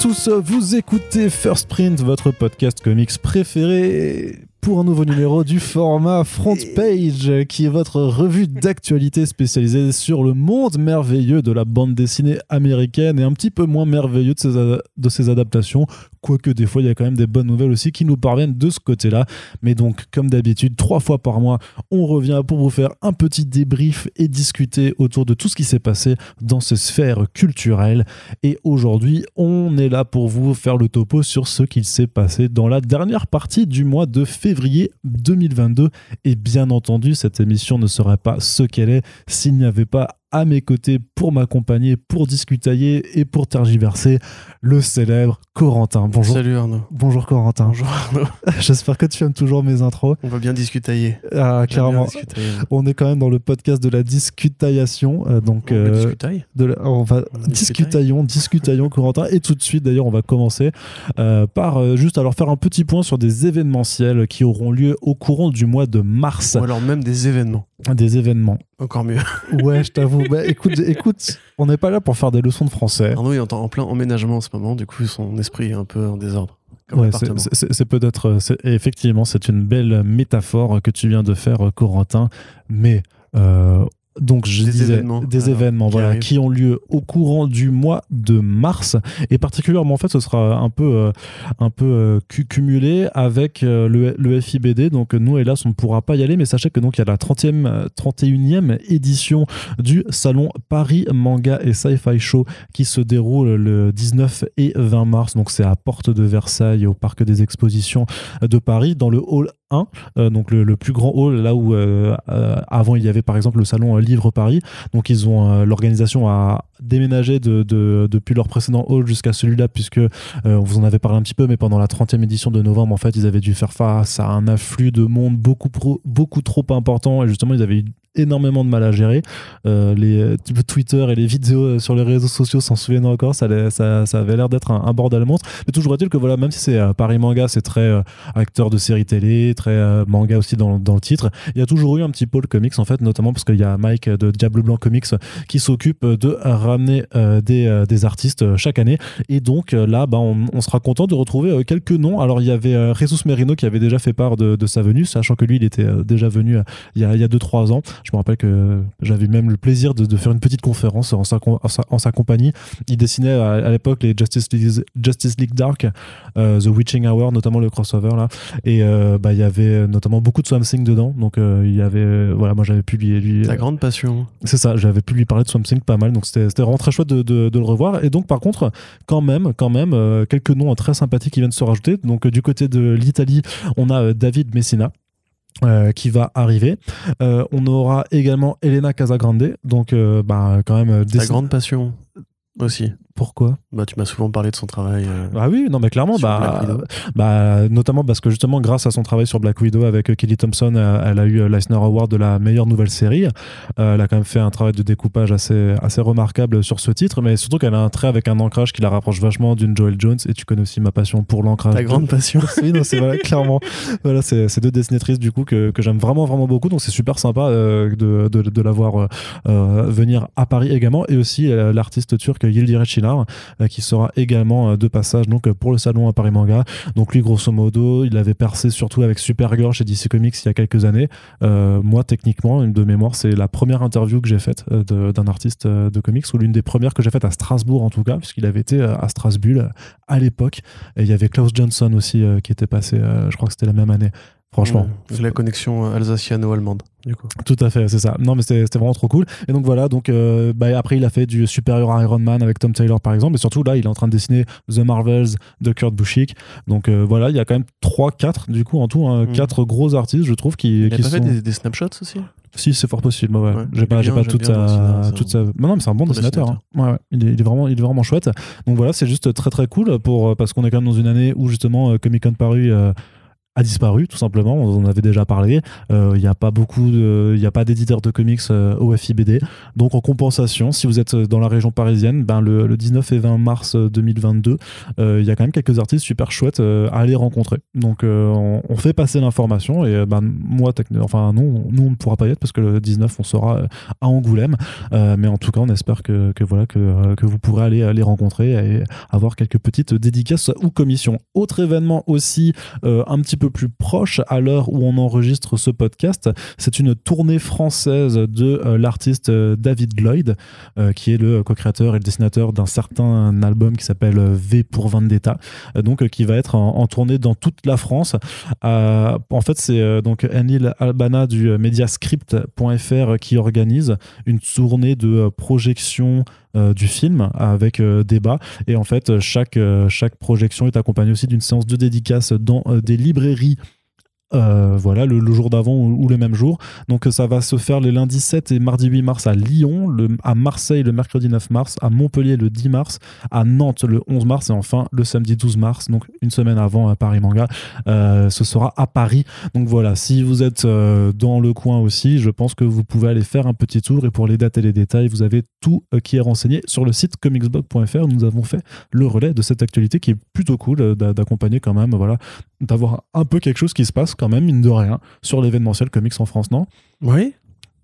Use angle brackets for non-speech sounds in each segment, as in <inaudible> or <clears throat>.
tous, vous écoutez First Print, votre podcast comics préféré pour un nouveau numéro du format Front Page, qui est votre revue d'actualité spécialisée sur le monde merveilleux de la bande dessinée américaine et un petit peu moins merveilleux de ses, de ses adaptations, quoique des fois il y a quand même des bonnes nouvelles aussi qui nous parviennent de ce côté-là. Mais donc, comme d'habitude, trois fois par mois, on revient pour vous faire un petit débrief et discuter autour de tout ce qui s'est passé dans ces sphères culturelles. Et aujourd'hui, on est là pour vous faire le topo sur ce qu'il s'est passé dans la dernière partie du mois de février février 2022. Et bien entendu, cette émission ne serait pas ce qu'elle est s'il n'y avait pas à mes côtés pour m'accompagner, pour discutailler et pour tergiverser le célèbre Corentin. Bonjour. Salut Arnaud. Bonjour Corentin. Bonjour Arnaud. <laughs> J'espère que tu aimes toujours mes intros. On va bien discutailler. Ah, clairement. On est quand même dans le podcast de la discutaillation. Euh, donc, on, euh, de on va discutaillons, discutaillons <laughs> Corentin. Et tout de suite, d'ailleurs, on va commencer euh, par euh, juste alors faire un petit point sur des événementiels qui auront lieu au courant du mois de mars. Ou alors même des événements. Des événements. Encore mieux. <laughs> ouais, je t'avoue. Bah, écoute, écoute, on n'est pas là pour faire des leçons de français. Arnaud est en plein emménagement en ce moment, du coup, son esprit est un peu en désordre. Ouais, c'est peut-être. Effectivement, c'est une belle métaphore que tu viens de faire, Corentin. Mais euh, donc je des disais événements, des événements qui, voilà, qui ont lieu au courant du mois de mars. Et particulièrement en fait ce sera un peu euh, un peu euh, cumulé avec euh, le, le, FIBD donc nous hélas on ne pourra pas y aller mais sachez que donc il y a la 30e 31e édition du salon Paris Manga et Sci-Fi Show qui se déroule le 19 et 20 mars. Donc c'est à Porte de Versailles au parc des expositions de Paris dans le hall 1, euh, donc le, plus grand hall, là où euh, euh, avant il y avait par exemple le salon Livre Paris. Donc ils ont l'organisation a déménagé de, de, depuis leur précédent hall jusqu'à celui-là, puisque on vous en avait parlé un petit peu, mais pendant la 30e édition de novembre, en fait, ils avaient dû faire face à un afflux de monde beaucoup, beaucoup trop important, et justement, ils avaient eu énormément de mal à gérer. Euh, les Twitter et les vidéos sur les réseaux sociaux s'en souviennent encore. Ça, avait l'air d'être un, un, bordel monstre. Mais toujours est-il que voilà, même si c'est euh, Paris Manga, c'est très euh, acteur de série télé, très euh, manga aussi dans, le titre. Il y a toujours eu un petit pôle comics en fait, notamment parce qu'il y a Mike de Diable Blanc Comics qui s'occupe de ramener euh, des, artistes chaque année. Et donc là, bah, on, sera content de retrouver quelques noms. Alors il y avait Jesus Merino qui avait déjà fait part de, sa venue, sachant que lui, il était déjà venu il y a 2-3 ans. Je me rappelle que j'avais même le plaisir de, de, faire une petite conférence en sa, en sa, en sa compagnie. Il dessinait à, à l'époque les Justice League, Justice League Dark, euh, The Witching Hour, notamment le crossover là. Et euh, bah, il y avait notamment beaucoup de Swamp Thing dedans. Donc euh, il y avait, voilà, moi j'avais pu lui. lui Ta grande passion. C'est ça, j'avais pu lui parler de Swamp Thing pas mal. Donc c'était vraiment très chouette de, de, de, le revoir. Et donc par contre, quand même, quand même, quelques noms très sympathiques qui viennent se rajouter. Donc du côté de l'Italie, on a David Messina. Euh, qui va arriver. Euh, on aura également Elena Casagrande, donc euh, bah, quand même... Ta grande passion aussi. Pourquoi bah, Tu m'as souvent parlé de son travail. Euh, ah oui, non, mais clairement, bah, bah, notamment parce que justement, grâce à son travail sur Black Widow avec Kelly Thompson, elle a eu l'Eisner Award de la meilleure nouvelle série. Euh, elle a quand même fait un travail de découpage assez, assez remarquable sur ce titre, mais surtout qu'elle a un trait avec un ancrage qui la rapproche vachement d'une Joel Jones. Et tu connais aussi ma passion pour l'ancrage. Ta grande passion. <laughs> oui, non, c'est voilà, clairement. Voilà, c'est deux dessinatrices du coup que, que j'aime vraiment, vraiment beaucoup. Donc c'est super sympa euh, de, de, de, la voir euh, venir à Paris également. Et aussi l'artiste turc Yildiz Chinar qui sera également de passage donc pour le salon à Paris Manga. Donc lui, grosso modo, il avait percé surtout avec Supergirl chez DC Comics il y a quelques années. Euh, moi, techniquement, de mémoire, c'est la première interview que j'ai faite euh, d'un artiste de comics ou l'une des premières que j'ai faites à Strasbourg en tout cas, puisqu'il avait été à Strasbourg à l'époque. Et il y avait Klaus Johnson aussi qui était passé, je crois que c'était la même année. Franchement. Mmh, la connexion alsaciano-allemande, du coup. Tout à fait, c'est ça. Non, mais c'était vraiment trop cool. Et donc voilà, donc euh, bah, après, il a fait du supérieur Iron Man avec Tom Taylor, par exemple. Et surtout, là, il est en train de dessiner The Marvels de Kurt Busiek. Donc euh, voilà, il y a quand même 3, 4, du coup, en tout, hein, 4 mmh. gros artistes, je trouve, qui, il qui a pas sont... fait des, des, snapshots aussi? Si, c'est fort possible. Ouais. ouais j'ai pas, bien, pas toute, sa, toute sa. Non, non, mais c'est un bon dessinateur. Hein. Ouais, ouais. Il, est, il, est, vraiment, il est vraiment chouette. Donc voilà, c'est juste très très cool pour, parce qu'on est quand même dans une année où justement Comic Con Paris. Euh, a disparu tout simplement. On en avait déjà parlé. Il n'y a pas beaucoup, il n'y a pas d'éditeurs de comics au FIBD. Donc en compensation, si vous êtes dans la région parisienne, ben le, 19 et 20 mars 2022, il y a quand même quelques artistes super chouettes à aller rencontrer. Donc on, fait passer l'information et ben moi, enfin nous, nous on ne pourra pas y être parce que le 19 on sera à Angoulême. mais en tout cas, on espère que, que voilà que, que vous pourrez aller les rencontrer et avoir quelques petites dédicaces ou commissions. Autre événement aussi un petit peu plus proche à l'heure où on enregistre ce podcast. C'est une tournée française de euh, l'artiste euh, David Lloyd, euh, qui est le co-créateur et le dessinateur d'un certain album qui s'appelle V pour Vendetta, donc qui va être en, tournée dans toute la France. en fait, c'est donc Enil Albana du mediascript.fr qui organise une tournée de projection du film avec débat. Et en fait, chaque, chaque projection est accompagnée aussi d'une séance de dédicace dans des librairies euh, voilà, le, jour d'avant ou, le même jour. Donc ça va se faire les lundis 7 et mardi 8 mars à Lyon, le, à Marseille le mercredi 9 mars, à Montpellier le 10 mars, à Nantes le 11 mars et enfin le samedi 12 mars, donc une semaine avant à Paris Manga, euh, ce sera à Paris. Donc voilà, si vous êtes euh, dans le coin aussi, je pense que vous pouvez aller faire un petit tour et pour les dates et les détails, vous avez tout qui est renseigné sur le site comicsblog.fr. Nous avons fait le relais de cette actualité qui est plutôt cool d'accompagner quand même, voilà, d'avoir un peu quelque chose qui se passe quand même, mine de rien, sur l'événementiel comics en France, non? Oui.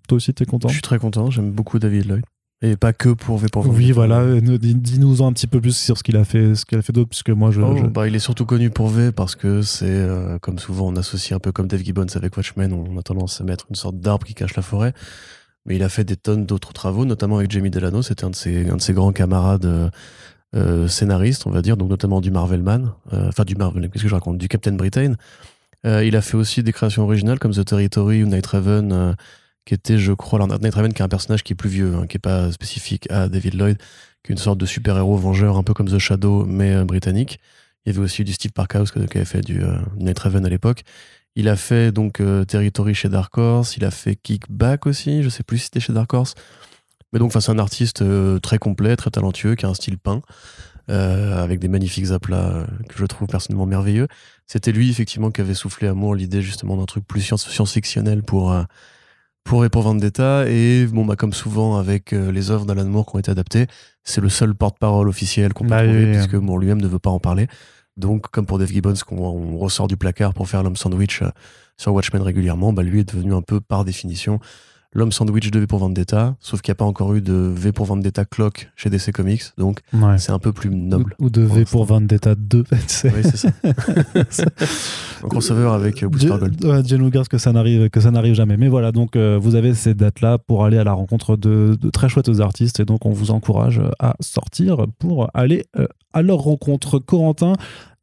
Toi aussi, t'es content? Je suis très content, j'aime beaucoup David Lloyd. Et pas que pour V pour Oui, voilà. Dis-nous un petit peu plus sur ce qu'il a fait, ce qu'il a fait d'autre, puisque moi je, oh, Bah, il est surtout connu pour V parce que c'est, euh, comme souvent, on associe un peu comme Dave Gibbons avec Watchmen, on a tendance à mettre une sorte d'arbre qui cache la forêt. Mais il a fait des tonnes d'autres travaux, notamment avec Jamie Delano. C'était un de ses, un de ses grands camarades euh, euh, scénaristes, on va dire, donc notamment du Marvelman, enfin du Marvel, qu'est-ce que je raconte, du Captain Britain. Euh, il a fait aussi des créations originales comme The Territory ou Night Raven, euh, qui était, je crois, alors Night Raven qui est un personnage qui est plus vieux, hein, qui est pas spécifique à David Lloyd, qui est une sorte de super-héros vengeur, un peu comme The Shadow, mais euh, britannique. Il y avait aussi du Steve Parkhouse qui avait fait du Night Raven à l'époque. Il a fait donc Territory chez Dark Horse, il a fait Kickback aussi, je sais plus si c'était chez Dark Horse. Mais donc, c'est un artiste très complet, très talentueux, qui a un style peint. Euh, avec des magnifiques aplats euh, que je trouve personnellement merveilleux. C'était lui, effectivement, qui avait soufflé à moi l'idée justement d'un truc plus science-fictionnel pour, euh, pour et pour Vendetta. Et bon, bah, comme souvent avec les œuvres d'Alan Moore qui ont été adaptées, c'est le seul porte-parole officiel qu'on peut bah trouver, puisque Moore lui-même ne veut pas en parler. Donc, comme pour Dave Gibbons, qu'on ressort du placard pour faire l'homme sandwich sur Watchmen régulièrement, bah, lui est devenu un peu par définition l'homme sandwich de V pour Vendetta, sauf qu'il n'y a pas encore eu de V pour Vendetta Clock chez DC Comics, donc c'est un peu plus noble. Ou, de V pour Vendetta 2. <laughs> oui, c'est ça. <laughs> un crossover avec euh, Booster Gold. Ouais, Dieu nous garde que ça n'arrive que ça n'arrive jamais. Mais voilà, donc euh, vous avez ces dates-là pour aller à la rencontre de, très chouettes artistes, et donc on vous encourage à sortir pour aller euh, à leur rencontre. Corentin,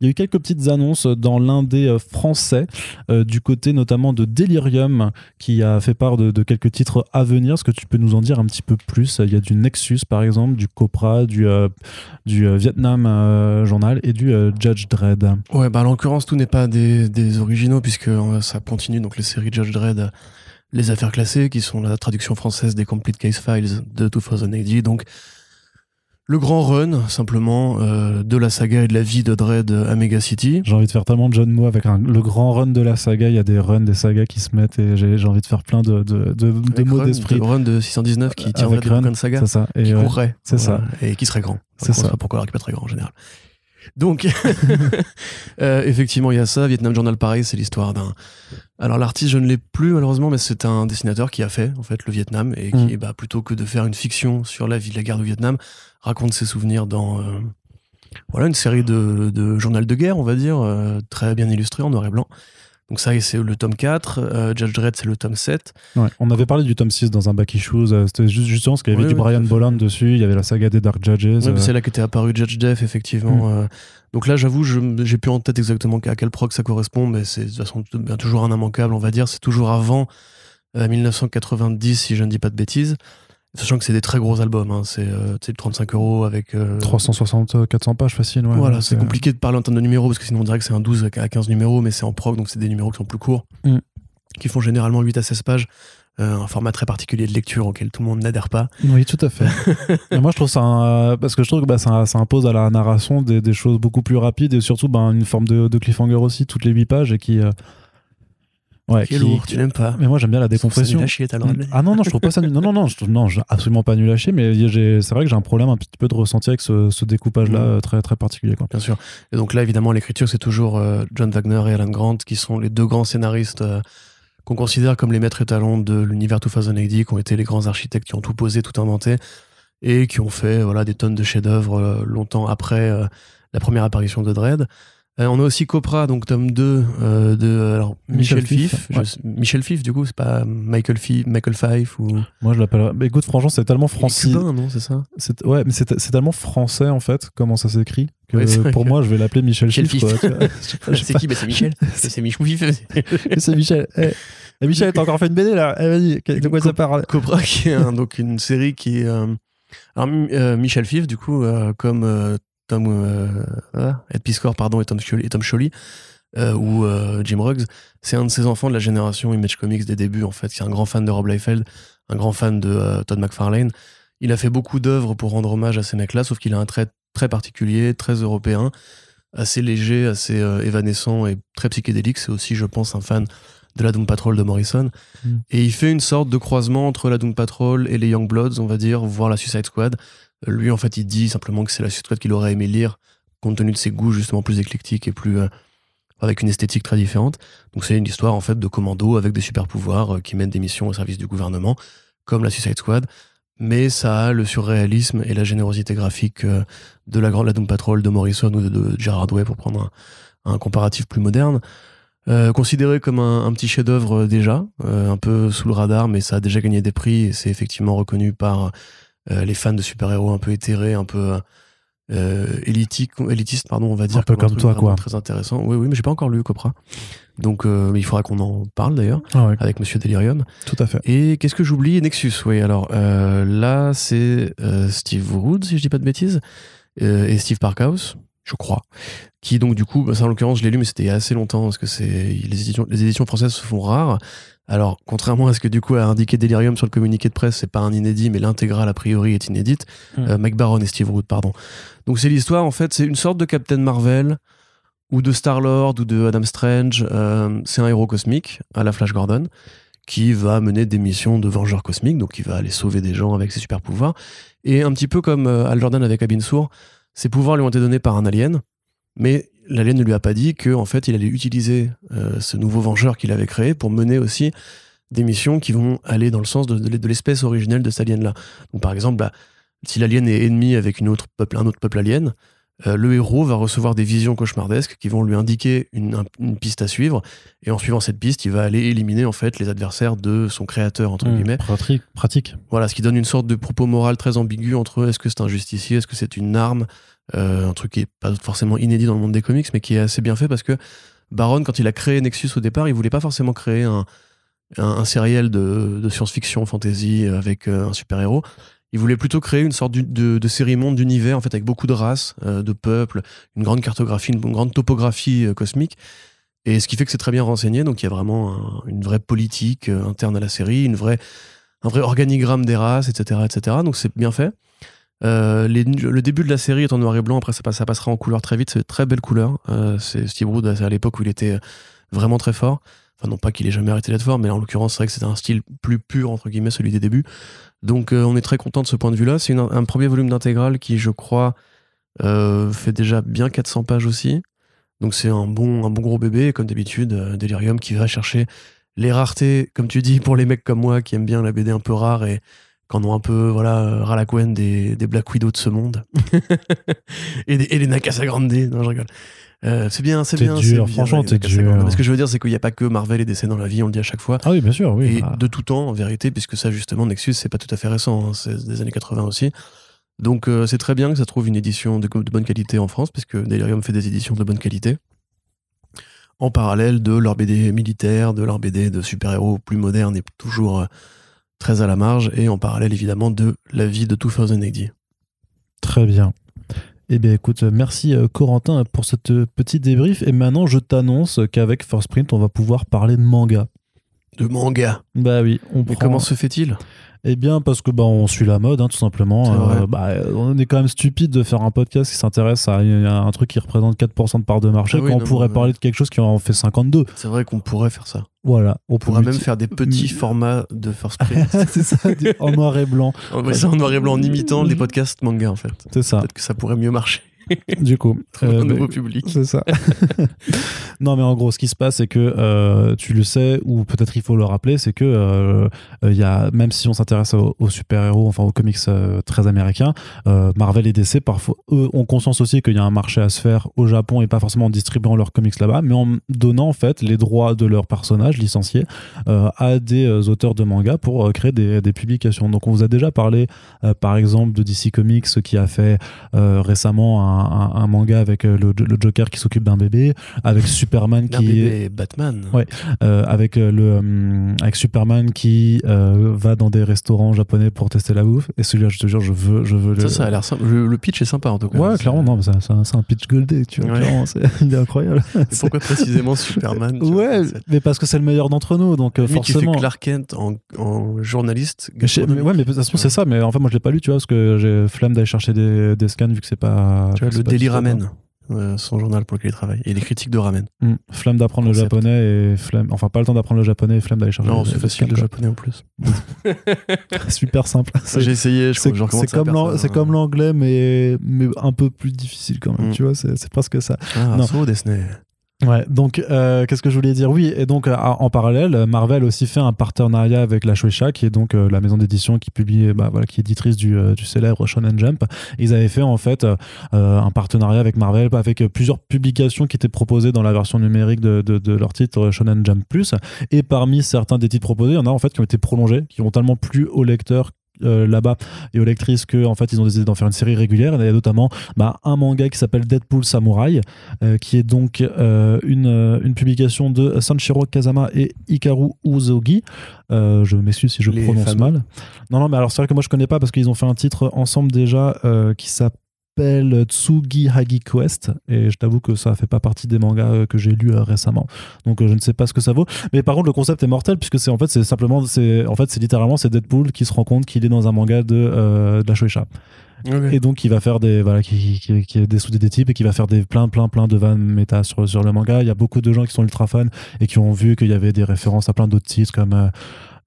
il y a eu quelques petites annonces dans l'indé euh, français, euh, du côté notamment de Delirium, qui a fait part de, quelques titres à venir. Est-ce que tu peux nous en dire un petit peu plus? Il y a du Nexus, par exemple, du Copra, du, euh, du Vietnam Journal et du Judge Dredd. Ouais, bah, en l'occurrence, tout n'est pas des, des, originaux, puisque ça continue. Donc, les séries Judge Dredd les affaires classées, qui sont la traduction française des Complete Case Files de 2080. Donc, le grand run, simplement, euh, de la saga et de la vie de Dread à Mega City. J'ai envie de faire tellement de jeunes mots avec le grand run de la saga. Il y a des runs, des sagas qui se mettent et j'ai envie de faire plein de, de, de, mots d'esprit. Le run de 619 qui tiendrait avec de saga. C'est ça. Et qui courrait. C'est ça. Et qui serait grand. C'est ça. Pourquoi alors qu'il n'est pas très grand en général. Donc, <laughs> euh, effectivement, il y a ça. Vietnam Journal, pareil, c'est l'histoire d'un. Alors, l'artiste, je ne l'ai plus malheureusement, mais c'est un dessinateur qui a fait en fait le Vietnam et qui, mm. bah, plutôt que de faire une fiction sur la vie de la guerre du Vietnam, raconte ses souvenirs dans euh, voilà une série de, de journal de guerre, on va dire, euh, très bien illustré en noir et blanc. Donc ça, c'est le tome 4. Euh, Judge Dredd, c'est le tome 7. on avait parlé du tome 6 dans un Back Issues. C'était juste, justement parce qu'il y avait du Brian Bolland dessus. Il y avait la saga des Dark Judges. c'est là qu'était apparu Judge Def, effectivement. Mm. donc là, j'avoue, j'ai plus en tête exactement à quel proc ça correspond, mais c'est de toute façon toujours un immanquable, on va dire. C'est toujours avant 1990, si je ne dis pas de bêtises. Sachant que c'est des très gros albums, hein. c'est euh, 35 euros avec. 360, euh, 400 pages facile, ouais. Voilà, c'est compliqué de parler en termes de numéros parce que sinon on dirait que c'est un 12 à 15 numéros, mais c'est en prog donc c'est des numéros qui sont plus courts, mm. qui font généralement 8 à 16 pages. euh, un format très particulier de lecture auquel tout le monde n'adhère pas. Oui, tout à fait. <laughs> et moi, je trouve ça. un- parce que je trouve que bah, ça, ça impose à la narration des, des choses beaucoup plus rapides et surtout bah, une forme de, de cliffhanger aussi, toutes les 8 pages et qui. Ouais, Qui est lourd, tu n'aimes pas. Mais moi, j'aime bien la décompression. à chier. Ah non, non, je trouve pas ça nul. Non, non, non, je, non, absolument pas nul à chier, mais c'est vrai que j'ai un problème un petit peu de ressenti avec ce, ce découpage-là Mm. très, très particulier. Quoi. Bien sûr. Et donc là, évidemment, l'écriture, c'est toujours euh, John Wagner et Alan Grant, qui sont les deux grands scénaristes euh, qu'on considère comme les maîtres étalons de l'univers 2000 AD, qui ont été les grands architectes qui ont tout posé, tout inventé, et qui ont fait voilà, des tonnes de chefs-d'œuvre euh, longtemps après la première apparition de Dredd. Euh, on a aussi Copra, donc tome 2 euh, de alors, Michel, Michel Fif. Fif, Je- ouais. Michel Fif, du coup, c'est pas Michael Fif, Michael Fife ou. Moi, je l'appelle. Bah, écoute, franchement, c'est tellement français. cubain, non, c'est ça? C'est- Ouais, mais c'est c'est tellement français en fait, comment ça s'écrit, que Ouais, pour que- moi, je vais l'appeler Michel, Michel Fif. C'est pas. qui bah, C'est Michel. <laughs> C'est Fif. c'est Michel. <laughs> Eh, eh, Michel, t'as encore fait une BD là Eh, Vas-y, de quoi ça parle? Cobra, qui est un- donc une série qui est. euh, alors, Mi- Michel Fif, du coup, comme Tom. Euh, Ed Piscor, pardon, et Tom et Tom euh, ou euh, Jim Ruggs, c'est un de ces enfants de la génération Image Comics des débuts, en fait, qui est un grand fan de Rob Liefeld, un grand fan de Todd McFarlane. Il a fait beaucoup d'œuvres pour rendre hommage à ces mecs-là, sauf qu'il a un trait très particulier, très européen, assez léger, assez évanescent et très psychédélique. C'est aussi, je pense, un fan de la Doom Patrol de Morrison. Mm. Et il fait une sorte de croisement entre la Doom Patrol et les Young Bloods, on va dire, voire la Suicide Squad. Lui, en fait, il dit simplement que c'est la Suicide Squad qu'il aurait aimé lire, compte tenu de ses goûts justement plus éclectiques et plus euh, avec une esthétique très différente. Donc c'est une histoire en fait de commando avec des super pouvoirs euh, qui mènent des missions au service du gouvernement, comme la Suicide Squad. Mais ça a le surréalisme et la générosité graphique euh, de la grande la Doom Patrol de Morrison ou de, Gerard Way pour prendre un, comparatif plus moderne. Considéré comme un, un petit chef-d'œuvre déjà, un peu sous le radar, mais ça a déjà gagné des prix et c'est effectivement reconnu par les fans de super-héros un peu éthérés, un peu euh, élitique, élitiste, pardon, on va dire. Un peu comme toi, quoi. Très intéressant. Oui, oui, mais j'ai pas encore lu Copra. Donc, euh, mais il faudra qu'on en parle d'ailleurs Ah ouais, avec Monsieur Delirium. tout à fait. Et qu'est-ce que j'oublie? Nexus, oui. Alors euh, là, c'est euh, Steve Wood, si je dis pas de bêtises, euh, et Steve Parkhouse, je crois. Qui donc du coup, bah, ça en l'occurrence, je l'ai lu, mais c'était il y a assez longtemps parce que c'est les éditions, les éditions françaises se font rares. Alors, contrairement à ce que du coup a indiqué Delirium sur le communiqué de presse, c'est pas un inédit, mais l'intégrale a priori est inédite. Mm. Euh, Mike Baron et Steve Wood, pardon. Donc c'est l'histoire, en fait, c'est une sorte de Captain Marvel ou de Star-Lord ou de Adam Strange. Euh, c'est un héros cosmique à la Flash Gordon qui va mener des missions de vengeur cosmique, donc il va aller sauver des gens avec ses super pouvoirs. Et un petit peu comme euh, Al Jordan avec Abin Sur, ses pouvoirs lui ont été donnés par un alien, mais l'alien ne lui a pas dit que en fait il allait utiliser euh, ce nouveau vengeur qu'il avait créé pour mener aussi des missions qui vont aller dans le sens de, l'espèce originelle de cet alien-là. Donc par exemple, bah, si l'alien est ennemi avec une autre peuple, un autre peuple alien, euh, le héros va recevoir des visions cauchemardesques qui vont lui indiquer une, un- une piste à suivre, et en suivant cette piste, il va aller éliminer en fait les adversaires de son créateur entre Mm. guillemets. Pratique. pratique. Voilà, ce qui donne une sorte de propos moral très ambigu entre est-ce que c'est un justicier, est-ce que c'est une arme, un truc qui est pas forcément inédit dans le monde des comics, mais qui est assez bien fait parce que Baron, quand il a créé Nexus au départ, il voulait pas forcément créer un, un, sériel de, science-fiction, fantasy euh, avec euh, un super-héros. Il voulait plutôt créer une sorte de, série monde d'univers, en fait, avec beaucoup de races, euh, de peuples, une grande cartographie, une, grande topographie euh, cosmique. Et ce qui fait que c'est très bien renseigné, donc il y a vraiment un- une vraie politique euh, interne à la série, une vraie, un vrai organigramme des races, etc. etc. donc c'est bien fait. Euh, le début de la série est en noir et blanc, après ça, ça passera en couleur très vite, c'est très belles couleurs. Euh, c'est Steve Wood à l'époque où il était vraiment très fort. Enfin, non pas qu'il ait jamais arrêté d'être fort, mais en l'occurrence, c'est vrai que c'était un style plus pur, entre guillemets, celui des débuts. Donc euh, on est très content de ce point de vue-là. C'est un premier volume d'intégrale qui, je crois, euh, fait déjà bien 400 pages aussi. Donc c'est un bon, un bon gros bébé, comme d'habitude, euh, Delirium qui va chercher les raretés, comme tu dis, pour les mecs comme moi qui aiment bien la BD un peu rare et qui en ont un peu, voilà, euh, ras la couenne des, des Black Widow de ce monde. <laughs> et, des, et les Nakasa Grande. Non, je rigole. Euh, c'est bien, c'est bien. dur, bien, franchement, t'es dur. Grande. Mais ce que je veux dire, c'est qu'il n'y a pas que Marvel et DC dans la vie, on le dit à chaque fois. Ah oui, bien sûr, oui. Et Ah. de tout temps, en vérité, puisque ça, justement, Nexus, c'est pas tout à fait récent, hein, c'est des années 80 aussi. Donc, euh, c'est très bien que ça trouve une édition de, de bonne qualité en France, puisque Delirium fait des éditions de bonne qualité. En parallèle de leur BD militaire, de leur BD de super-héros plus moderne et toujours très à la marge, et en parallèle, évidemment, de la vie de 2080. Très bien. Eh bien, écoute, merci euh, Corentin pour cette euh, petite débrief. Et maintenant, je t'annonce qu'avec First Print, on va pouvoir parler de manga. De manga. Bah oui, on Mais prend. comment se fait-il? Eh bien, parce que bah, on suit la mode, hein, tout simplement. Euh, bah, on est quand même stupide de faire un podcast qui s'intéresse à, à un truc qui représente 4% de part de marché Ah oui, quand on pourrait ouais. parler de quelque chose qui en fait 52. C'est vrai qu'on pourrait faire ça. Voilà. On On pourrait même faire des petits <laughs> formats de First Print. <laughs> c'est ça, en noir et blanc. Ouais, ça en noir et blanc en imitant les podcasts manga en fait. C'est ça, Peut-être que ça pourrait mieux marcher. <laughs> du coup. Euh, un bah, nouveau public. C'est ça. <laughs> <laughs> non, mais en gros, ce qui se passe, c'est que euh, tu le sais, ou peut-être il faut le rappeler, c'est que euh, il y a, même si on s'intéresse aux, aux super-héros, enfin aux comics euh, très américains, Marvel et DC, parfois, eux, ont conscience aussi qu'il y a un marché à se faire au Japon et pas forcément en distribuant leurs comics là-bas, mais en donnant en fait les droits de leurs personnages licenciés à des auteurs de manga pour créer des, des publications. Donc, on vous a déjà parlé, par exemple, de DC Comics qui a fait récemment un, un- un manga avec euh, le, le Joker qui s'occupe d'un bébé, avec Superman qui bébé Batman. Ouais. euh, avec euh, le avec Superman qui euh, va dans des restaurants japonais pour tester la bouffe. Et celui-là, je te jure, je veux, je veux Ça, le. ça a l'air sympa. Le, le pitch est sympa en tout cas. Ouais, clairement, non, mais c'est un pitch goldé, tu vois. Ouais. il est <laughs> incroyable. <laughs> Et pourquoi précisément Superman vois, Ouais, mais parce que c'est le meilleur d'entre nous, donc euh, Lui, tu fais forcément. Clark Kent en, en journaliste. Mais mais ouais, mais de toute façon, c'est ça, mais en fait, moi, je l'ai pas lu, tu vois, parce que j'ai flemme d'aller chercher des, des scans vu que c'est pas. Le Daily. Ramen, euh, son journal pour lequel il travaille. Et les critiques de Ramen. Hmm. Flemme d'apprendre le japonais et flemme. Enfin, pas le temps d'apprendre le japonais et flemme d'aller chercher Non, c'est facile le japonais en plus. <laughs> Super simple. <laughs> J'ai essayé, je, C'est comme c'est hein. comme l'anglais, mais, mais un peu plus difficile quand même. Mm. Tu vois, c'est c'est presque ça. Ah, Non. so Disney. Ouais, donc euh, qu'est-ce que je voulais dire? Oui, et donc euh, en parallèle, Marvel aussi fait un partenariat avec la Shueisha, qui est donc euh, la maison d'édition qui publie, bah, voilà, qui est éditrice du, célèbre Shonen Jump. Ils avaient fait en fait un partenariat avec Marvel, avec plusieurs publications qui étaient proposées dans la version numérique de, de, leur titre Shonen Jump Plus. Et parmi certains des titres proposés, il y en a en fait qui ont été prolongés, qui ont tellement plu aux lecteurs euh, là-bas et aux lectrices que en fait ils ont décidé d'en faire une série régulière. Il y a notamment bah, un manga qui s'appelle Deadpool Samurai, euh, qui est donc euh, une, une publication de Sanshiro Kazama et Hikaru Uzogi. Je m'excuse si je Les prononce fameux. mal. Non, non, mais alors c'est vrai que moi je connais pas parce qu'ils ont fait un titre ensemble déjà qui s'appelle Tsugi Hagi Quest et je t'avoue que ça fait pas partie des mangas euh, que j'ai lus euh, récemment. Donc euh, je ne sais pas ce que ça vaut. Mais par contre le concept est mortel puisque c'est en fait c'est simplement c'est en fait c'est littéralement c'est Deadpool qui se rend compte qu'il est dans un manga de, euh, de la Shueisha et donc il va faire des voilà qui, qui, qui est dessoudé des types et qui va faire des plein plein plein de vannes méta sur, sur le manga. Il y a beaucoup de gens qui sont ultra fans et qui ont vu qu'il y avait des références à plein d'autres titres comme euh,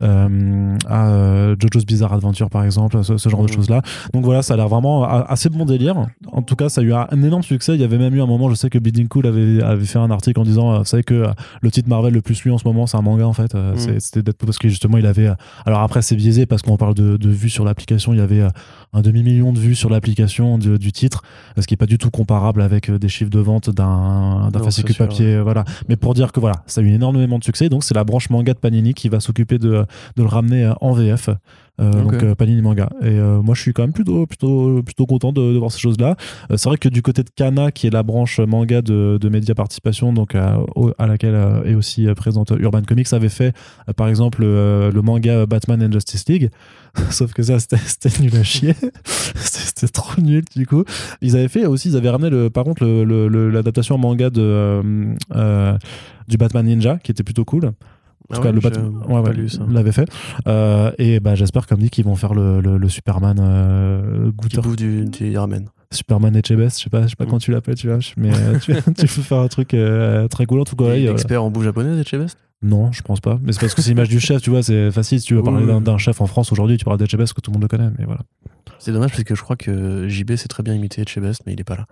à euh, JoJo's Bizarre Adventure par exemple ce, ce genre de Mhm. choses là donc voilà ça a l'air vraiment assez bon délire en tout cas ça a eu un énorme succès il y avait même eu un moment je sais que Bleeding Cool avait, avait fait un article en disant euh, vous savez que euh, le titre Marvel le plus lu en ce moment c'est un manga en fait euh, c'est- c'était Deadpool parce que justement il avait euh, alors après c'est biaisé parce qu'on parle de, de vues sur l'application il y avait euh, un demi-million de vues sur l'application du, du titre, ce qui est pas du tout comparable avec euh, des chiffres de vente d'un fascicule papier. euh, Voilà. Mais pour dire que voilà, ça a eu énormément de succès. Donc c'est la branche manga de Panini qui va s'occuper de, de le ramener euh, en VF. Euh, Ok. Donc euh, Panini Manga. Et euh, moi je suis quand même plutôt, plutôt, plutôt content de, de voir ces choses-là. Euh, c'est vrai que du côté de Kana, qui est la branche manga de, de Média Participation, donc à, au- à laquelle est aussi présente Urban Comics, avait fait par exemple le manga Batman and Justice League. <laughs> Sauf que ça, c'était nul à chier. <laughs> c'était trop nul, du coup. Ils avaient fait aussi, ils avaient ramené, le, par contre, le- le- le- l'adaptation en manga de, du Batman Ninja, qui était plutôt cool. En tout Ah cas, ouais, le ouais, l'avait fait. Euh, et bah, j'espère, comme dit, qu'ils vont faire le, le- le Superman euh, Qui bouffe du, du ramen. Superman Echebest, je sais pas, je sais pas Mm. comment tu l'appelles, tu vois. Mais euh, tu, <laughs> tu peux faire un truc euh, très cool en tout cas. Expert en bouffe japonaise, Echebest non, je pense pas. Mais c'est parce que c'est l'image du chef, tu vois, c'est facile. Si tu veux Oui, parler oui. d'un- chef en France aujourd'hui, tu parles d'Echebest que tout le monde le connaît, mais voilà. C'est dommage parce que je crois que JB sait très bien imiter Echebest, mais il est pas là.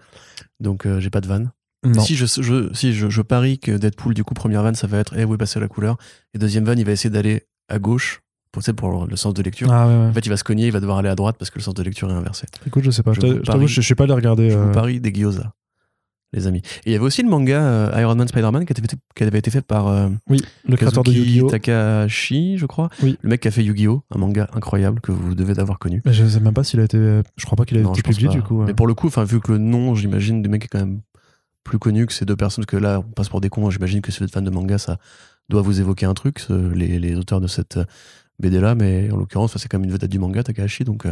Donc euh, j'ai pas de vanne. Non. Si, je, je- si je, je parie que Deadpool, du coup, première vanne, ça va être Eh, où est passée la couleur Et deuxième vanne, il va essayer d'aller à gauche pour, tu sais, pour le sens de lecture. Ah ouais, ouais. En fait, il va se cogner, il va devoir aller à droite parce que le sens de lecture est inversé. Écoute, je sais pas. Je parie- je, je suis pas allé regarder. Je euh, vous parie des gyoza, les amis. Et il y avait aussi le manga euh, Iron Man Spider-Man qui, avait été- qui avait été fait par euh, Oui, le créateur de Yu-Gi-Oh! Takahashi, je crois. Oui. Le mec qui a fait Yu-Gi-Oh! Un manga incroyable que vous devez d'avoir connu. Mais je sais même pas s'il a été. Je crois pas qu'il a Non, été publié du coup. ouais. Mais pour le coup, vu que le nom, j'imagine, du mec est quand même plus connu que ces deux personnes, parce que là, on passe pour des cons. J'imagine que si vous êtes fan de manga, ça doit vous évoquer un truc, ce- les, les auteurs de cette BD là. Mais en l'occurrence, c'est quand même une vedette du manga, Takahashi. Donc, euh,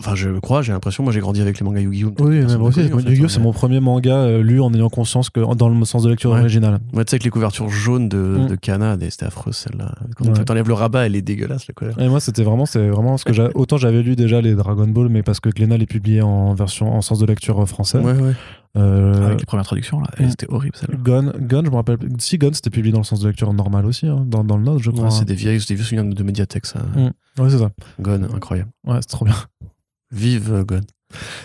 Enfin, je crois, j'ai l'impression, moi j'ai grandi avec les mangas Yu-Gi-Oh! Oui, moi aussi, Yu-Gi-Oh! hein, c'est mon premier manga euh, lu en ayant conscience que dans le sens de lecture Ouais. originale. Ouais, tu sais, avec les couvertures jaunes de, Mm. de Kana, c'était affreux celle-là. Quand Ouais. t'enlèves le rabat, elle est dégueulasse, la couleur. Et moi, c'était vraiment, c'est vraiment ce que j'ai. Autant j'avais lu déjà les Dragon Ball, mais parce que Glénat les publié en version, en sens de lecture euh, français. Ouais, ouais. Euh, Avec les premières traductions, là. Mm. C'était horrible, celle-là. Gun, je me rappelle. Si Gun, c'était publié dans le sens de lecture normal aussi, hein, dans, dans le Node, je crois. Ouais, c'est des vieilles, des vieux souvenirs de médiathèque, ça. Mm. Ouais, c'est ça. Gon, incroyable. Ouais, c'est trop bien. Vive euh, Gon.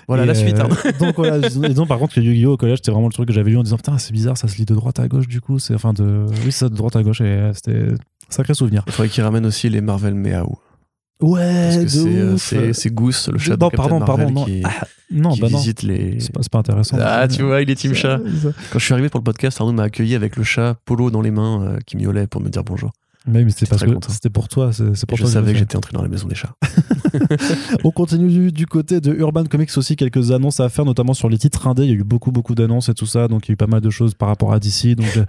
Voilà Et, la suite. euh, Arnaud. donc voilà, <laughs> et donc par contre que Yu-Gi-Oh au collège c'était vraiment le truc que j'avais lu en disant putain c'est bizarre ça se lit de droite à gauche du coup c'est enfin de oui c'est ça de droite à gauche et euh, c'était sacré souvenir. Il faudrait qu'il ramène aussi les Marvel Meow. Ouais, c'est euh, c'est- c'est Goose, le chat non, de Captain pardon, Marvel pardon, non. qui, Ah, non, qui bah non. visite les... C'est pas, pas intéressant. Ah, tu vois, il est Team Chat. Ça- Quand je suis arrivé pour le podcast, Arnaud m'a accueilli avec le chat Polo dans les mains euh, qui miaulait pour me dire bonjour. Mais, mais c'est J'étais parce que c'était pour toi. C'est pour je toi savais que j'étais entré dans la maison des chats. <laughs> On continue du, du côté de Urban Comics aussi, quelques annonces à faire, notamment sur les titres indés. Il y a eu beaucoup, beaucoup d'annonces et tout ça. Donc il y a eu pas mal de choses par rapport à DC. Donc euh,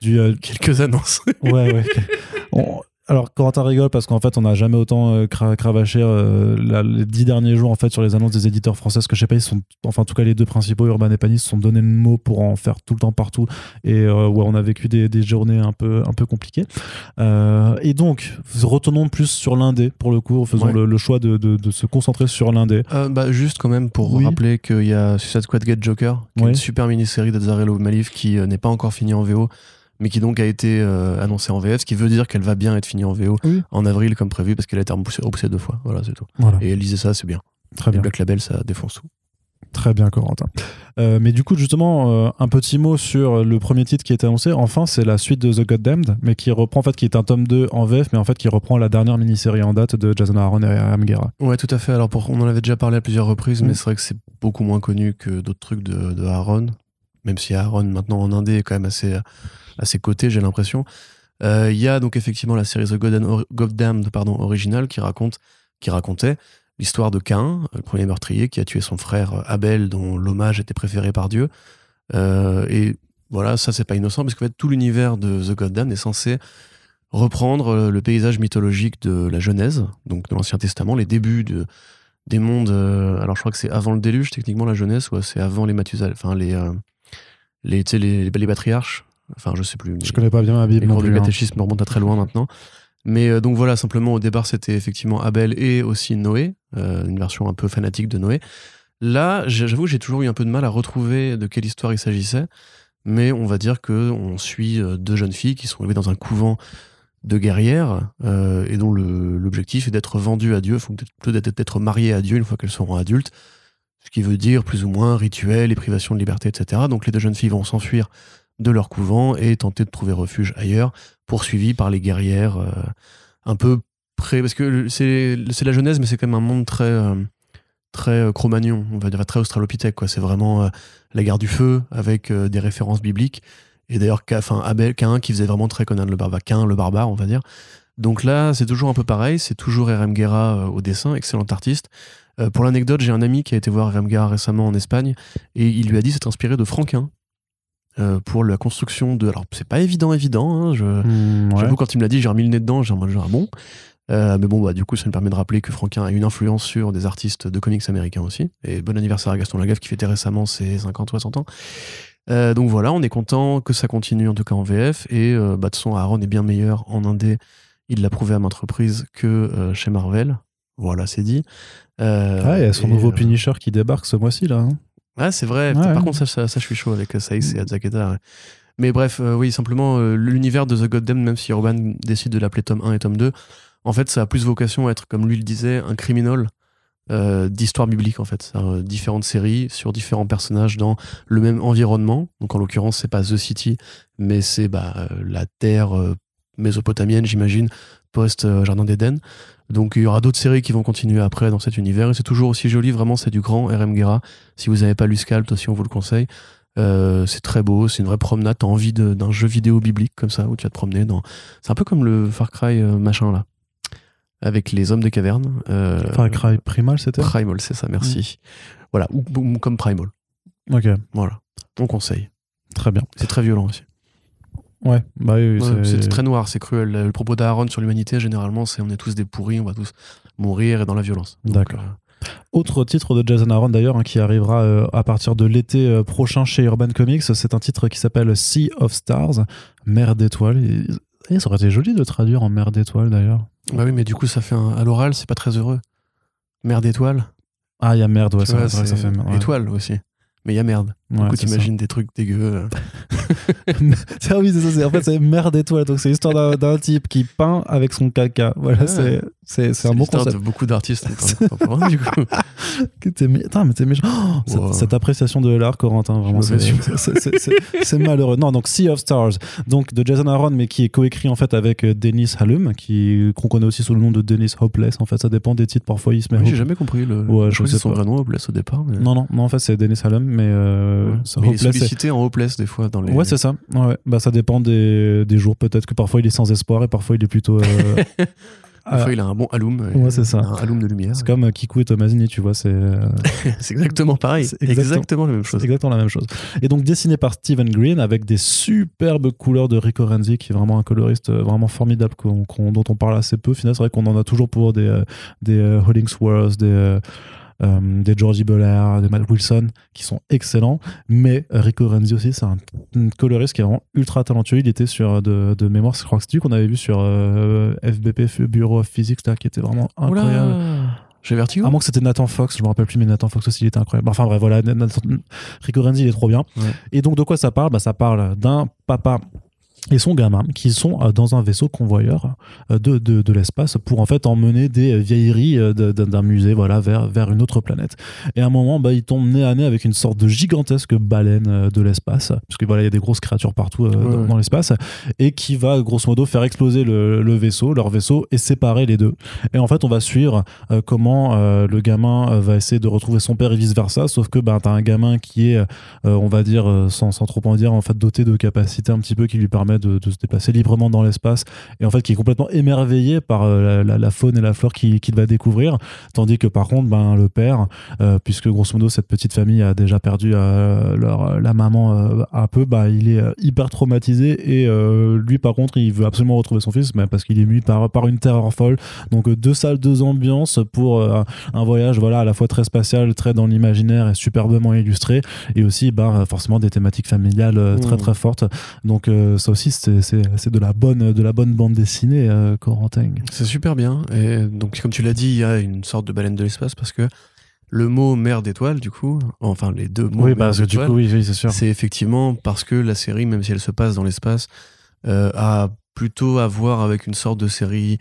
du. euh, Quelques annonces. ouais, ouais. <laughs> On- alors, Corentin rigole parce qu'en fait, on n'a jamais autant euh, cra- cravaché euh, la- les dix derniers jours en fait sur les annonces des éditeurs français. Parce que je sais pas, ils sont, enfin, en tout cas, les deux principaux, Urban et Panis, se sont donné le mot pour en faire tout le temps partout. Et euh, ouais, on a vécu des, des journées un peu, un peu compliquées. Euh, et donc, retournons plus sur l'indé pour le coup. Faisons Ouais. le, le choix de, de- de se concentrer sur l'indé. Euh, bah, juste quand même pour Oui. rappeler qu'il y a Suicide Squad Get Joker, qui est une super mini-série d'Azzarello Malif qui n'est pas encore finie en VO, mais qui donc a été euh, annoncée en VF, ce qui veut dire qu'elle va bien être finie en VO Oui. en avril comme prévu parce qu'elle a été repoussée, repoussée deux fois. Voilà, c'est tout. Voilà, Et lisait ça, c'est bien. très bien. Black Label, ça défonce tout. Très bien, Corentin. Euh, mais du coup, justement, euh, un petit mot sur le premier titre qui a été annoncé. Enfin, c'est la suite de The Goddamned, mais qui reprend, en fait, qui est un tome 2 en VF, mais en fait, qui reprend la dernière mini-série en date de Jason Aaron et Ram Guerra. Ouais, tout à fait. Alors, pour, on en avait déjà parlé à plusieurs reprises, mais c'est vrai que c'est beaucoup moins connu que d'autres trucs de, de Aaron. Même si Aaron, maintenant en indé, est quand même assez, assez coté, j'ai l'impression. Euh, Il y a donc effectivement la série The Goddamned, pardon, originale qui, raconte, qui racontait l'histoire de Cain, le premier meurtrier qui a tué son frère euh, Abel, dont l'hommage était préféré par Dieu. Euh, et voilà, ça, c'est pas innocent, parce qu'en fait, tout l'univers de The Goddamned est censé reprendre euh, le paysage mythologique de la Genèse, donc de l'Ancien Testament, les débuts de, des mondes. euh, alors, je crois que c'est avant le déluge, techniquement, la Genèse, ou c'est avant les Mathusalem, enfin, les, euh, les, les, les patriarches. Enfin, je sais plus. Je connais pas bien la Bible les cours du hein. catéchisme remontent à très loin maintenant. Mais euh, donc voilà, simplement au départ, c'était effectivement Abel et aussi Noé, euh, une version un peu fanatique de Noé. Là, j'avoue, j'ai toujours eu un peu de mal à retrouver de quelle histoire il s'agissait, mais on va dire que on suit euh, deux jeunes filles qui sont élevées dans un couvent de guerrières euh, et dont l'objectif est d'être vendues à Dieu, d'être d'être mariées à Dieu une fois qu'elles seront adultes, ce qui veut dire plus ou moins rituel et privation de liberté, etc. Donc les deux jeunes filles vont s'enfuir de leur couvent et tenter de trouver refuge ailleurs, poursuivies par les guerrières euh, un peu près. Parce que c'est c'est la Genèse, mais c'est quand même un monde très. euh, très euh, cro-magnon, on va dire très australopithèque c'est vraiment euh, la guerre du feu avec des références bibliques et d'ailleurs enfin Abel Cain qui faisait vraiment très Conan le barbare Cain le barbare on va dire donc là c'est toujours un peu pareil c'est toujours R.M. Guerra au dessin excellent artiste pour l'anecdote j'ai un ami qui a été voir R.M. Guerra récemment en Espagne et il lui a dit s'être inspiré de Franquin euh, pour la construction de alors c'est pas évident évident hein, je, ouais. J'avoue, quand il me l'a dit, j'ai remis le nez dedans, j'ai en mode genre, bon. Euh, mais bon, bah, du coup, ça me permet de rappeler que Franquin a une influence sur des artistes de comics américains aussi. Et bon anniversaire à Gaston Lagaffe qui fêtait récemment ses 50 ou 60 ans. Euh, donc voilà, on est content que ça continue en tout cas en VF. Et euh, bah, de façon, Aaron est bien meilleur en indé. Il l'a prouvé à maintes reprises que chez Marvel. Voilà, c'est dit. Ah, il y a son nouveau Punisher qui débarque ce mois-ci là. hein. Ouais, c'est vrai. Ouais, Par contre, ça, ça, ça, je suis chaud avec Saïs et Azaketa. Mais bref, euh, oui, simplement, euh, l'univers de The Goddamned, même si Urban décide de l'appeler tome 1 et tome 2, en fait, ça a plus vocation à être, comme lui le disait, un criminel euh, d'histoire biblique, en fait. Euh, différentes séries sur différents personnages dans le même environnement. Donc, en l'occurrence, c'est pas The City, mais c'est bah, euh, la terre euh, mésopotamienne, j'imagine, post-Jardin d'Éden. Donc il y aura d'autres séries qui vont continuer après dans cet univers et c'est toujours aussi joli, vraiment c'est du grand RM Guerra. Si vous n'avez pas lu Scalp aussi on vous le conseille. Euh, c'est très beau, c'est une vraie promenade, t'as envie de- d'un jeu vidéo biblique comme ça où tu vas te promener dans... C'est un peu comme le Far Cry euh, machin là, avec les hommes des cavernes. Euh, Far Cry Primal c'était? Primal, c'est ça, merci. Voilà, ou, ou comme Primal, Ok, voilà. On conseille. très bien. C'est très violent aussi. Ouais, bah oui, Ouais, c'est- très noir, c'est cruel. Le propos d'Aaron sur l'humanité, généralement, c'est on est tous des pourris, on va tous mourir et dans la violence. D'accord. euh, Autre titre de Jason Aaron d'ailleurs hein, qui arrivera euh, à partir de l'été euh, prochain chez Urban Comics, c'est un titre qui s'appelle Sea of Stars, mer d'étoiles. Et, et ça aurait été joli de traduire en mer d'étoiles d'ailleurs. Bah oui, mais du coup, ça fait un... à l'oral, c'est pas très heureux. Mer d'étoiles. Ah, il y a merde, ouais, vrai ça fait ouais. Étoile aussi. Mais il y a merde. Ouais, du coup, t'imagines des trucs dégueux. <laughs> Ah oui, c'est ça. En fait, c'est mer d'étoiles. Donc, c'est l'histoire d'un- d'un type qui peint avec son caca. Voilà, Ouais. c'est c'est- c'est un bon concept. de beaucoup d'artistes <laughs> contemporains, du coup. <laughs> Que t'es mais t'es méchant. Oh, cette, Wow. cette appréciation de l'art, Corentin, vraiment, c'est malheureux. Non, donc Sea of Stars, donc de Jason Aaron, mais qui est coécrit en fait avec euh, Dennis Hallum, qui qu'on connaît aussi sous le nom de Dennis Hopeless. En fait, ça dépend des titres. Parfois, il se met. Oui, j'ai jamais compris le. Ouais, je je crois que sais c'est son vrai nom, Hopeless, au départ. Mais... Non, non, non, en fait, c'est Dennis Hallum, mais, euh, Ouais. Mais il est Hopeless, sollicité en Hopeless des fois dans les. Ouais, c'est ça. Ouais. Bah, ça dépend des, des jours. Peut-être que parfois il est sans espoir et parfois il est plutôt. euh, <laughs> Des fois, il a un bon alum. Ouais, c'est ça. Un alum de lumière. c'est comme Kikou et Tomazini, tu vois. C'est. euh, <laughs> C'est exactement pareil. C'est exactement- exactement la même chose. exactement la même chose. Et donc dessiné par Steven Green avec des superbes couleurs de Rico Renzi, qui est vraiment un coloriste euh, vraiment formidable dont on parle assez peu. Finalement, c'est vrai qu'on en a toujours pour des, euh, des euh, Hollingsworth, des, euh, euh, des Georgie Belair, des Matt Wilson, qui sont excellents. Mais euh, Rico Renzi aussi, c'est un, un coloriste qui est vraiment ultra talentueux. Il était sur euh, de, de mémoire, je crois que c'est lui qu'on avait vu sur euh, FBP, Bureau of Physics, là, qui était vraiment incroyable. Oula J'ai vertigo À moins que c'était Nathan Fox, je me rappelle plus, mais Nathan Fox aussi, il était incroyable. Enfin bref, voilà, Nathan- Rico Renzi, il est trop bien. Ouais. Et donc, de quoi ça parle? Bah, Ça parle d'un papa et son gamin qui sont euh, dans un vaisseau convoyeur euh, de, de, de l'espace pour en fait emmener des vieilleries euh, de- d'un musée voilà, vers, vers une autre planète. Et à un moment, bah, ils tombent nez à nez avec une sorte de gigantesque baleine de l'espace, parce que voilà, il y a des grosses créatures partout Ouais, dans, ouais. dans l'espace, et qui va grosso modo faire exploser le, le vaisseau, leur vaisseau, et séparer les deux. Et en fait, on va suivre comment le gamin va essayer de retrouver son père et vice versa, sauf que bah, t'as un gamin qui est, on va dire, sans, sans trop en dire, en fait, doté de capacités un petit peu qui lui permet de, de se déplacer librement dans l'espace, et en fait, qui est complètement émerveillé par euh, la, la- la faune et la flore qu'il qu'il va découvrir, tandis que par contre, ben, le père, euh, puisque grosso modo, cette petite famille a déjà perdu euh, leur, la maman euh, un peu, bah, il est hyper traumatisé, et lui, par contre, il veut absolument retrouver son fils, mais parce qu'il est mû par, par une terreur folle, donc deux salles, deux ambiances pour un voyage voilà à la fois très spatial, très dans l'imaginaire et superbement illustré, et aussi bah, forcément des thématiques familiales très Mmh. très fortes. Donc ça aussi c'est de la bonne de la bonne bande dessinée euh, Corentin. C'est super bien. Et donc, comme tu l'as dit, il y a une sorte de baleine de l'espace parce que le mot mer d'étoiles, du coup, enfin les deux mots Oui, mer parce que du coup oui, oui c'est sûr. c'est effectivement parce que la série, même si elle se passe dans l'espace, euh, a plutôt à voir avec une sorte de série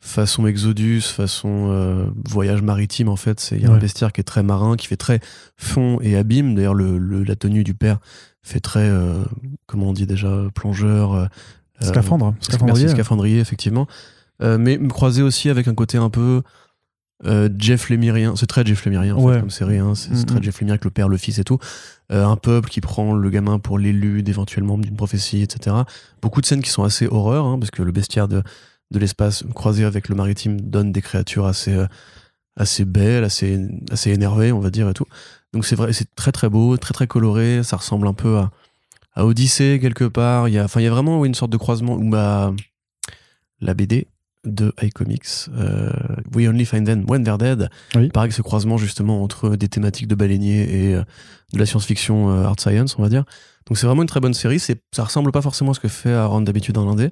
façon Exodus, façon euh, voyage maritime en fait. C'est- Il y a un bestiaire qui est très marin, qui fait très fond et abîme. D'ailleurs, le, le- la tenue du père fait très, euh, comment on dit déjà, plongeur. euh, euh, Scaphandre, scaphandrier. Merci, scaphandrier, effectivement. Mais me croiser aussi avec un côté un peu Jeff Lemirien. C'est très Jeff Lemirien, en Ouais. fait, comme série. hein. C'est Mm, très mm. Jeff Lemire avec le père, le fils et tout. Un peuple qui prend le gamin pour l'élu, éventuellement d'une prophétie, etc. Beaucoup de scènes qui sont assez horreur, hein, parce que le bestiaire de, de l'espace croisé avec le maritime donne des créatures assez, assez belles, assez, assez énervées, on va dire, et tout. Donc c'est vrai, c'est très très beau, très très coloré. Ça ressemble un peu à, à Odyssée quelque part. Il y a, enfin, il y a vraiment oui, une sorte de croisement où ma, la BD de iComics, euh, We Only Find Them When They're Dead, Oui. pareil que ce croisement justement entre des thématiques de baleiniers et euh, de la science-fiction euh, art science, on va dire. Donc c'est vraiment une très bonne série. C'est, ça ressemble pas forcément à ce que fait Aaron d'habitude en indé.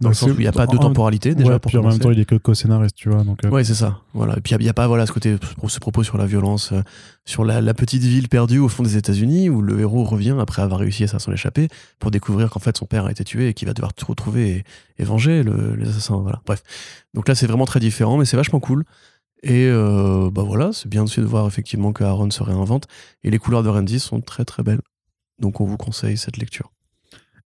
Dans le sens où il n'y a pas de temporalité déjà ouais, pour puis en même temps il est que co-scénariste, tu vois. Donc, euh, Ouais, c'est ça. Voilà. Et puis il n'y a, pas voilà, ce côté, ce propos sur la violence, euh, sur la, la petite ville perdue au fond des États-Unis où le héros revient après avoir réussi à s'en échapper pour découvrir qu'en fait son père a été tué et qu'il va devoir tout retrouver et, et venger le- les assassins. Voilà. Bref. Donc là, c'est vraiment très différent, mais c'est vachement cool. Et euh, bah voilà, c'est bien aussi de voir effectivement que Aaron se réinvente et les couleurs de Randy sont très très belles. Donc on vous conseille cette lecture.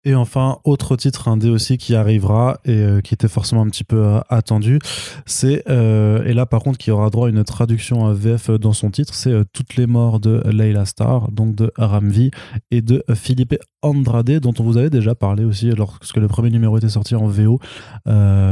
Et enfin, autre titre indé aussi qui arrivera et euh, qui était forcément un petit peu euh, attendu, c'est, euh, et là par contre qui aura droit à une traduction VF dans son titre, c'est Toutes les morts de Leila Star, donc de Ramvi et de Philippe Andrade, dont on vous avait déjà parlé aussi lorsque le premier numéro était sorti en VO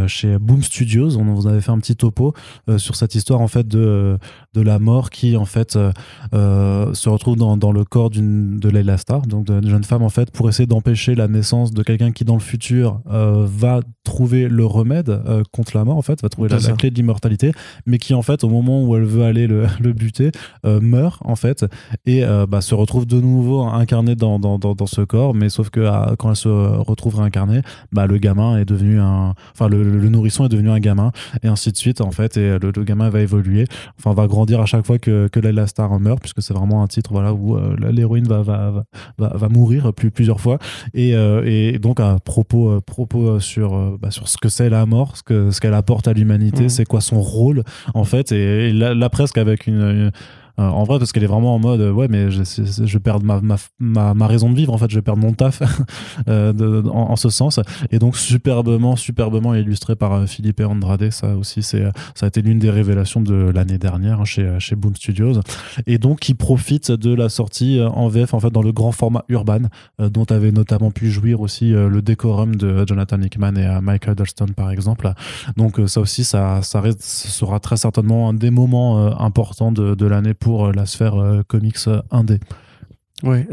chez Boom Studios. On vous avait fait un petit topo sur cette histoire en fait de, de la mort qui en fait euh, euh, se retrouve dans, dans le corps d'une de Leila Star, donc d'une jeune femme en fait, pour essayer d'empêcher la naissance de quelqu'un qui dans le futur va trouver le remède contre la mort en fait, va trouver la, clé de l'immortalité, mais qui en fait au moment où elle veut aller le, <laughs> le buter meurt en fait et bah, se retrouve de nouveau incarné dans, dans, dans, ce corps, mais sauf que quand elle se retrouve réincarnée, bah, le gamin est devenu un, enfin le, le, nourrisson est devenu un gamin et ainsi de suite en fait et le, le gamin va évoluer, enfin va grandir à chaque fois que, que Layla Star meurt puisque c'est vraiment un titre voilà où l'héroïne va, va, va, va, mourir plus, plusieurs fois et, et donc à propos, propos sur, bah, sur ce que c'est la mort, ce que ce qu'elle apporte à l'humanité, mmh. c'est quoi son rôle en fait et, là, presque avec une euh, en vrai, parce qu'elle est vraiment en mode, ouais, mais je, je perds ma, ma, ma, raison de vivre, en fait, je perdre mon taf <laughs> euh, en, ce sens. Et donc, superbement, superbement illustré par euh, Philippe Andrade. Ça aussi, c'est, ça a été l'une des révélations de l'année dernière chez, chez Boom Studios. Et donc, qui profite de la sortie en VF, en fait, dans le grand format urban, dont avait notamment pu jouir aussi le décorum de Jonathan Hickman et Michael Durston, par exemple. Donc, ça aussi, ça, ça, sera très certainement un des moments importants de, de l'année pour pour euh, la sphère euh, comics euh, indé. Oui.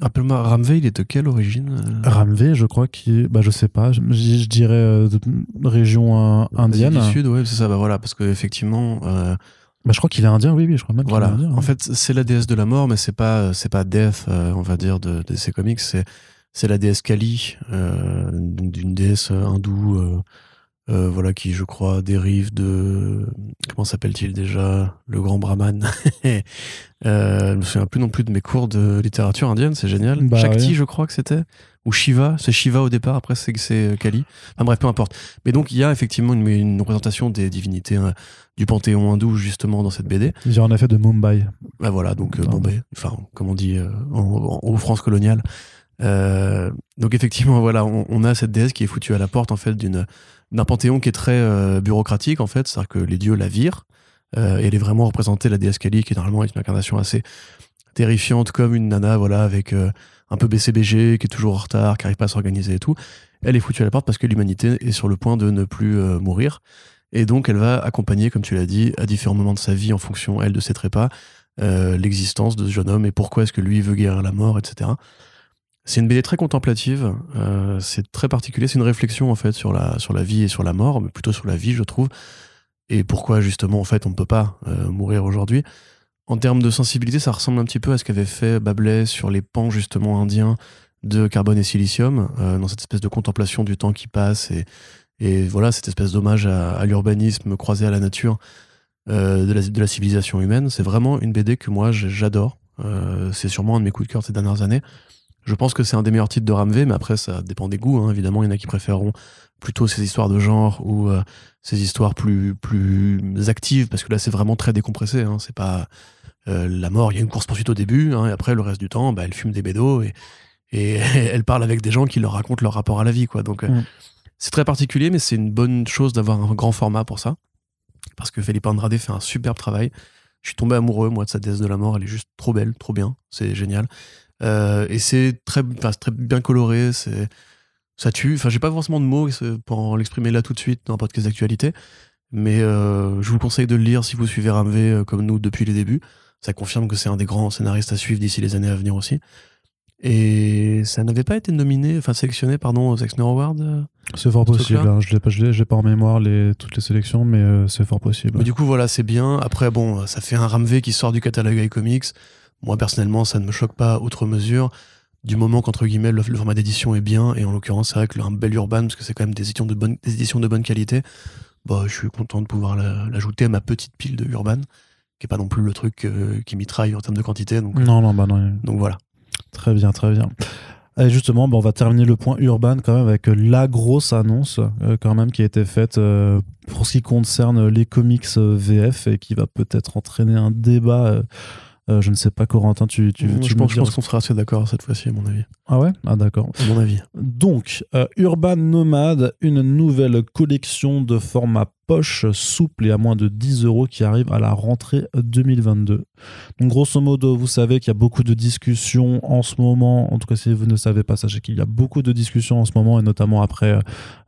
Rappelle-moi, Ramvé, il est de quelle origine Ramvé, je crois qu'il bah, je sais pas, je, dirais de région indienne. Du sud, ouais, c'est ça, bah voilà, parce qu'effectivement. Euh... Bah, je crois qu'il est indien, oui, oui, je crois même voilà. est indien. En fait, c'est la déesse de la mort, mais c'est pas, pas Death, on va dire, de, de ces comics, c'est, c'est la déesse Kali, d'une déesse hindoue euh, voilà, qui, je crois, dérive de. Comment s'appelle-t-il déjà Le grand Brahman. <laughs> euh, je me souviens plus non plus de mes cours de littérature indienne, c'est génial. Bah, Shakti, je crois que c'était. Ou Shiva, c'est Shiva au départ, après c'est c'est Kali. Enfin bref, peu importe. Mais donc il y a effectivement une, représentation des divinités hein, du panthéon hindou justement dans cette BD. J'ai en effet de Mumbai. Bah voilà, donc euh, Bombay, enfin comme on dit euh, en, en, France coloniale. Euh, donc effectivement, voilà, on, a cette déesse qui est foutue à la porte en fait d'une d'un panthéon qui est très euh, bureaucratique en fait, c'est-à-dire que les dieux la virent euh, et elle est vraiment représentée la déesse Kali qui normalement est une incarnation assez terrifiante comme une nana voilà avec un peu BCBG qui est toujours en retard, qui arrive pas à s'organiser et tout. Elle est foutue à la porte parce que l'humanité est sur le point de ne plus mourir et donc elle va accompagner comme tu l'as dit à différents moments de sa vie en fonction elle de ses trépas l'existence de ce jeune homme et pourquoi est-ce que lui veut guérir la mort etc. C'est une BD très contemplative, euh, c'est très particulier, c'est une réflexion en fait sur la, sur la vie et sur la mort, mais plutôt sur la vie je trouve, et pourquoi justement en fait on ne peut pas euh, mourir aujourd'hui. En termes de sensibilité, ça ressemble un petit peu à ce qu'avait fait Babelais sur les pans justement indiens de carbone et silicium, euh, dans cette espèce de contemplation du temps qui passe et, et voilà cette espèce d'hommage à, l'urbanisme croisé à la nature de la, de, la, civilisation humaine. C'est vraiment une BD que moi j'adore. c'est sûrement un de mes coups de cœur ces dernières années. Je pense que c'est un des meilleurs titres de Ramvé, mais après, ça dépend des goûts. Hein. Évidemment, il y en a qui préféreront plutôt ces histoires de genre ou euh, ces histoires plus, plus actives, parce que là, c'est vraiment très décompressé. Hein. C'est pas euh, la mort, il y a une course-poursuite au début, hein, et après, le reste du temps, bah, elle fume des bédos et, et <laughs> elle parle avec des gens qui leur racontent leur rapport à la vie. Quoi. Donc, euh, mm. c'est très particulier, mais c'est une bonne chose d'avoir un grand format pour ça, parce que Felipe Andrade fait un superbe travail. Je suis tombé amoureux, moi, de sa déesse de la mort. Elle est juste trop belle, trop bien. C'est génial. Euh, et c'est très, très bien coloré, c'est ça tue. Enfin, j'ai pas forcément de mots pour l'exprimer là tout de suite dans un podcast d'actualité, mais euh, je vous conseille de le lire si vous suivez Ramvé euh, comme nous depuis les débuts. Ça confirme que c'est un des grands scénaristes à suivre d'ici les années à venir aussi. Et ça n'avait pas été nominé, enfin sélectionné, pardon, aux Exner Awards C'est fort possible. Hein. Je n'ai pas, pas, en mémoire les, toutes les sélections, mais c'est fort possible. Mais du coup, voilà, c'est bien. Après, bon, ça fait un Ramvé qui sort du catalogue iComics. Moi, personnellement, ça ne me choque pas outre mesure, du moment qu'entre guillemets, le, format d'édition est bien, et en l'occurrence, c'est vrai que un bel urban, parce que c'est quand même des éditions de bonne, des éditions de bonne qualité, bah, je suis content de pouvoir l'ajouter à ma petite pile de urban, qui est pas non plus le truc euh, qui mitraille en termes de quantité. Donc, non, non, bah non. Donc voilà. Très bien, très bien. Et justement, bah, on va terminer le point urban quand même avec la grosse annonce euh, quand même qui a été faite euh, pour ce qui concerne les comics VF et qui va peut-être entraîner un débat euh, je ne sais pas, Corentin, tu, tu, tu Je pense, qu'on sera assez d'accord cette fois-ci, à mon avis. Ah ouais? Ah d'accord. À mon avis. Donc, euh, Urban Nomad, une nouvelle collection de format poche souple et à moins de 10 euros qui arrive à la rentrée 2022. Donc grosso modo, vous savez qu'il y a beaucoup de discussions en ce moment. En tout cas, si vous ne savez pas, sachez qu'il y a beaucoup de discussions en ce moment, et notamment après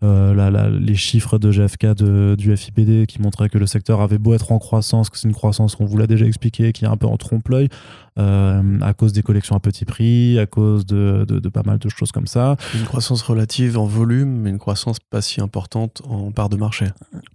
euh, les chiffres de GFK du FIPD qui montraient que le secteur avait beau être en croissance, que c'est une croissance qu'on vous l'a déjà expliqué, qui est un peu en trompe-l'œil. Euh, à cause des collections à petit prix, à cause de, de, pas mal de choses comme ça. Une croissance relative en volume, mais une croissance pas si importante en part de marché.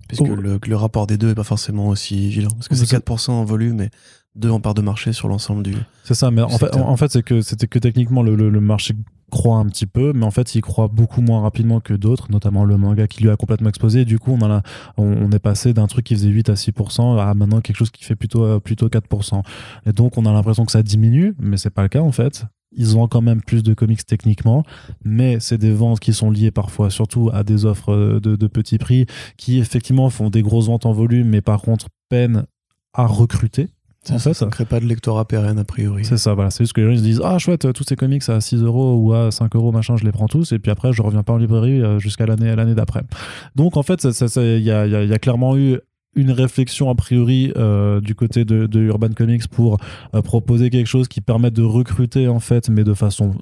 Puisque oh. le, le, rapport des deux n'est pas forcément aussi vilain. Parce que c'est 4% en volume et deux en part de marché sur l'ensemble du. C'est ça, mais en fait, en, fait c'est que c'était que techniquement le, le, marché croît un petit peu, mais en fait il croît beaucoup moins rapidement que d'autres, notamment le manga qui lui a complètement explosé. Du coup, on, a, on, est passé d'un truc qui faisait 8 à 6% à maintenant quelque chose qui fait plutôt, euh, plutôt 4%. Et donc on a l'impression que ça diminue, mais c'est pas le cas en fait. Ils ont quand même plus de comics techniquement, mais c'est des ventes qui sont liées parfois surtout à des offres de, de petits prix qui effectivement font des grosses ventes en volume, mais par contre peinent à recruter en fait, ça ne crée pas de lectorat pérenne a priori. C'est ça, voilà. C'est juste que les gens ils se disent Ah, chouette, tous ces comics à 6 euros ou à 5 euros, machin, je les prends tous. Et puis après, je reviens pas en librairie euh, jusqu'à l'année l'année d'après. Donc, en fait, il y a, y a, clairement eu une réflexion a priori euh, du côté de, Urban Comics pour euh, proposer quelque chose qui permette de recruter en fait mais de façon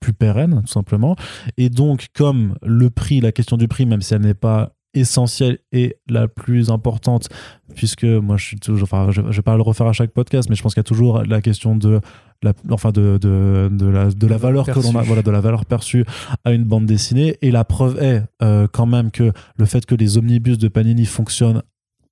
plus pérenne tout simplement et donc comme le prix la question du prix même si elle n'est pas essentielle et la plus importante, puisque moi je suis toujours, enfin je, vais pas le refaire à chaque podcast, mais je pense qu'il y a toujours la question de la, enfin de, de, de, la, de la valeur que l'on a, voilà, de la valeur perçue à une bande dessinée. Et la preuve est euh, quand même que le fait que les omnibus de Panini fonctionnent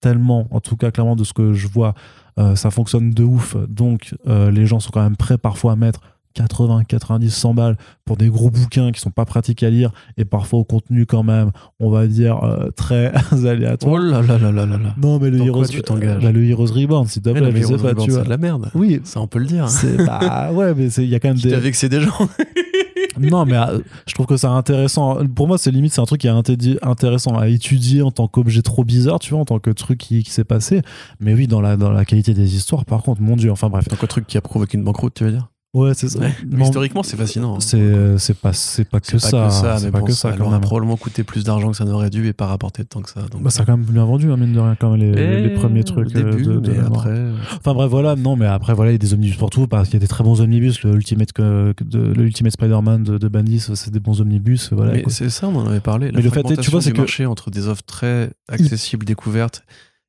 tellement, en tout cas clairement de ce que je vois, euh, ça fonctionne de ouf. Donc euh, les gens sont quand même prêts parfois à mettre 80, 90, 100 balles pour des gros bouquins qui sont pas pratiques à lire et parfois au contenu quand même, on va dire, euh, très <laughs> aléatoire. Oh là là là là là Non, mais le Heroes, tu t'engages bah, Le Heroes Reborn, s'il te plaît, mais, c'est pas, tu vois. de la merde. Oui. Ça, on peut le dire. Bah <laughs> ouais, mais il y a quand même des. avec c'est des gens. <laughs> non, mais euh, je trouve que c'est intéressant. Pour moi, c'est limite, c'est un truc qui est intéressant à étudier en tant qu'objet trop bizarre, tu vois, en tant que truc qui, qui s'est passé. Mais oui, dans la, dans la qualité des histoires, par contre, mon dieu, enfin bref. En tant que truc qui a provoqué une banqueroute, tu veux dire? Ouais, c'est ça. historiquement, c'est fascinant. Hein. C'est euh, c'est pas c'est pas que ça. ça mais pas que ça. Ça aurait probablement coûté plus d'argent que ça n'aurait dû et pas rapporté tant que ça. Donc... Bah, ça a quand même bien vendu, hein, mine de rien, quand même, les, les, premiers trucs. Euh, début, de, après. Euh, enfin bref, voilà. Non, mais après, voilà, il y a des omnibus pour tout. Parce qu'il y a des très bons omnibus. Le Ultimate, de, le Ultimate Spider-Man de, de Bandis, c'est des bons omnibus. Voilà. Mais c'est ça, on en avait parlé. La mais le fait, tu vois, c'est que marché entre des offres très accessibles, découvertes,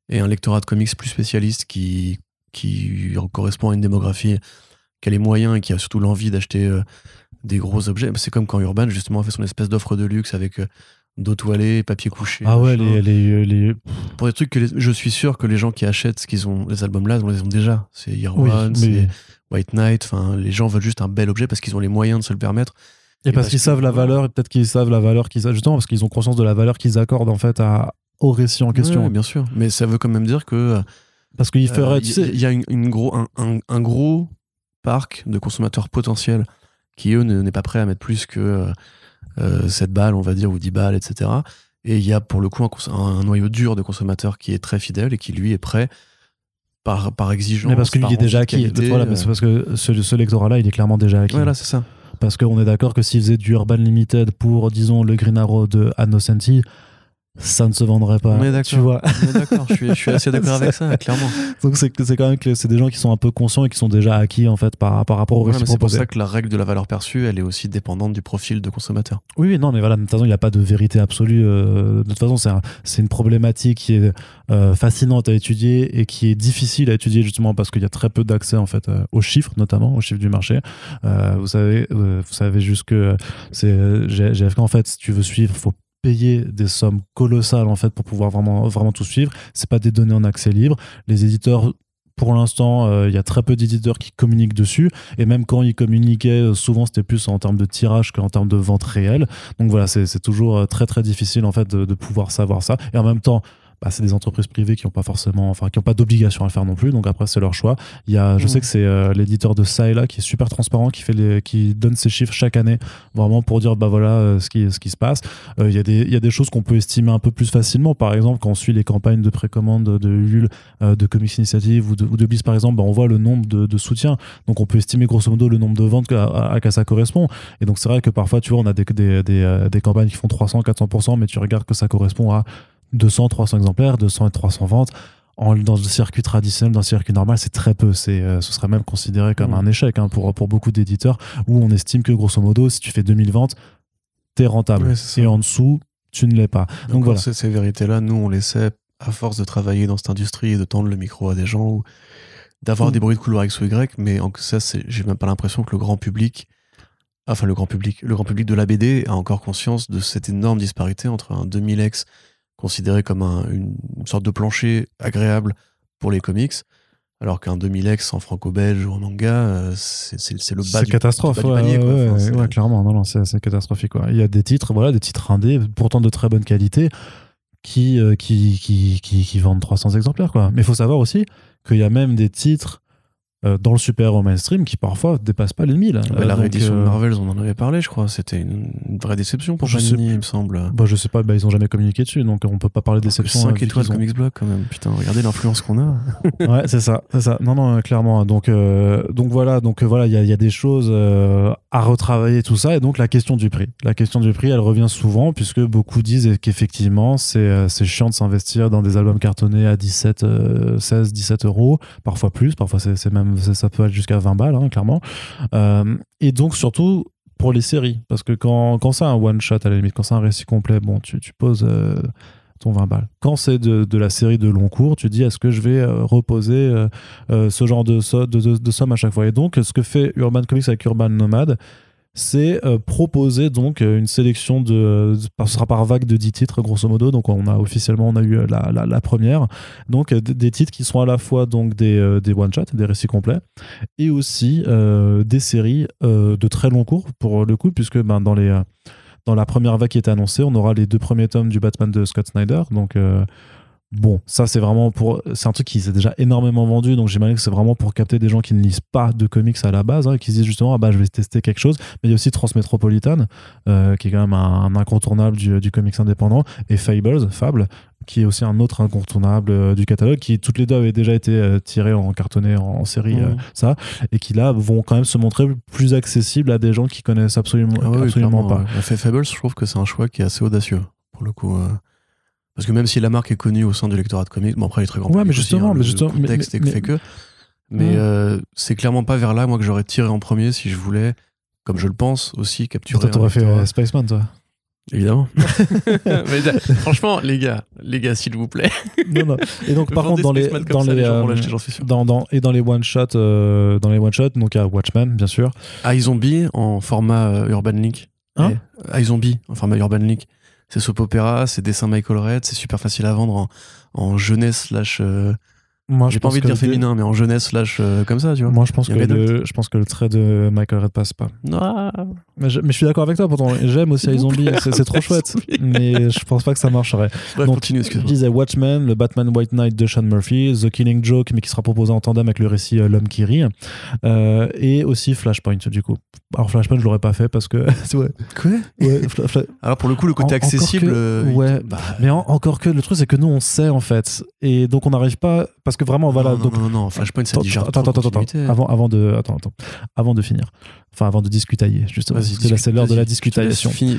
et un lectorat de comics plus spécialiste qui qui correspond à une démographie qui a les moyens et qui a surtout l'envie d'acheter euh, des gros objets. C'est comme quand Urban, justement, a fait son espèce d'offre de luxe avec euh, dos toilé, papier couché. Ah ouais, les, les, les, Pour des trucs que je suis sûr que les gens qui achètent ce qu'ils ont, les albums là, on les ont déjà. C'est Year One, c'est White Knight. Enfin, les gens veulent juste un bel objet parce qu'ils ont les moyens de se le permettre. Et, parce, qu'ils savent la valeur, et peut-être qu'ils savent la valeur qu'ils justement parce qu'ils ont conscience de la valeur qu'ils accordent en fait à, au récit en question. bien sûr. Mais ça veut quand même dire que. Parce qu'il ferait. Il y, a une, gros, un, un, gros parc de consommateurs potentiels qui, eux, n'est pas prêt à mettre plus que euh, euh, 7 balles, on va dire, ou 10 balles, etc. Et il y a pour le coup un, noyau dur de consommateurs qui est très fidèle et qui, lui, est prêt par, par exigence. Mais parce que lui est déjà acquis. Voilà, mais c'est parce que ce, ce lectorat-là, il est clairement déjà acquis. Voilà, c'est ça. Parce qu'on est d'accord que s'il faisait du Urban Limited pour, disons, le Green Arrow de Annocenti, ça ne se vendrait pas. On est d'accord. Tu vois. d'accord. Je suis, je suis assez <laughs> d'accord avec ça, clairement. Donc c'est quand même que c'est des gens qui sont un peu conscients et qui sont déjà acquis en fait par, par rapport au ouais, C'est pour ça que la règle de la valeur perçue, elle est aussi dépendante du profil de consommateur. Oui, non, mais voilà, de toute façon, il n'y a pas de vérité absolue. Euh, de toute façon, c'est une problématique qui est euh, fascinante à étudier et qui est difficile à étudier justement parce qu'il y a très peu d'accès en fait euh, aux chiffres, notamment aux chiffres du marché. vous savez, vous savez juste que c'est GFK en fait, si tu veux suivre, faut payer des sommes colossales en fait pour pouvoir vraiment, tout suivre. C'est pas des données en accès libre. Les éditeurs pour l'instant, euh, il y a très peu d'éditeurs qui communiquent dessus. Et même quand ils communiquaient, euh, souvent c'était plus en termes de tirage qu'en termes de vente réelle. Donc voilà, c'est toujours euh, très très difficile en fait de, pouvoir savoir ça. Et en même temps, bah, c'est des entreprises privées qui n'ont pas forcément, enfin, qui n'ont pas d'obligation à le faire non plus. Donc après, c'est leur choix. Il y a, je mm. sais que c'est euh, l'éditeur de Saela qui est super transparent, qui fait les, qui donne ses chiffres chaque année, vraiment pour dire, bah voilà, euh, ce qui, ce qui se passe. Euh, il y a des, il y a des choses qu'on peut estimer un peu plus facilement. Par exemple, quand on suit les campagnes de précommande de Ulule, de Comics Initiative ou de, ou de Bliss, par exemple, bah, on voit le nombre de, de soutiens. Donc on peut estimer grosso modo le nombre de ventes à, à, ça correspond. Et donc c'est vrai que parfois, tu vois, on a des, des, des, des campagnes qui font 300, 400%, mais tu regardes que ça correspond à 200, 300 exemplaires, 200 et 300 ventes. En, dans le circuit traditionnel, dans le circuit normal, c'est très peu. C'est, euh, ce serait même considéré comme mmh. un échec hein, pour, pour beaucoup d'éditeurs, où on estime que grosso modo, si tu fais 2000 ventes, t'es rentable. et en dessous, tu ne l'es pas. Donc, voilà. Ces, vérités-là, nous, on les sait à force de travailler dans cette industrie et de tendre le micro à des gens où, d'avoir Mm. des bruits de couloir X ou Y, mais en, ça, c'est, j'ai même pas l'impression que le grand public, enfin le grand public, le grand public de la BD a encore conscience de cette énorme disparité entre un 2000X considéré comme un- une, une sorte de plancher agréable pour les comics, alors qu'un 2000X en franco-belge ou en manga, euh, c'est, le bas C'est du, catastrophe, du bas ouais, du panier, quoi. ouais, Enfin, ouais, c'est- ouais, clairement. Non, non, c'est catastrophique. Quoi. Il y a des titres, voilà, des titres indés, pourtant de très bonne qualité, qui, euh, qui, qui, qui, qui vendent 300 exemplaires. Quoi. Mais il faut savoir aussi qu'il y a même des titres dans le super-héros mainstream qui parfois dépassent pas les 1000. Ouais, Euh, la donc, réédition de euh, Marvel, on en avait parlé, je crois. C'était une, une vraie déception pour Je sais- Panini, il me semble. bah, je sais pas, bah, ils ont jamais communiqué dessus, donc on peut pas parler de déception. 5 euh, vu étoiles Comics Blog, quand même. Putain, regardez l'influence qu'on a. <laughs> ouais, c'est ça, c'est ça. Non, non, euh, clairement. Donc, euh, donc voilà, donc euh, voilà, il y, a- il y a des choses euh, à retravailler tout ça, et donc la question du prix. La question du prix, elle revient souvent puisque beaucoup disent qu'effectivement, c'est euh, chiant de s'investir dans des albums cartonnés à 17, euh, 16, 17 euros, parfois plus, parfois c'est même ça, peut aller jusqu'à 20 balles, hein, clairement. Euh, et donc surtout pour les séries, parce que quand, quand c'est un one shot à la limite, quand c'est un récit complet, bon, tu, tu poses. euh, ton 20 balles. Quand c'est de, la série de long cours, tu dis est-ce que je vais euh, reposer ce genre de, de- de somme à chaque fois? Et donc, ce que fait Urban Comics avec Urban Nomad, c'est euh, proposer donc euh, une sélection de, ce sera par vague de 10 titres grosso modo. Donc on a officiellement on a eu euh, la, la, première. Donc des titres qui sont à la fois donc des, des one shot des récits complets et aussi des séries de très long cours pour le coup puisque ben, dans les dans la première vague qui est annoncée on aura les deux premiers tomes du Batman de Scott Snyder. Donc Bon, ça c'est vraiment pour. C'est un truc qui s'est déjà énormément vendu, donc j'imagine que c'est vraiment pour capter des gens qui ne lisent pas de comics à la base, hein, qui se disent justement, ah bah je vais tester quelque chose. Mais il y a aussi Transmétropolitan, euh, qui est quand même un, un incontournable du, du comics indépendant, et Fables, Fable, qui est aussi un autre incontournable euh, du catalogue, qui toutes les deux avaient déjà été euh, tirés en cartonné en, en série, euh, ça, et qui là vont quand même se montrer plus accessibles à des gens qui connaissent absolument, Ah oui, absolument pas. ouais. Fait Fables, je trouve que c'est un choix qui est assez audacieux, pour le coup. Euh. Parce que même si la marque est connue au sein du lectorat de comics, bon après elle est très grand Ouais, public mais aussi, justement, hein, mais justement, mais- contexte mais- fait que. Mais Ouais. euh, c'est clairement pas vers là, moi, que j'aurais tiré en premier si je voulais, comme je le pense, aussi capturer. Toi, t'aurais fait euh, Spaceman, toi. Évidemment. <laughs> <laughs> Mais franchement, les gars, les gars, s'il vous plaît. non, non. Et donc, par contre, dans les, Spaceman comme dans ça, les, les gens vont euh, l'acheter, j'en suis sûr. dans, dans- et dans les one shot, dans les one shot, donc a Watchmen, bien sûr. iZombie en format euh, Urban League. Hein Eh, iZombie en format Urban League. C'est soap opéra, c'est dessin Michael Red, c'est super facile à vendre en, en jeunesse slash. euh, Moi, J'ai pas envie de dire féminin, mais en jeunesse slash euh, comme ça, tu vois. Moi, je pense, que le, je pense que le trait de Michael Red passe pas. Ah, Mais je, mais je suis d'accord avec toi, pourtant. J'aime aussi les zombies, c'est trop <laughs> chouette. Mais je pense pas que ça marcherait. Bref, Donc, continue, Je disais Watchmen, le Batman White Knight de Sean Murphy, The Killing Joke, mais qui sera proposé en tandem avec le récit euh, L'homme qui rit, euh, et aussi Flashpoint, du coup. Alors, Flashpoint, je l'aurais pas fait parce que. <laughs> ouais, Quoi? Ouais, Alors pour le coup, le côté En- accessible. que- euh, ouais. bah, Mais en- encore que le truc, c'est que nous, on sait en fait. Et donc, on n'arrive pas. Parce que vraiment, voilà. non, non, donc, non, non, Flashpoint, ça digère attends, attends, attends, avant de, attends, attends. Avant de finir. Enfin, avant de discutailler, justement. Vas-y, là, c'est l'heure de la discutation. fini-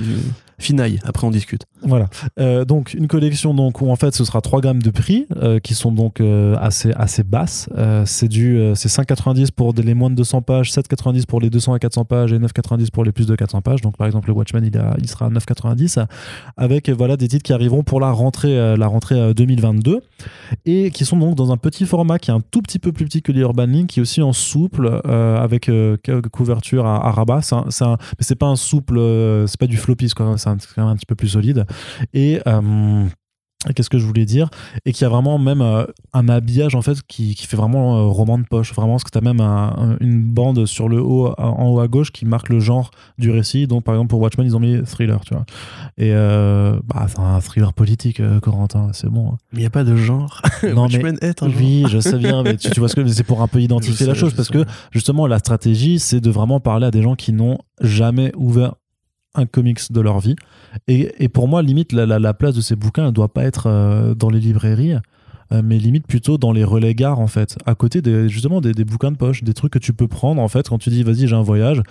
Finaille, après on discute. Voilà. Euh, donc, une collection donc, où en fait, ce sera 3 grammes de prix euh, qui sont donc euh, assez, assez basses. C'est du euh, c'est 5,90 pour les moins de 200 pages, 7,90 pour les 200 à 400 pages et 9,90 pour les plus de 400 pages. Donc, par exemple, le Watchmen, il, a, il sera à 9,90 avec voilà, des titres qui arriveront pour la rentrée, la rentrée euh, 2022 et qui sont donc dans un petit format qui est un tout petit peu plus petit que les Urban Link, qui est aussi en souple avec couverture à, à rabat. C'est un- c'est un- mais c'est pas un souple, euh, c'est pas du floppy, c'est quand même un petit peu plus solide. Et euh, Qu'est-ce que je voulais dire Et qu'il y a vraiment même euh, un habillage en fait qui, qui fait vraiment euh, roman de poche. Vraiment, parce que tu as même un- un- une bande sur le haut, en haut à gauche qui marque le genre du récit. Donc, par exemple, pour Watchmen, ils ont mis thriller, tu vois. Et euh, bah, c'est un thriller politique, euh, Corentin, c'est bon. hein. Mais il n'y a pas de genre. <laughs> Non, mais Watchmen est un genre. oui, je sais bien, mais tu, tu vois ce que c'est pour un peu <laughs> identifier la chose, parce que justement, la stratégie, c'est de vraiment parler à des gens qui n'ont jamais ouvert un comics de leur vie. Et, pour moi, limite, la, la- la place de ces bouquins ne doit pas être euh, dans les librairies, euh, mais limite plutôt dans les relais gares, en fait, à côté des, justement des, bouquins de poche, des trucs que tu peux prendre, en fait, quand tu dis, vas-y, j'ai un voyage,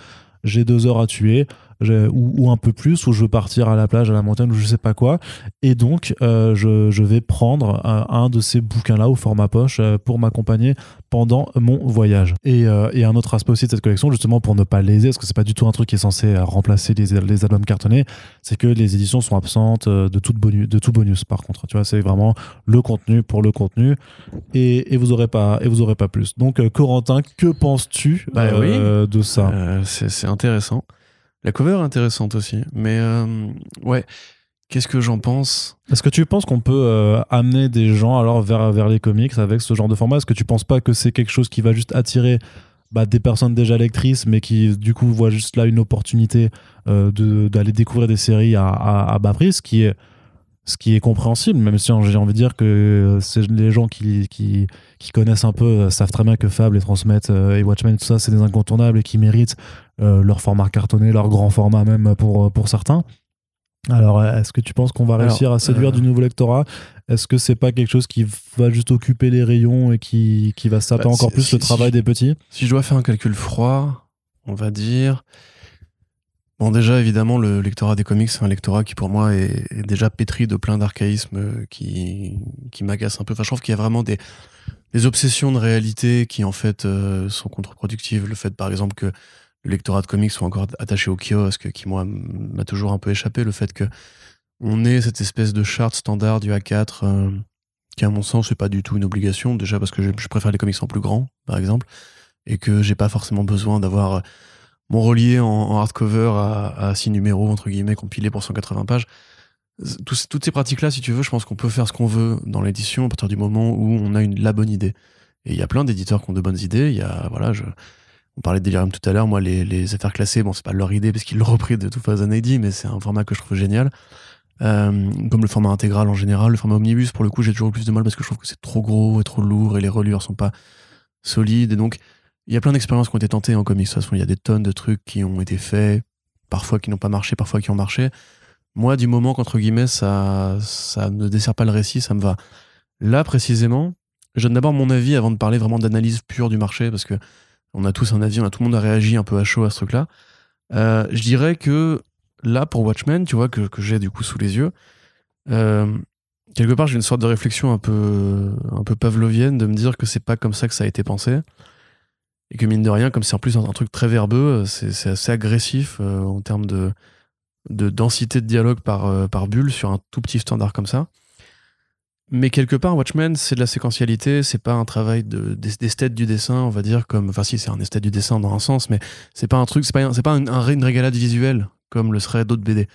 j'ai deux heures à tuer, ou, un peu plus, ou je veux partir à la plage, à la montagne, ou je sais pas quoi. Et donc, euh, je, vais prendre un, de ces bouquins-là au format poche pour m'accompagner pendant mon voyage. Et, et, un autre aspect aussi de cette collection, justement pour ne pas léser, parce que c'est pas du tout un truc qui est censé remplacer les, les albums cartonnés, c'est que les éditions sont absentes de tout bonus, de tout bonus par contre. Tu vois, c'est vraiment le contenu pour le contenu, et, et vous aurez pas et vous aurez pas plus. Donc, Corentin, que penses-tu bah de ça? C'est intéressant. La cover est intéressante aussi. Mais euh, ouais, qu'est-ce que j'en pense? Est-ce que tu penses qu'on peut euh, amener des gens alors vers, vers les comics avec ce genre de format? Est-ce que tu penses pas que c'est quelque chose qui va juste attirer bah, des personnes déjà lectrices, mais qui du coup voient juste là une opportunité euh, d'aller découvrir des séries à, à, bas prix, ce qui est ce qui est compréhensible, même si j'ai envie de dire que c'est les gens qui, qui, connaissent un peu savent très bien que Fable et Transmet et Watchmen, tout ça, c'est des incontournables et qui méritent euh, leur format cartonné, leur grand format même pour, pour certains. Alors, est-ce que tu penses qu'on va réussir à séduire euh, du nouveau lectorat? Est-ce que c'est pas quelque chose qui va juste occuper les rayons et qui, qui va s'attendre bah, encore plus le travail des petits? Si je dois faire un calcul froid, on va dire. Bon, déjà, évidemment, le lectorat des comics, c'est un lectorat qui, pour moi, est, déjà pétri de plein d'archaïsmes qui, qui m'agacent un peu. Enfin, je trouve qu'il y a vraiment des, des obsessions de réalité qui, en fait, euh, sont contre-productives. Le fait, par exemple, que le lectorat de comics soit encore attaché au kiosque, qui moi m'a toujours un peu échappé, le fait que on ait cette espèce de charte standard du A4, euh, qui à mon sens n'est pas du tout une obligation, déjà parce que je, préfère les comics en plus grand, par exemple, et que j'ai pas forcément besoin d'avoir euh, mon relié en, hardcover à, 6 numéros, entre guillemets, compilé pour 180 pages. toutes ces pratiques-là, si tu veux, je pense qu'on peut faire ce qu'on veut dans l'édition à partir du moment où on a une, la bonne idée. Et il y a plein d'éditeurs qui ont de bonnes idées. Il y a, voilà, je, on parlait de Delirium tout à l'heure. Moi, les, affaires classées, bon, c'est pas leur idée parce qu'ils l'ont repris de tout Zanedi, mais c'est un format que je trouve génial. Euh, comme le format intégral en général, le format omnibus, pour le coup, j'ai toujours plus de mal parce que je trouve que c'est trop gros et trop lourd et les reliures sont pas solides. Et donc, il y a plein d'expériences qui ont été tentées en comics. De toute façon, il y a des tonnes de trucs qui ont été faits, parfois qui n'ont pas marché, parfois qui ont marché. Moi, du moment qu'entre guillemets, ça, ça ne dessert pas le récit, ça me va. Là, précisément, je donne d'abord mon avis avant de parler vraiment d'analyse pure du marché parce que on a tous un avis, on tout le monde a réagi un peu à chaud à ce truc-là. Euh, je dirais que là, pour Watchmen, tu vois, que, j'ai du coup sous les yeux, euh, quelque part, j'ai une sorte de réflexion un peu, pavlovienne de me dire que c'est pas comme ça que ça a été pensé. Et que mine de rien, comme c'est en plus un, truc très verbeux, c'est assez agressif euh, en termes de, de densité de dialogue par bulle sur un tout petit standard comme ça. Mais quelque part, Watchmen, c'est de la séquentialité, c'est pas un travail d'esthète du dessin, on va dire, comme. Enfin, si, c'est un esthète du dessin dans un sens, mais c'est pas un truc, c'est pas, c'est pas une régalade visuelle comme le serait d'autres BD.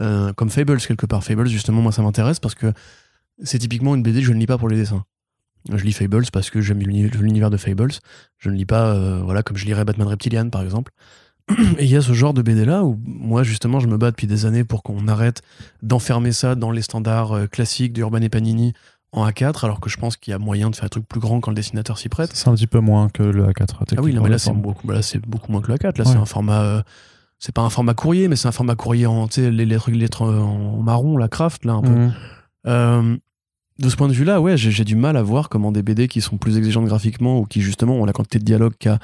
Euh, comme Fables, quelque part. Fables, justement, moi, ça m'intéresse parce que c'est typiquement une BD que je ne lis pas pour les dessins. Je lis Fables parce que j'aime l'univers de Fables. Je ne lis pas, euh, voilà, comme je lirais Batman Reptilian, par exemple. <clears throat> Et il y a ce genre de BD là où moi justement je me bats depuis des années pour qu'on arrête d'enfermer ça dans les standards euh, classiques d'Urban et Panini en A4 alors que je pense qu'il y a moyen de faire un truc plus grand quand le dessinateur s'y prête. C'est un petit peu moins que le A4. Ah oui, mais là c'est beaucoup, beaucoup moins que le A4. Là c'est un format, euh, c'est pas un format courrier, mais c'est un format courrier en les lettres, lettres en marron, la craft là un peu. Mhm. Euh, de ce point de vue-là, ouais, j'ai du mal à voir comment des BD qui sont plus exigeantes graphiquement ou qui justement ont la quantité de dialogue qu'a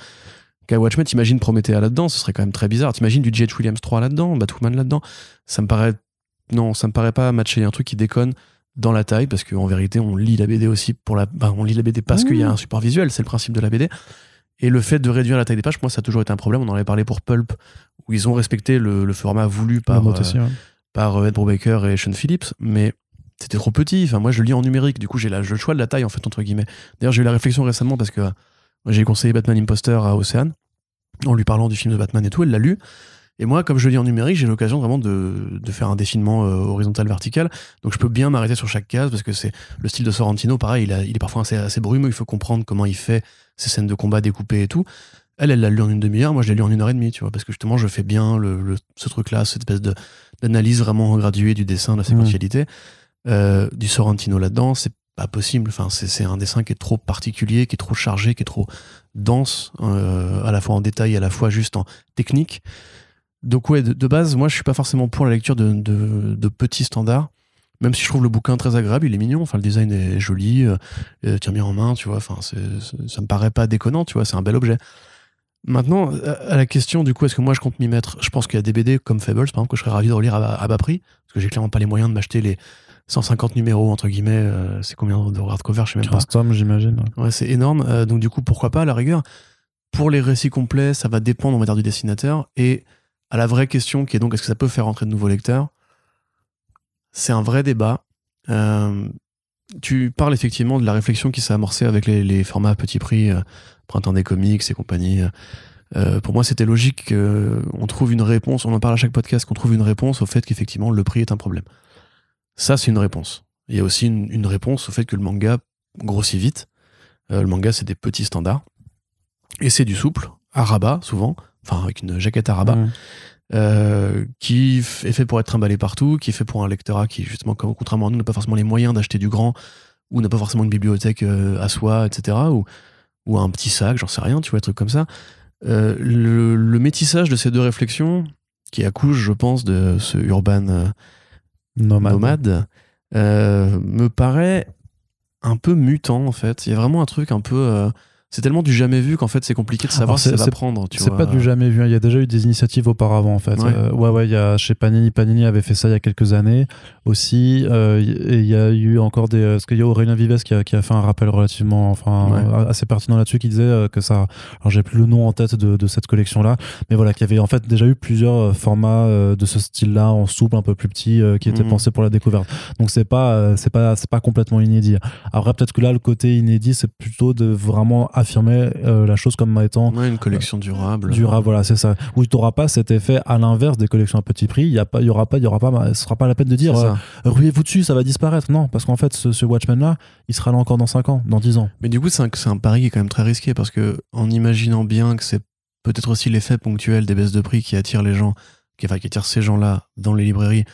qu'à Watchmen, t'imagines Promethea là-dedans, ce serait quand même très bizarre. T'imagines du J.H. Williams 3 là-dedans, Batwoman là-dedans. Ça me paraît. Non, ça me paraît pas matcher un truc qui déconne dans la taille, parce qu'en vérité, on lit la BD aussi pour la. Bah, on lit la BD parce qu'il y a un support visuel, c'est le principe de la BD. Et le fait de réduire la taille des pages, moi, ça a toujours été un problème. On en avait parlé pour Pulp, où ils ont respecté le, format voulu par, euh, par euh, Ed Brubaker et Sean Phillips, mais c'était trop petit. Enfin, moi, je lis en numérique, du coup, j'ai le choix de la taille, en fait, entre guillemets. D'ailleurs, j'ai eu la réflexion récemment parce que j'ai conseillé Batman Imposter à Océane, en lui parlant du film de Batman et tout, elle l'a lu. Et moi, comme je lis en numérique, j'ai l'occasion vraiment de, de, faire un défilement euh, horizontal-vertical. Donc je peux bien m'arrêter sur chaque case parce que c'est le style de Sorrentino, pareil, il, il est parfois assez, assez, brumeux, il faut comprendre comment il fait ses scènes de combat découpées et tout. Elle, elle l'a lu en une demi-heure, moi je l'ai lu en une heure et demie, tu vois, parce que justement je fais bien le, ce truc-là, cette espèce d'analyse vraiment graduée du dessin, de la séquentialité. Euh, du Sorrentino là-dedans, c'est pas possible. Enfin, c'est un dessin qui est trop particulier, qui est trop chargé, qui est trop dense, euh, à la fois en détail, à la fois juste en technique. Donc ouais, de, base, moi je suis pas forcément pour la lecture de, de, petits standards, même si je trouve le bouquin très agréable, il est mignon, enfin le design est joli, euh, tient bien en main, tu vois, enfin ça me paraît pas déconnant, tu vois, c'est un bel objet. Maintenant, à la question du coup, est-ce que moi je compte m'y mettre Je pense qu'il y a des BD comme Fables, par exemple, que je serais ravi de relire à, bas prix, parce que j'ai clairement pas les moyens de m'acheter les 150 numéros, entre guillemets. euh, c'est combien de hardcover Je sais même pas. 15 tomes, j'imagine. ouais. Ouais, c'est énorme. Euh, donc du coup, pourquoi pas à la rigueur Pour les récits complets, ça va dépendre, on va dire, du dessinateur. Et à la vraie question qui est donc, est-ce que ça peut faire entrer de nouveaux lecteurs C'est un vrai débat. Euh, tu parles effectivement de la réflexion qui s'est amorcée avec les, les formats à petit prix, Printemps des comics et compagnie. Euh, pour moi, c'était logique qu'on trouve une réponse, on en parle à chaque podcast, qu'on trouve une réponse au fait qu'effectivement le prix est un problème. Ça, c'est une réponse. Il y a aussi une, une réponse au fait que le manga grossit vite. Euh, le manga, c'est des petits standards. Et c'est du souple, à rabat, souvent, enfin avec une jaquette à rabat, euh, qui est fait pour être trimballé partout, qui est fait pour un lectorat qui, justement, comme, contrairement à nous, n'a pas forcément les moyens d'acheter du grand, ou n'a pas forcément une bibliothèque euh, à soi, etc. Ou, ou un petit sac, j'en sais rien, tu vois, des trucs comme ça. Euh, le, le métissage de ces deux réflexions, qui accouche, je pense, de ce urban Nomade. euh, me paraît un peu mutant, en fait. Il y a vraiment un truc un peu... euh, c'est tellement du jamais vu qu'en fait c'est compliqué de savoir si ça va prendre. C'est pas du jamais vu. hein. Il y a déjà eu des initiatives auparavant, en fait. Ouais. Euh, ouais, ouais. Il y a chez Panini. Panini avait fait ça il y a quelques années aussi. Euh, et il y a eu encore des. Parce qu'il y a Aurélien Vives qui a, qui a fait un rappel relativement, enfin, Ouais. euh, assez pertinent là-dessus, qui disait euh, que ça. Alors, j'ai plus le nom en tête de, de cette collection-là, mais voilà, qu'il y avait en fait déjà eu plusieurs euh, formats euh, de ce style-là, en souple, un peu plus petit, euh, qui étaient Mhm. pensés pour la découverte. Donc, c'est pas, euh, c'est pas, c'est pas complètement inédit. Après, peut-être que là, le côté inédit, c'est plutôt de vraiment affirmer euh, la chose comme étant Ouais, une collection durable. durable voilà c'est ça où tu n'auras pas cet effet à l'inverse des collections à petit prix il y a pas il y aura pas il y aura pas ce sera pas la peine de dire ça. euh, ruez-vous dessus ça va disparaître non parce qu'en fait ce, ce Watchmen là il sera là encore dans 5 ans dans 10 ans Mais du coup, c'est un, c'est un pari qui est quand même très risqué parce que, en imaginant bien que c'est peut-être aussi l'effet ponctuel des baisses de prix qui attire les gens, qui, enfin, qui attire ces gens-là dans les librairies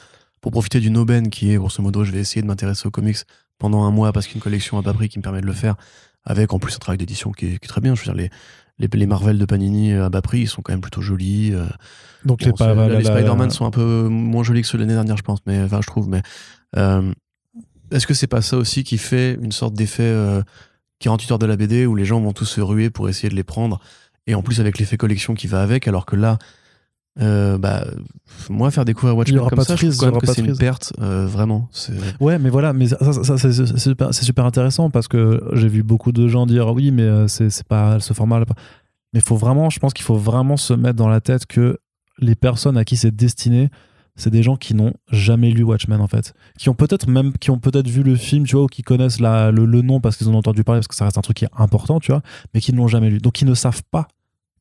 pour profiter d'une aubaine qui est, grosso modo, je vais essayer de m'intéresser aux comics pendant un mois parce qu'une collection à bas prix qui me permet de le faire, avec en plus un travail d'édition qui, est qui est très bien. Je veux dire, les, les, les Marvel de Panini à bas prix, ils sont quand même plutôt jolis. euh, donc Bon, les, pas, c'est- là, la- les la- Spider-Man sont un peu moins jolis que ceux de l'année dernière, je pense, mais enfin, je trouve. Mais euh, est-ce que c'est pas ça aussi qui fait une sorte d'effet euh, 48 heures de la BD où les gens vont tous se ruer pour essayer de les prendre et en plus avec l'effet collection qui va avec, alors que là, euh, bah, moi faire découvrir Watchmen aura comme pas ça, de je trouve quand même aura que pas c'est de une perte, euh, vraiment. Ouais mais voilà mais ça, ça- ça, c'est super, intéressant parce que j'ai vu beaucoup de gens dire oui mais euh, c'est pas ce format là mais faut vraiment je pense qu'il faut vraiment se mettre dans la tête que les personnes à qui c'est destiné c'est des gens qui n'ont jamais lu Watchmen en fait. Qui ont peut-être même qui ont peut-être vu le film tu vois ou qui connaissent la, le, le nom parce qu'ils en ont entendu parler parce que ça reste un truc qui est important tu vois mais qui ne l'ont jamais lu. Donc ils ne savent pas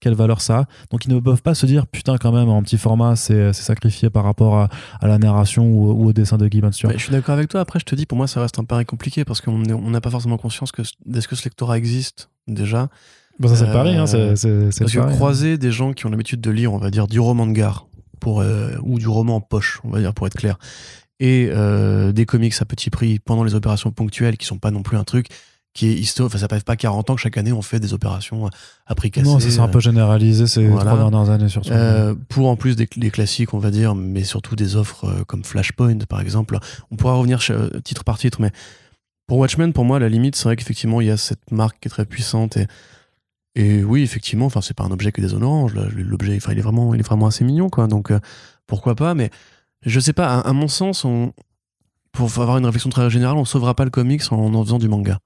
quelle valeur ça a donc ils ne peuvent pas se dire putain quand même en petit format c'est sacrifié par rapport à, à la narration ou, ou au dessin de vois. Ouais, je suis d'accord avec toi. Après, je te dis, pour moi, ça reste un pari compliqué parce qu'on n'a pas forcément conscience que est-ce que ce lectorat existe déjà? Bon, ça c'est Euh, pareil hein, c'est c'est Parce que pareil, hein. croiser des gens qui ont l'habitude de lire, on va dire, du roman de gare, pour, euh, ou du roman en poche, on va dire, pour être clair, et euh, des comics à petit prix pendant les opérations ponctuelles, qui sont pas non plus un truc qui est historique. Enfin, ça fait pas 40 ans que chaque année on fait des opérations à prix cassé. non ça s'est un peu généralisé ces voilà. trois dernières années surtout Euh, pour en plus des, des classiques, on va dire, mais surtout des offres euh, comme Flashpoint, par exemple. On pourra revenir euh, titre par titre, mais pour Watchmen, pour moi, à la limite, c'est vrai qu'effectivement, il y a cette marque qui est très puissante. Et, et oui, effectivement, enfin, c'est pas un objet que des oranges. là. L'objet, enfin, il est vraiment, il est vraiment assez mignon, quoi. Donc, euh, pourquoi pas, mais je sais pas, à, à mon sens, on, pour avoir une réflexion très générale, on sauvera pas le comics en en faisant du manga.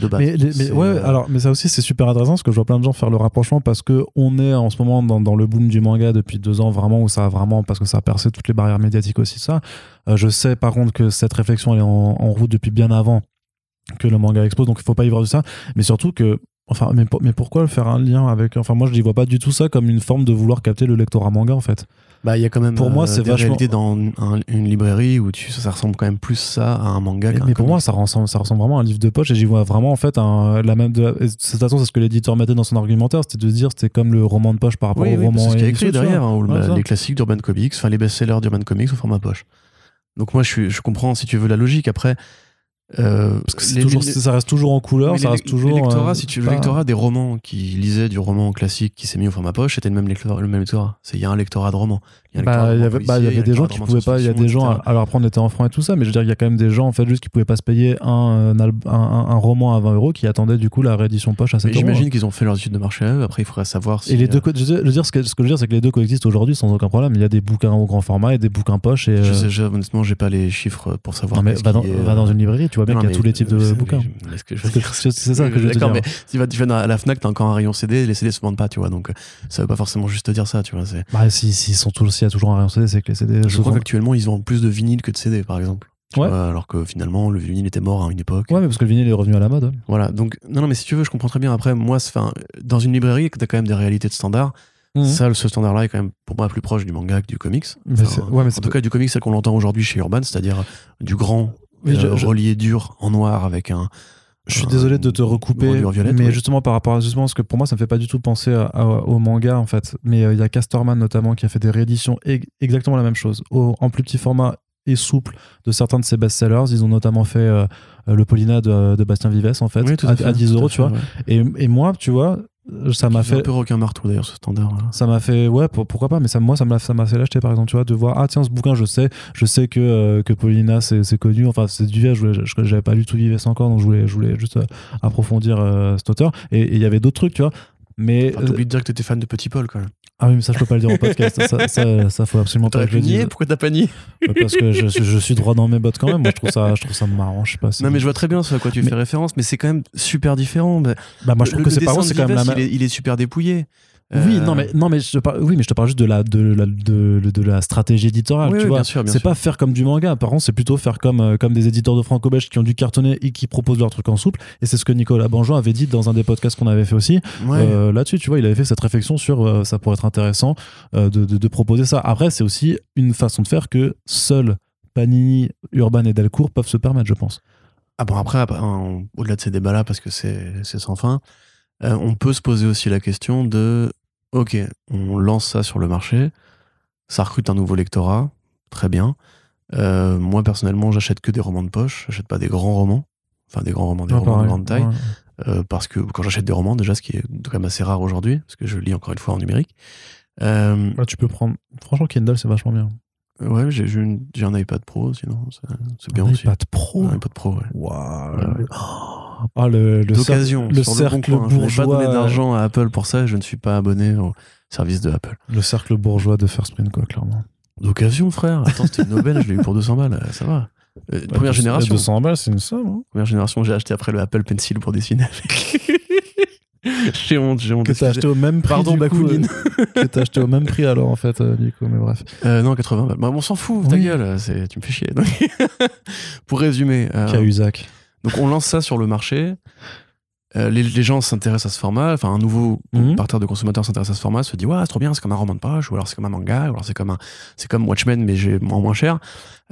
De base. Mais, ouais, euh, alors, mais ça aussi, c'est super intéressant parce que je vois plein de gens faire le rapprochement parce que on est en ce moment dans, dans le boom du manga depuis deux ans, vraiment, où ça a vraiment, parce que ça a percé toutes les barrières médiatiques aussi, ça. Euh, je sais par contre que cette réflexion, elle est en, en route depuis bien avant que le manga explose, donc il faut pas y voir de ça. Mais surtout que, enfin, mais, mais pourquoi faire un lien avec, enfin, moi, je n'y vois pas du tout ça comme une forme de vouloir capter le lectorat manga, en fait. Bah, il y a quand même Pour moi, euh, c'est vachement- dans un- une librairie où tu, ça ressemble quand même plus ça à un manga Mais, pour comics. moi, ça ressemble, ça ressemble vraiment à un livre de poche et j'y vois vraiment en fait un, la même. De, toute façon, c'est ce que l'éditeur mettait dans son argumentaire, c'était de dire c'était comme le roman de poche par rapport Oui, au oui, roman. c'est ce qu'il y a écrit derrière, hein, ou Ouais, les classiques d'Urban Comics, enfin les best-sellers d'Urban Comics au format poche. Donc moi, je, suis, je comprends si tu veux la logique. Après, Euh, Parce que c'est les- toujours, les- ça reste toujours en couleur, ça reste toujours. euh, si tu le lectorat des romans qui lisaient du roman classique qui s'est mis au format poche, c'était le même lectorat. Le même lectorat. C'est il y a un lectorat de roman. Il y Bah, de y bah, y avait des gens qui de pouvaient pas. Il y a des gens. Alors après, on était en franc et tout ça, mais je veux dire, il y a quand même des gens en fait juste qui pouvaient pas se payer un, un, un, roman à 20 euros qui attendaient du coup la réédition poche à 7 Mais euros. J'imagine qu'ils ont fait leurs études de marché à eux. Après, il faudrait savoir si. Et les euh, deux, co- je veux dire, ce que, ce que je veux dire, c'est que les deux coexistent aujourd'hui sans aucun problème. Il y a des bouquins au grand format et des bouquins poche. Et, Je euh, sais, honnêtement, j'ai pas les chiffres pour savoir. non, mais va, dans, euh, une librairie, tu vois bien qu'il y a mais tous les types de bouquins. mais C'est dire c'est- c'est ça que je veux te D'accord, dire. mais si tu vas à la Fnac, t'as encore un rayon CD, les CD se vendent pas, tu vois. Donc, euh, ça veut pas forcément juste te dire ça, tu vois. c'est- Bah, si, s'ils sont tous, s'il y a toujours un rayon CD, c'est que les CD. Je se crois qu'actuellement, ils vendent plus de vinyle que de CD, par exemple. Ouais. vois, alors que finalement, le vinyle était mort à une époque. Ouais, mais parce que le vinyle est revenu à la mode. Voilà, donc, non, non, mais si tu veux, je comprends très bien. Après, moi, c'est- dans une librairie, t'as quand même des réalités de standard. Mhm. Ça, ce standard-là est quand même, pour moi, plus proche du manga que du comics. Mais Enfin, c'est- ouais, mais en c'est tout cas, du comics, celle qu'on entend aujourd'hui chez Urban, c'est-à-dire du grand, Oui, je- euh, je- relié dur, en noir, avec un. Je suis un- désolé de te une recouper, violette, mais ouais. justement par rapport à justement parce que pour moi ça me fait pas du tout penser à- à- au manga en fait. Mais euh, il y a Casterman notamment qui a fait des rééditions e- exactement la même chose, au- en plus petit format et souple de certains de ses best-sellers. Ils ont notamment fait euh, euh, le Paulina de, de Bastien Vives en fait, Oui, tout à, à fait, à 10 tout à euros, tu vois. ouais. Et, et moi, tu vois, euh, ça m'a fait un peu requin marteau d'ailleurs, ce standard. ça m'a fait ouais pour- pourquoi pas mais ça moi ça m'a ça m'a fait l'acheter par exemple tu vois de voir ah tiens ce bouquin je sais je sais que euh, que Paulina c'est connu enfin c'est du Vives je j'avais pas lu tout Vives encore donc je voulais je voulais juste euh, approfondir euh, cet auteur et et il y avait d'autres trucs tu vois mais Enfin, T'oublies de dire que t'étais fan de Petit Paul quand même. Ah oui mais ça je peux pas le dire au podcast ça, ça, ça faut absolument pas que je le dise Pourquoi t'as pas nié parce que je, je suis droit dans mes bottes quand même moi je trouve ça je trouve ça marrant je sais pas Non, mais je vois très bien ce à quoi tu Mais- fais référence, mais c'est quand même super différent. Bah, bah moi je trouve le- que c'est pas c'est quand même la même il est, il est super dépouillé. Oui, Euh, non mais non mais je te parle, oui mais je te parle juste de la de la de, de la stratégie éditoriale, Oui, tu oui, vois. bien sûr, bien C'est pas faire comme du manga. Par contre, c'est plutôt faire comme euh, comme des éditeurs de franco-belge qui ont dû cartonner et qui proposent leur truc en souple. Et c'est ce que Nicolas Banjon avait dit dans un des podcasts qu'on avait fait aussi. Ouais. Euh, Là-dessus, tu vois, il avait fait cette réflexion sur euh, ça pourrait être intéressant euh, de, de, de proposer ça. Après, c'est aussi une façon de faire que seuls Panini, Urban et Delcourt peuvent se permettre, je pense. Ah bon, après, après, hein, au-delà de ces débats-là, parce que c'est c'est sans fin, euh, on peut se poser aussi la question de ok, on lance ça sur le marché, ça recrute un nouveau lectorat, très bien. Euh, moi, personnellement, j'achète que des romans de poche, j'achète pas des grands romans, enfin des grands romans, des romans de grande taille, Ouais. euh, parce que quand j'achète des romans, déjà, ce qui est quand même assez rare aujourd'hui, parce que je lis encore une fois en numérique. Euh, Là, tu peux prendre. Franchement, Kindle, c'est vachement bien. ouais, j'ai une- un iPad Pro, sinon c'est bien Un aussi. iPad Pro? Un iPad Pro, ouais. Waouh. Ouais, ouais. Ah, le, le d'occasion cer- le cercle le bon coin. Je n'ai pas bourgeois. donné d'argent à Apple pour ça et je ne suis pas abonné au service de Apple. Le cercle bourgeois de First Print, quoi, clairement. D'occasion, frère. Attends, c'était une aubaine, je l'ai eu pour 200 balles, euh, ça va. Euh, première génération. 200 balles, c'est une somme. hein. Première génération, j'ai acheté après le Apple Pencil pour dessiner avec. <laughs> j'ai honte, j'ai honte. Que t'as acheté au même prix. Pardon, Bakounine. euh, que t'as acheté au même prix alors, en fait, euh, du coup, mais bref. Euh, non, 80 balles. Bah, on s'en fout, ta Oui. gueule, c'est- tu me fais chier. Donc, <laughs> pour résumer, euh, Cahuzac. Donc on lance ça sur le marché. Euh, les, les gens s'intéressent à ce format, enfin un nouveau parterre de consommateurs s'intéresse à ce format, se dit ouais c'est trop bien, c'est comme un roman de poche, ou alors c'est comme un manga, ou alors c'est comme un, c'est comme Watchmen mais j'ai moins moins cher.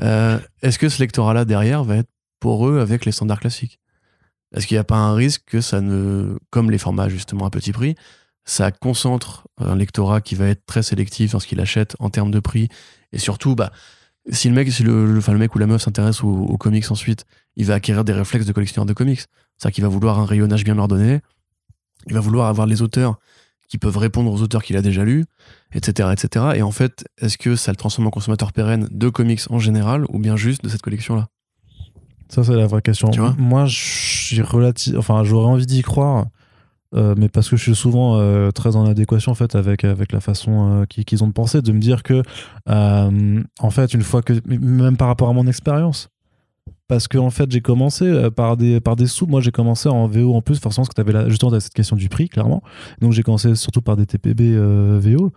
Euh, Est-ce que ce lectorat là derrière va être pour eux avec les standards classiques? Est-ce qu'il n'y a pas un risque que ça ne, comme les formats justement à petit prix, ça concentre un lectorat qui va être très sélectif dans ce qu'il achète en termes de prix et surtout bah si le mec, si le, le- enfin, le mec ou la meuf s'intéresse aux, aux comics ensuite, il va acquérir des réflexes de collectionneur de comics. C'est-à-dire qu'il va vouloir un rayonnage bien ordonné, il va vouloir avoir les auteurs qui peuvent répondre aux auteurs qu'il a déjà lus, etc., etc. Et en fait, est-ce que ça le transforme en consommateur pérenne de comics en général ou bien juste de cette collection-là? Ça, c'est la vraie question. Tu vois? Moi, relative, enfin, j'aurais envie d'y croire, euh, mais parce que je suis souvent euh, très en adéquation en fait avec avec la façon euh, qu'ils ont de penser, de me dire que, en fait, une fois que, même par rapport à mon expérience. Parce que en fait, j'ai commencé par des par des sous. Moi, j'ai commencé en VO en plus, forcément, parce que tu avais justement t'avais cette question du prix, clairement. Donc, j'ai commencé surtout par des TPB VO.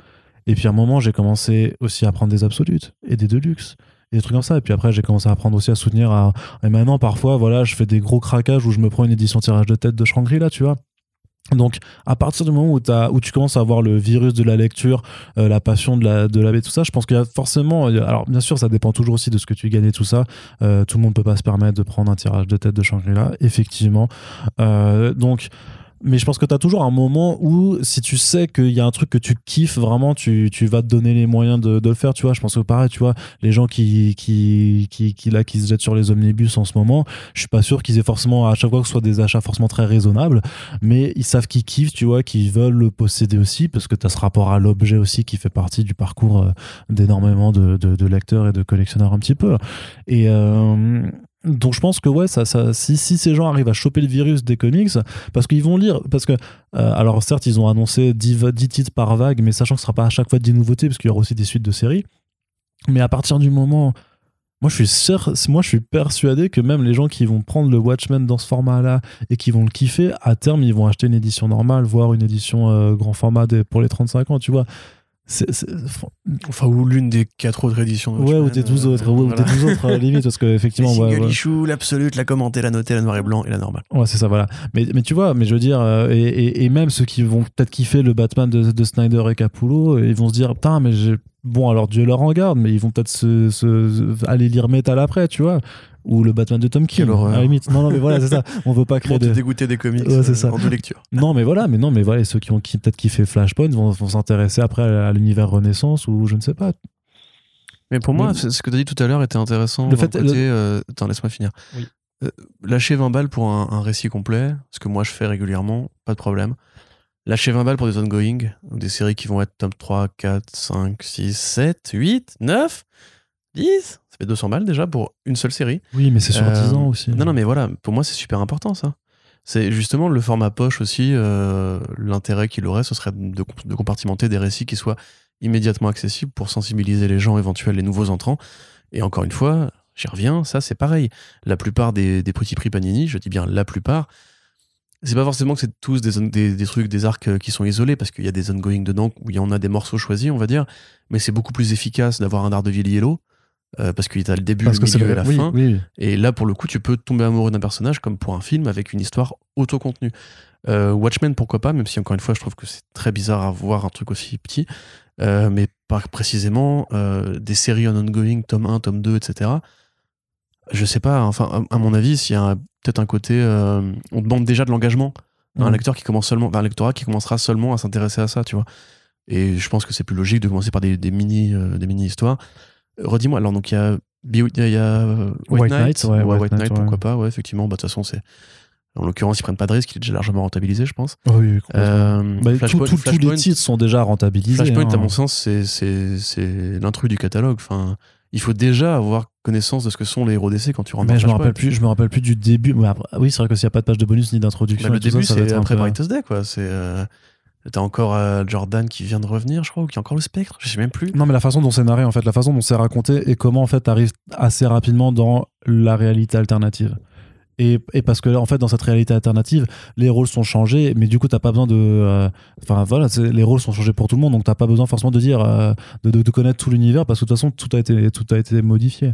Et puis à un moment, j'ai commencé aussi à prendre des absolutes et des deluxe des trucs comme ça. Et puis après, j'ai commencé à apprendre aussi à soutenir. À... Et maintenant, parfois, voilà, je fais des gros craquages où je me prends une édition tirage de tête de Shangri-La, tu vois. Donc, à partir du moment où, tu commences à avoir le virus de la lecture, euh, la passion de la, de tout ça, je pense qu'il y a forcément. alors, bien sûr, ça dépend toujours aussi de ce que tu gagnes et tout ça. Euh, tout le monde peut pas se permettre de prendre un tirage de tête de Shangri-La, effectivement. Euh, donc, mais je pense que tu as toujours un moment où si tu sais qu'il y a un truc que tu kiffes vraiment tu, tu vas te donner les moyens de, le faire tu vois. Je pense que pareil tu vois les gens qui qui, qui, là, qui se jettent sur les omnibus en ce moment je suis pas sûr qu'ils aient forcément à chaque fois que ce soit des achats forcément très raisonnables mais ils savent qu'ils kiffent tu vois qu'ils veulent le posséder aussi parce que tu as ce rapport à l'objet aussi qui fait partie du parcours euh, d'énormément de, de, de, lecteurs et de collectionneurs un petit peu. Et euh, donc je pense que ouais, ça, ça, si, si, ces gens arrivent à choper le virus des comics, parce qu'ils vont lire, parce que euh, alors certes ils ont annoncé 10, 10, titres par vague, mais sachant que ce sera pas à chaque fois 10 nouveautés, parce qu'il y aura aussi des suites de séries. Mais à partir du moment, moi je suis sûr, moi je suis persuadé que même les gens qui vont prendre le Watchmen dans ce format-là et qui vont le kiffer, à terme ils vont acheter une édition normale, voire une édition euh, grand format des, pour les 35 ans, tu vois. C'est, c'est... Enfin, ou l'une des quatre autres éditions. Ouais, ou des douze autres, ou des douze autres, à limite, parce qu'effectivement. <laughs> Le single ouais, ouais. l'absolute, la commentée, la notée, la noir et blanc et la normale. Ouais, c'est ça, voilà. Mais, mais tu vois, mais je veux dire, euh, et, et, et, même ceux qui vont peut-être kiffer le Batman de, de Snyder et Capullo, ils vont se dire, putain, mais j'ai. Bon, alors Dieu leur en garde, mais ils vont peut-être se, se, aller lire Metal après, tu vois. Ou le Batman de Tom King à la limite. Non non mais voilà c'est ça. On veut pas créer de dégoûter des comics ouais, c'est ça. en deux lectures. <laughs> Non mais voilà mais non mais voilà ceux qui ont qui, peut-être kiffé Flashpoint vont, vont s'intéresser après à, l'univers Renaissance ou je ne sais pas. Mais pour moi mais... ce que tu as dit tout à l'heure était intéressant le fait côté, le... euh... attends laisse-moi finir. Oui. euh, lâcher 20 balles pour un, un, récit complet ce que moi je fais régulièrement pas de problème lâcher 20 balles pour des ongoing des séries qui vont être top 3 4 5 6 7 8 9 10 ça fait 200 balles déjà pour une seule série. Oui, mais c'est sur euh, 10 ans aussi. Non, non, mais voilà, pour moi, c'est super important ça. C'est justement le format poche aussi, euh, l'intérêt qu'il aurait, ce serait de, de, compartimenter des récits qui soient immédiatement accessibles pour sensibiliser les gens éventuels, les nouveaux entrants. Et encore une fois, j'y reviens, ça c'est pareil. La plupart des, des, petits prix Panini, je dis bien la plupart, c'est pas forcément que c'est tous des, des, des, trucs, des arcs qui sont isolés, parce qu'il y a des ongoing dedans où il y en a des morceaux choisis, on va dire, mais c'est beaucoup plus efficace d'avoir un Daredevil Yellow euh, parce qu'il a le début, parce le milieu et la oui, fin. Oui. Et là, pour le coup, tu peux tomber amoureux d'un personnage comme pour un film avec une histoire auto-contenue. Euh, Watchmen, pourquoi pas, même si encore une fois, je trouve que c'est très bizarre à voir un truc aussi petit. Euh, mais pas précisément euh, des séries en ongoing, tome 1, tome 2, etc. Je sais pas, enfin, à, mon avis, s'il y a peut-être un côté. euh, on demande déjà de l'engagement à un lecteur qui commence seulement, un lectorat qui commencera seulement à s'intéresser à ça, tu vois. Et je pense que c'est plus logique de commencer par des, des mini, euh, des mini histoires. Redis-moi, alors donc il y a, y a euh, White, White Knight, Knight, ouais, Ouais, White Knight, Knight, ouais. pourquoi pas, ouais, effectivement, bah, de toute façon, c'est. En l'occurrence, ils prennent pas de risque, il est déjà largement rentabilisé, je pense. Oh oui. Euh, Bah, tout- Flashpoint, tout- tous les Flashpoint- titres sont déjà rentabilisés. Flashpoint, hein. à mon sens, c'est l'intrus du catalogue. Enfin, il faut déjà avoir connaissance de ce que sont les héros d'essai quand tu rentres Mais je me rappelle plus, je me rappelle plus du début. Après- oui, c'est vrai que s'il n'y a pas de page de bonus ni d'introduction, Bah, le début, c'est après peu- Brightest Day, quoi. C'est. euh, T'as encore euh, Jordan qui vient de revenir, je crois, ou qui a encore le spectre, je sais même plus. Non, mais la façon dont c'est narré, en fait, la façon dont c'est raconté et comment, en fait, t'arrives assez rapidement dans la réalité alternative. Et, et parce que là, en fait, dans cette réalité alternative, les rôles sont changés, mais du coup, t'as pas besoin de. euh, Enfin, voilà, les rôles sont changés pour tout le monde, donc t'as pas besoin forcément de dire. euh, de, de- de connaître tout l'univers, parce que de toute façon, tout a été, tout a été modifié.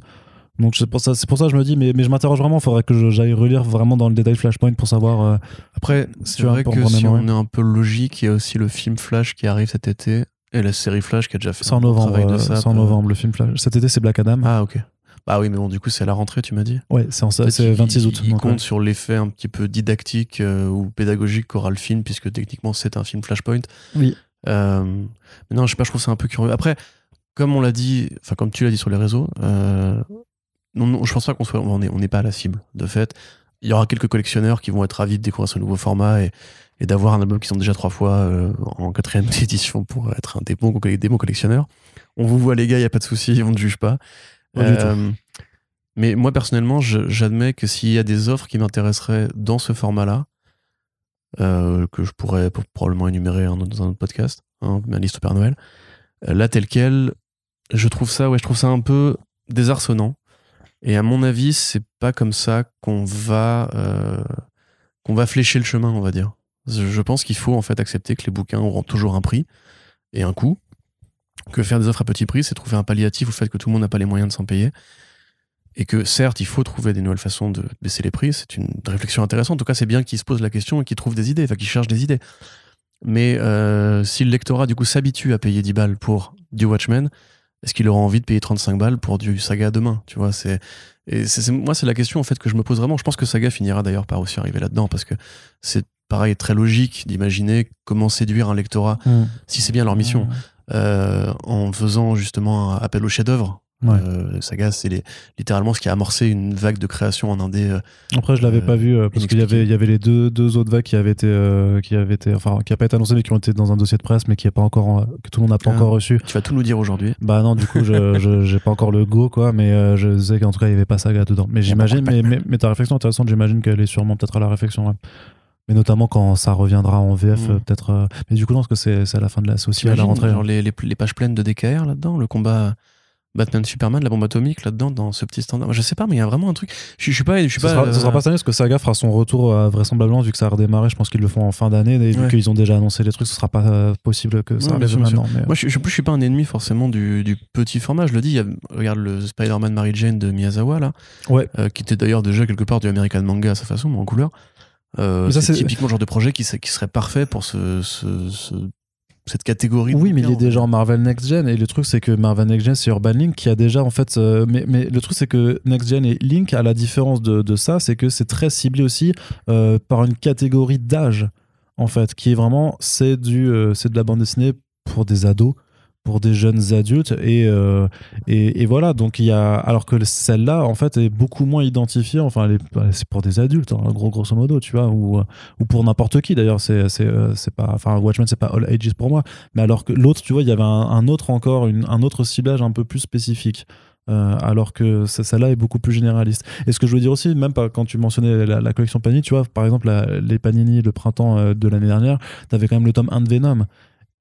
Donc c'est pour ça, c'est pour ça que je me dis, mais, mais je m'interroge vraiment, il faudrait que j'aille relire vraiment dans le détail Flashpoint pour savoir. euh, Après, c'est vrai que si on est un peu logique, il y a aussi le film Flash qui arrive cet été et la série Flash qui a déjà fait c'est en novembre, c'est en novembre le film Flash. Cet été, c'est Black Adam. Ah, ok. Bah oui, mais bon, du coup, c'est à la rentrée, tu m'as dit. Ouais, c'est en- c'est Peut-être qu'il- 26 août. Il compte ouais. sur l'effet un petit peu didactique euh, ou pédagogique qu'aura le film, puisque techniquement, c'est un film Flashpoint. Oui. Euh, mais non, je sais pas, je trouve ça un peu curieux. Après, comme on l'a dit, enfin, comme tu l'as dit sur les réseaux, euh, non, non, je pense pas qu'on soit, on est- on n'est pas à la cible. De fait, il y aura quelques collectionneurs qui vont être ravis de découvrir ce nouveau format et, et d'avoir un album qui sont déjà trois fois euh, en quatrième <laughs> édition pour être un des bons, des bons collectionneurs. On vous voit, les gars, il y a pas de souci, on ne juge pas. Euh, mais moi, personnellement, j'admets que s'il y a des offres qui m'intéresseraient dans ce format-là, euh, que je pourrais pour- probablement énumérer dans un autre podcast, hein, ma liste au Père Noël, euh, là, tel quel, je trouve ça, ouais, je trouve ça un peu désarçonnant. Et à mon avis, c'est pas comme ça qu'on va, qu'on va flécher le chemin, on va dire. Je pense qu'il faut en fait accepter que les bouquins auront toujours un prix et un coût. Que faire des offres à petit prix, c'est trouver un palliatif au fait que tout le monde n'a pas les moyens de s'en payer. Et que certes, il faut trouver des nouvelles façons de baisser les prix. C'est une réflexion intéressante. En tout cas, c'est bien qu'ils se posent la question et qu'ils trouvent des idées, enfin qu'ils cherchent des idées. Mais euh, si le lectorat du coup s'habitue à payer 10 balles pour du Watchmen, est-ce qu'il aura envie de payer 35 balles pour du Saga demain Tu vois, c'est et c'est moi c'est la question en fait que je me pose vraiment. Je pense que Saga finira d'ailleurs par aussi arriver là-dedans parce que c'est pareil très logique d'imaginer comment séduire un lectorat Mm. si c'est bien leur mission euh, en faisant justement un appel au chef-d'œuvre. Ouais. Euh, Saga, c'est les- littéralement ce qui a amorcé une vague de création en indé. euh, Après, je l'avais Euh, pas vu parce qu'il y avait, y les deux, deux autres vagues qui avaient été, qui avaient été, enfin, qui a pas été annoncé mais qui ont été dans un dossier de presse, mais qui est pas encore, que tout le monde n'a pas Ah. encore reçu. Tu vas tout nous dire aujourd'hui. Bah non, du coup, je, <laughs> j'ai pas encore le go, quoi, mais je sais qu'en tout cas, il y avait pas Saga dedans. Mais j'imagine, mais, mais, mais ta réflexion est intéressante, j'imagine qu'elle est sûrement peut-être à la réflexion, ouais. Mais notamment quand ça reviendra en VF, Mm. euh, peut-être. euh, Mais du coup, non, parce que c'est à la fin de la, aussi à la rentrée. genre les, les, les pages pleines de DKR là-dedans, le combat Batman-Superman, la bombe atomique là-dedans, dans ce petit standard. Je sais pas, mais il y a vraiment un truc. Je, je suis pas. Je suis Ce pas sera, euh, sera pas cette année parce que Saga fera son retour euh, vraisemblablement vu que ça a redémarré. Je pense qu'ils le font en fin d'année et vu qu'ils ont déjà annoncé les trucs, ce sera pas euh, possible que ça Ouais, arrive maintenant. mais, euh, Moi, je, je, je suis pas un ennemi forcément du, du petit format. Je le dis, il y a, regarde le Spider-Man Mary Jane de Miyazawa, là, Ouais. euh, qui était d'ailleurs déjà quelque part du American manga à sa façon, mais en couleur. Euh, c'est typiquement le genre de projet qui, se- qui serait parfait pour ce, ce- ce- cette catégorie. Oui, mais il est déjà en Marvel Next Gen et le truc c'est que Marvel Next Gen c'est Urban Link qui a déjà en fait. euh, mais, mais le truc c'est que Next Gen et Link, à la différence de, de ça, c'est que c'est très ciblé aussi euh, par une catégorie d'âge en fait, qui est vraiment c'est du euh, c'est de la bande dessinée pour des ados pour des jeunes adultes et, euh, et, et voilà donc il y a alors que celle-là en fait est beaucoup moins identifiée enfin c'est pour des adultes hein, gros grosso modo tu vois ou, ou pour n'importe qui d'ailleurs c'est euh, c'est pas enfin Watchmen c'est pas all ages pour moi mais alors que l'autre, tu vois, il y avait un, autre encore, un autre ciblage un peu plus spécifique. Euh, alors que celle-là est beaucoup plus généraliste. Et ce que je veux dire aussi, même pas quand tu mentionnais la, collection Panini, tu vois, par exemple, les Panini, le printemps de l'année dernière, tu avais quand même le tome 1 de Venom.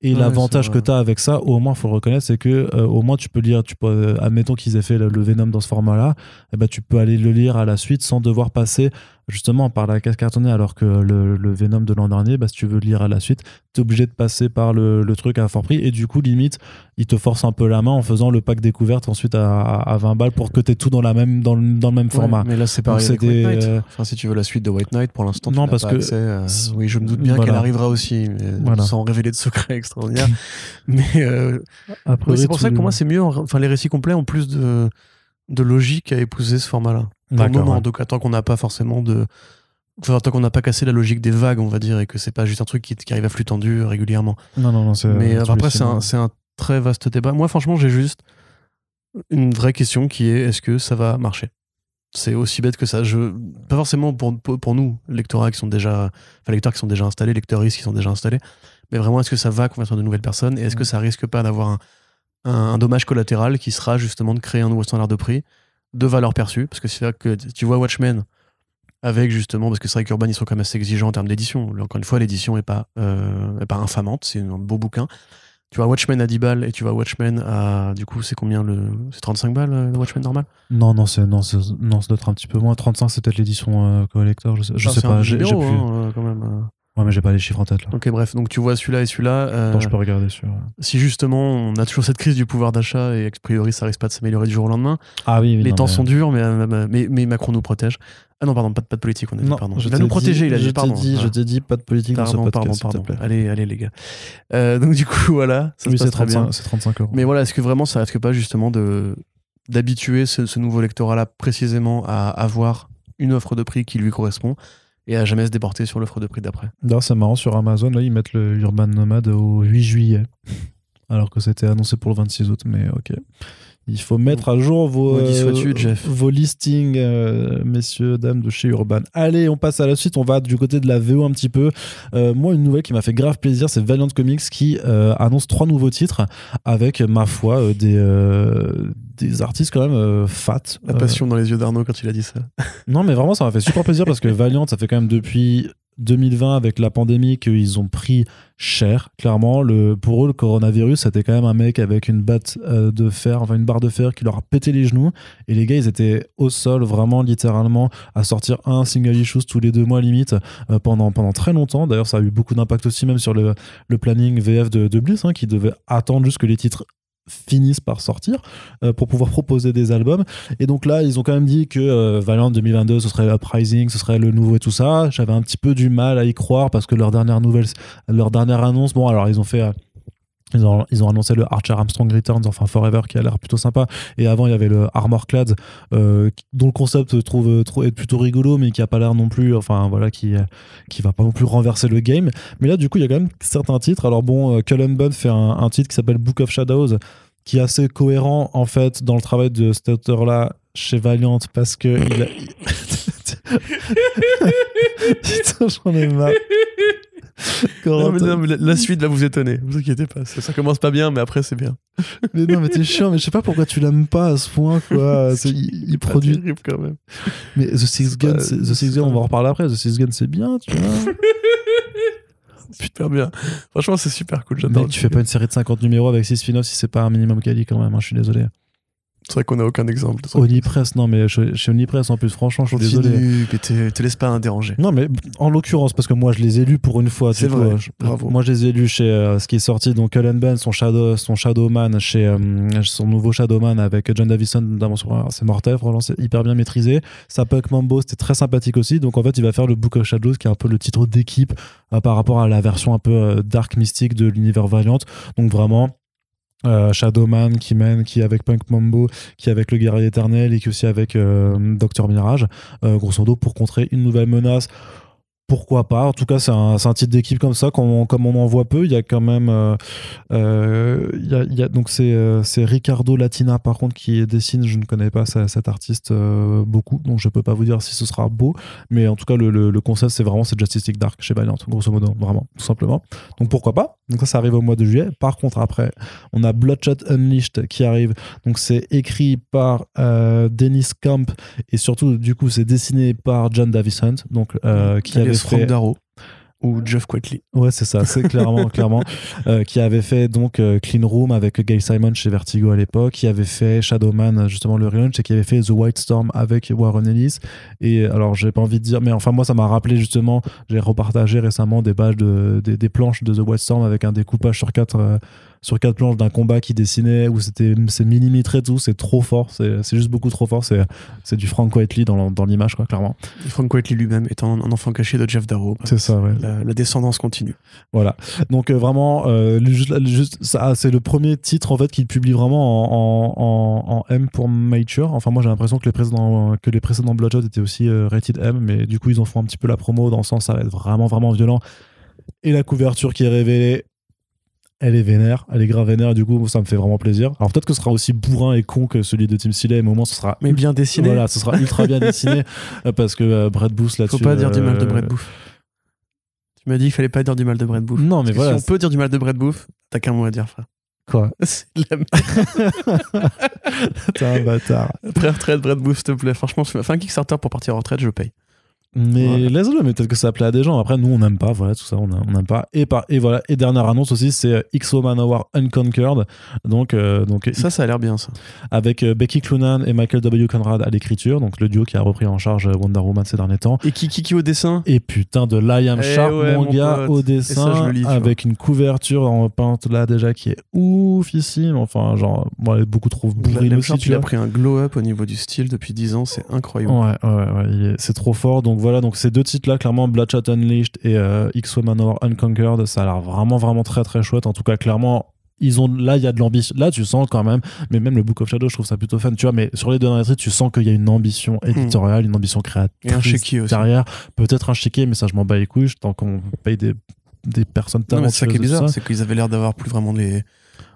Et Ouais, l'avantage que tu as avec ça, au moins, faut le reconnaître, c'est que euh, au moins tu peux lire, tu peux, euh, admettons qu'ils aient fait le, le Venom dans ce format-là, eh ben, tu peux aller le lire à la suite sans devoir passer justement par la case cartonnée, alors que le, le Venom de l'an dernier, bah, si tu veux le lire à la suite, tu es obligé de passer par le, le truc à fort prix. Et du coup, limite, il te force un peu la main en faisant le pack découverte ensuite à, à 20 balles pour que tu aies tout dans, la même, dans, le, dans le même Ouais, format. Mais là, c'est pareil White Knight. euh, Enfin, si tu veux la suite de White Knight, pour l'instant, Non, parce pas que accès, euh, oui, je me doute bien voilà. qu'elle arrivera aussi, Voilà. sans révéler de secrets <laughs> extraordinaires. <laughs> mais euh, ouais, c'est pour ça que pour moi, c'est mieux. en- Enfin, les récits complets ont plus de, de logique à épouser ce format-là. Pour le moment, ouais. donc, tant qu'on n'a pas forcément de. Enfin, tant qu'on n'a pas cassé la logique des vagues, on va dire, et que c'est pas juste un truc qui, qui arrive à flux tendu régulièrement. Non, non, non. Mais euh, après, c'est un, un très vaste débat. Moi, franchement, j'ai juste une vraie question qui est est-ce que ça va marcher? C'est aussi bête que ça. Je, pas forcément pour, pour, pour nous, lecteurs qui sont déjà, enfin, lecteurs qui sont déjà installés, lecteurs qui sont déjà installés, mais vraiment, est-ce que ça va convaincre de nouvelles personnes? Et est-ce que ça risque pas d'avoir un, un, un dommage collatéral qui sera justement de créer un nouveau standard de prix, de valeur perçue Parce que c'est vrai que tu vois Watchmen avec justement, parce que c'est vrai qu'Urban, ils sont quand même assez exigeants en termes d'édition. Encore une fois, l'édition est pas, euh, est pas infamante, c'est un beau bouquin. Tu vois Watchmen à 10 balles et tu vois Watchmen à. Du coup, c'est combien le. C'est 35 balles euh, le Watchmen normal? Non, non, c'est non, non, ça doit être un petit peu moins. 35, c'est peut-être l'édition euh, collector. Je sais, je Ah, sais pas. J'ai hein, euh, quand même. Euh. Ouais, mais j'ai pas les chiffres en tête là. Ok, bref, donc tu vois celui-là et celui-là. euh, Attends, je peux regarder sur. si justement on a toujours cette crise du pouvoir d'achat et a priori ça risque pas de s'améliorer du jour au lendemain, Ah oui, oui, les non, temps mais- sont durs, mais, euh, mais, mais Macron nous protège. Ah non, pardon, pas, de- pas de politique, on a dit, Non, pardon. je Il va t'ai nous protéger, dit- il a dit, pardon. dit, je Voilà. t'ai dit pas de politique dans ce Pardon, podcast, pardon, pardon. plaît. Allez, allez les gars. Euh, donc du coup, <laughs> voilà, ça oui, se c'est passe très bien. 35, c'est 35 euros. Mais voilà, est-ce que vraiment ça risque pas justement de d'habituer ce, ce nouveau lectorat-là précisément à avoir une offre de prix qui lui correspond? Et à jamais se déporter sur l'offre de prix d'après D'ailleurs, c'est marrant, sur Amazon, là, ils mettent le Urban Nomad au 8 juillet. Alors que c'était annoncé pour le 26 août, mais ok. Il faut mettre à jour vos, euh, sois-tu, Jeff. vos listings, euh, messieurs, dames de chez Urban. Allez, on passe à la suite. On va du côté de la VO un petit peu. Euh, moi, une nouvelle qui m'a fait grave plaisir, c'est Valiant Comics qui annonce trois nouveaux titres avec, ma foi, des, des artistes quand même fat. La passion dans les yeux d'Arnaud quand il a dit ça. non, mais vraiment, ça m'a fait super plaisir parce que <laughs> Valiant, ça fait quand même depuis 2020 avec la pandémie qu'ils ont pris cher. Clairement, le, pour eux, le coronavirus, c'était quand même un mec avec une batte euh, de fer, enfin une barre de fer qui leur a pété les genoux. Et les gars, ils étaient au sol, vraiment, littéralement, à sortir un single issues tous les deux mois limite euh, pendant, très longtemps. D'ailleurs, ça a eu beaucoup d'impact aussi, même sur le, le planning VF de, de Bliss, hein, qui devait attendre juste que les titres finissent par sortir euh, pour pouvoir proposer des albums. Et donc là ils ont quand même dit que euh, Valiant 2022 ce serait Uprising ce serait le nouveau et tout ça. J'avais un petit peu du mal à y croire parce que leur dernière nouvelle leur dernière annonce bon alors ils ont fait euh, Ils ont, ils ont annoncé le Archer Armstrong Returns, enfin Forever, qui a l'air plutôt sympa. Et avant, il y avait le Armor Clad, euh, dont le concept trouve trop, être plutôt rigolo, mais qui a pas l'air non plus, enfin voilà, qui, euh, qui va pas non plus renverser le game. Mais là, du coup, il y a quand même certains titres. Alors bon, euh, Cullen Bunn fait un, un titre qui s'appelle Book of Shadows, qui est assez cohérent en fait dans le travail de cet auteur-là chez Valiant, parce que il a... <laughs> <laughs> Putain, j'en ai marre. <laughs> Non, mais, Corentin- non, mais la, la suite va vous étonner, vous inquiétez pas. Ça, ça commence pas bien, mais après c'est bien. <laughs> Mais non, mais t'es chiant, mais je sais pas pourquoi tu l'aimes pas à ce point, quoi. <laughs> C'est- il, produit. terrible quand même. Mais The Six Gun, pas- c'est- The Six Gun, on va en reparler après. The Six Gun, c'est bien, tu vois. Super bien. Franchement, c'est super cool. J'adore. Tu fais pas une série de 50 numéros avec 6 spin-offs si c'est pas un minimum quali quand même, hein, je suis désolé. C'est vrai qu'on a aucun exemple. Onipress, non, mais je- chez Onipress en plus, franchement, je suis désolé. Continue, mais te, te laisse pas déranger. Non, mais en l'occurrence, parce que moi je les ai lus pour une fois. C'est vrai, je- bravo. Moi je les ai lus chez euh, ce qui est sorti, donc Cullen Bunn, son, Shadow, son Shadowman, chez euh, son nouveau Shadowman avec John Davison, notamment sur euh, C'est mortel, franchement, c'est hyper bien maîtrisé. Sa Puck Mambo, c'était très sympathique aussi. Donc en fait, il va faire le Book of Shadows, qui est un peu le titre d'équipe euh, par rapport à la version un peu dark mystique de l'univers Valiant. Donc vraiment. Euh, Shadowman qui mène, qui est avec Punk Mambo, qui est avec le guerrier éternel et qui aussi avec euh, Docteur Mirage, euh, grosso modo pour contrer une nouvelle menace. Pourquoi pas En tout cas, c'est un, un titre d'équipe comme ça, comme on, comme on en voit peu. Il y a quand même, euh, euh, il y a, il y a- donc c'est euh, c'est Ricardo Latina par contre qui dessine. Je ne connais pas ce- cet artiste euh, beaucoup, donc je peux pas vous dire si ce sera beau. Mais en tout cas, le, le- le concept c'est vraiment c'est Justice League Dark chez Valiant, grosso modo, vraiment, tout simplement. Donc pourquoi pas Donc ça, ça arrive au mois de juillet. Par contre, après, on a Bloodshot Unleashed qui arrive. Donc c'est écrit par Dennis Camp et surtout du coup c'est dessiné par John Davison, donc euh, qui avait Fait Darrow ou Jeff Quatley. Ouais, c'est ça, c'est clairement, <laughs> clairement. Euh, qui avait fait donc euh, Clean Room avec Gail Simon chez Vertigo à l'époque, qui avait fait Shadowman, justement le relaunch, et qui avait fait The White Storm avec Warren Ellis. Et alors, j'ai pas envie de dire, mais enfin, moi, ça m'a rappelé justement, j'ai repartagé récemment des pages de, des, des planches de The White Storm avec un découpage sur quatre. euh, sur quatre planches d'un combat qui dessinait où c'était c'est millimétré tout c'est trop fort c'est c'est juste beaucoup trop fort c'est c'est du Frank Whiteley dans, dans l'image quoi clairement Et Frank Quatley lui-même étant un enfant caché de Jeff Darrow. c'est ça ouais La, la descendance continue. Voilà. Donc euh, vraiment, euh, juste, ça, c'est le premier titre en fait qu'il publie vraiment en, en, en- en M pour Mature. Enfin, moi j'ai l'impression que les précédents que les précédents Bloodshot étaient aussi euh, rated M, mais du coup ils en font un petit peu la promo dans le sens ça va être vraiment vraiment violent. Et la couverture qui est révélée. Elle est vénère, elle est grave vénère, et du coup, ça me fait vraiment plaisir. Alors, peut-être que ce sera aussi bourrin et con que celui de Tim Seeley, mais au moins, ce sera Mais bien dessiné. Voilà, ce sera ultra bien dessiné <laughs> euh, parce que euh, Brett Booth là-dessus. Faut pas dire du mal de euh, Brett Booth. Tu m'as dit qu'il fallait pas dire du mal de Brett Booth. Non, mais Parce voilà. Si on peut dire du mal de Brett Booth, t'as qu'un mot à dire, frère. Quoi <laughs> C'est de la merde. <laughs> T'es un bâtard. Pré-retraite, Brett Booth, s'il te plaît. Franchement, fais un Kickstarter pour partir en retraite, je paye. Mais Voilà. laisse-le, mais peut-être que ça plaît à des gens. Après, nous, on n'aime pas. Voilà, tout ça, on n'aime pas. Et, par, et voilà. Et dernière annonce aussi, c'est euh, XO Manowar Unconquered. Donc, euh, donc ça, ça a l'air bien, ça. avec euh, Becky Cloonan et Michael W. Conrad à l'écriture. Donc, le duo qui a repris en charge Wonder Woman ces derniers temps. Et qui, qui, qui au dessin? Et putain de Liam Eh Sharp, ouais, mon gars, au ça, dessin, lis, avec une couverture en peinte là déjà qui est oufissime. Enfin, genre, bon, elle est beaucoup trop bourrine aussi, Sharp, tu il a pris un glow-up au niveau du style depuis 10 ans, c'est incroyable. Ouais, ouais, ouais, c'est trop fort. Donc voilà, donc ces deux titres-là, clairement, Bloodshot Unleashed et euh, X-O Manowar Unconquered, ça a l'air vraiment, vraiment très, très chouette. En tout cas, clairement, ils ont, là, il y a de l'ambition. Là, tu sens quand même, mais même le Book of Shadow, je trouve ça plutôt fun, tu vois. Mais sur les deux derniers titres, tu sens qu'il y a une ambition éditoriale, une ambition créative. Derrière, peut-être un chéquier, mais ça, je m'en bats les couilles, tant qu'on paye des, des personnes Non, mais c'est ça qui est talentueuses bizarre, c'est qu'ils avaient l'air d'avoir plus vraiment les.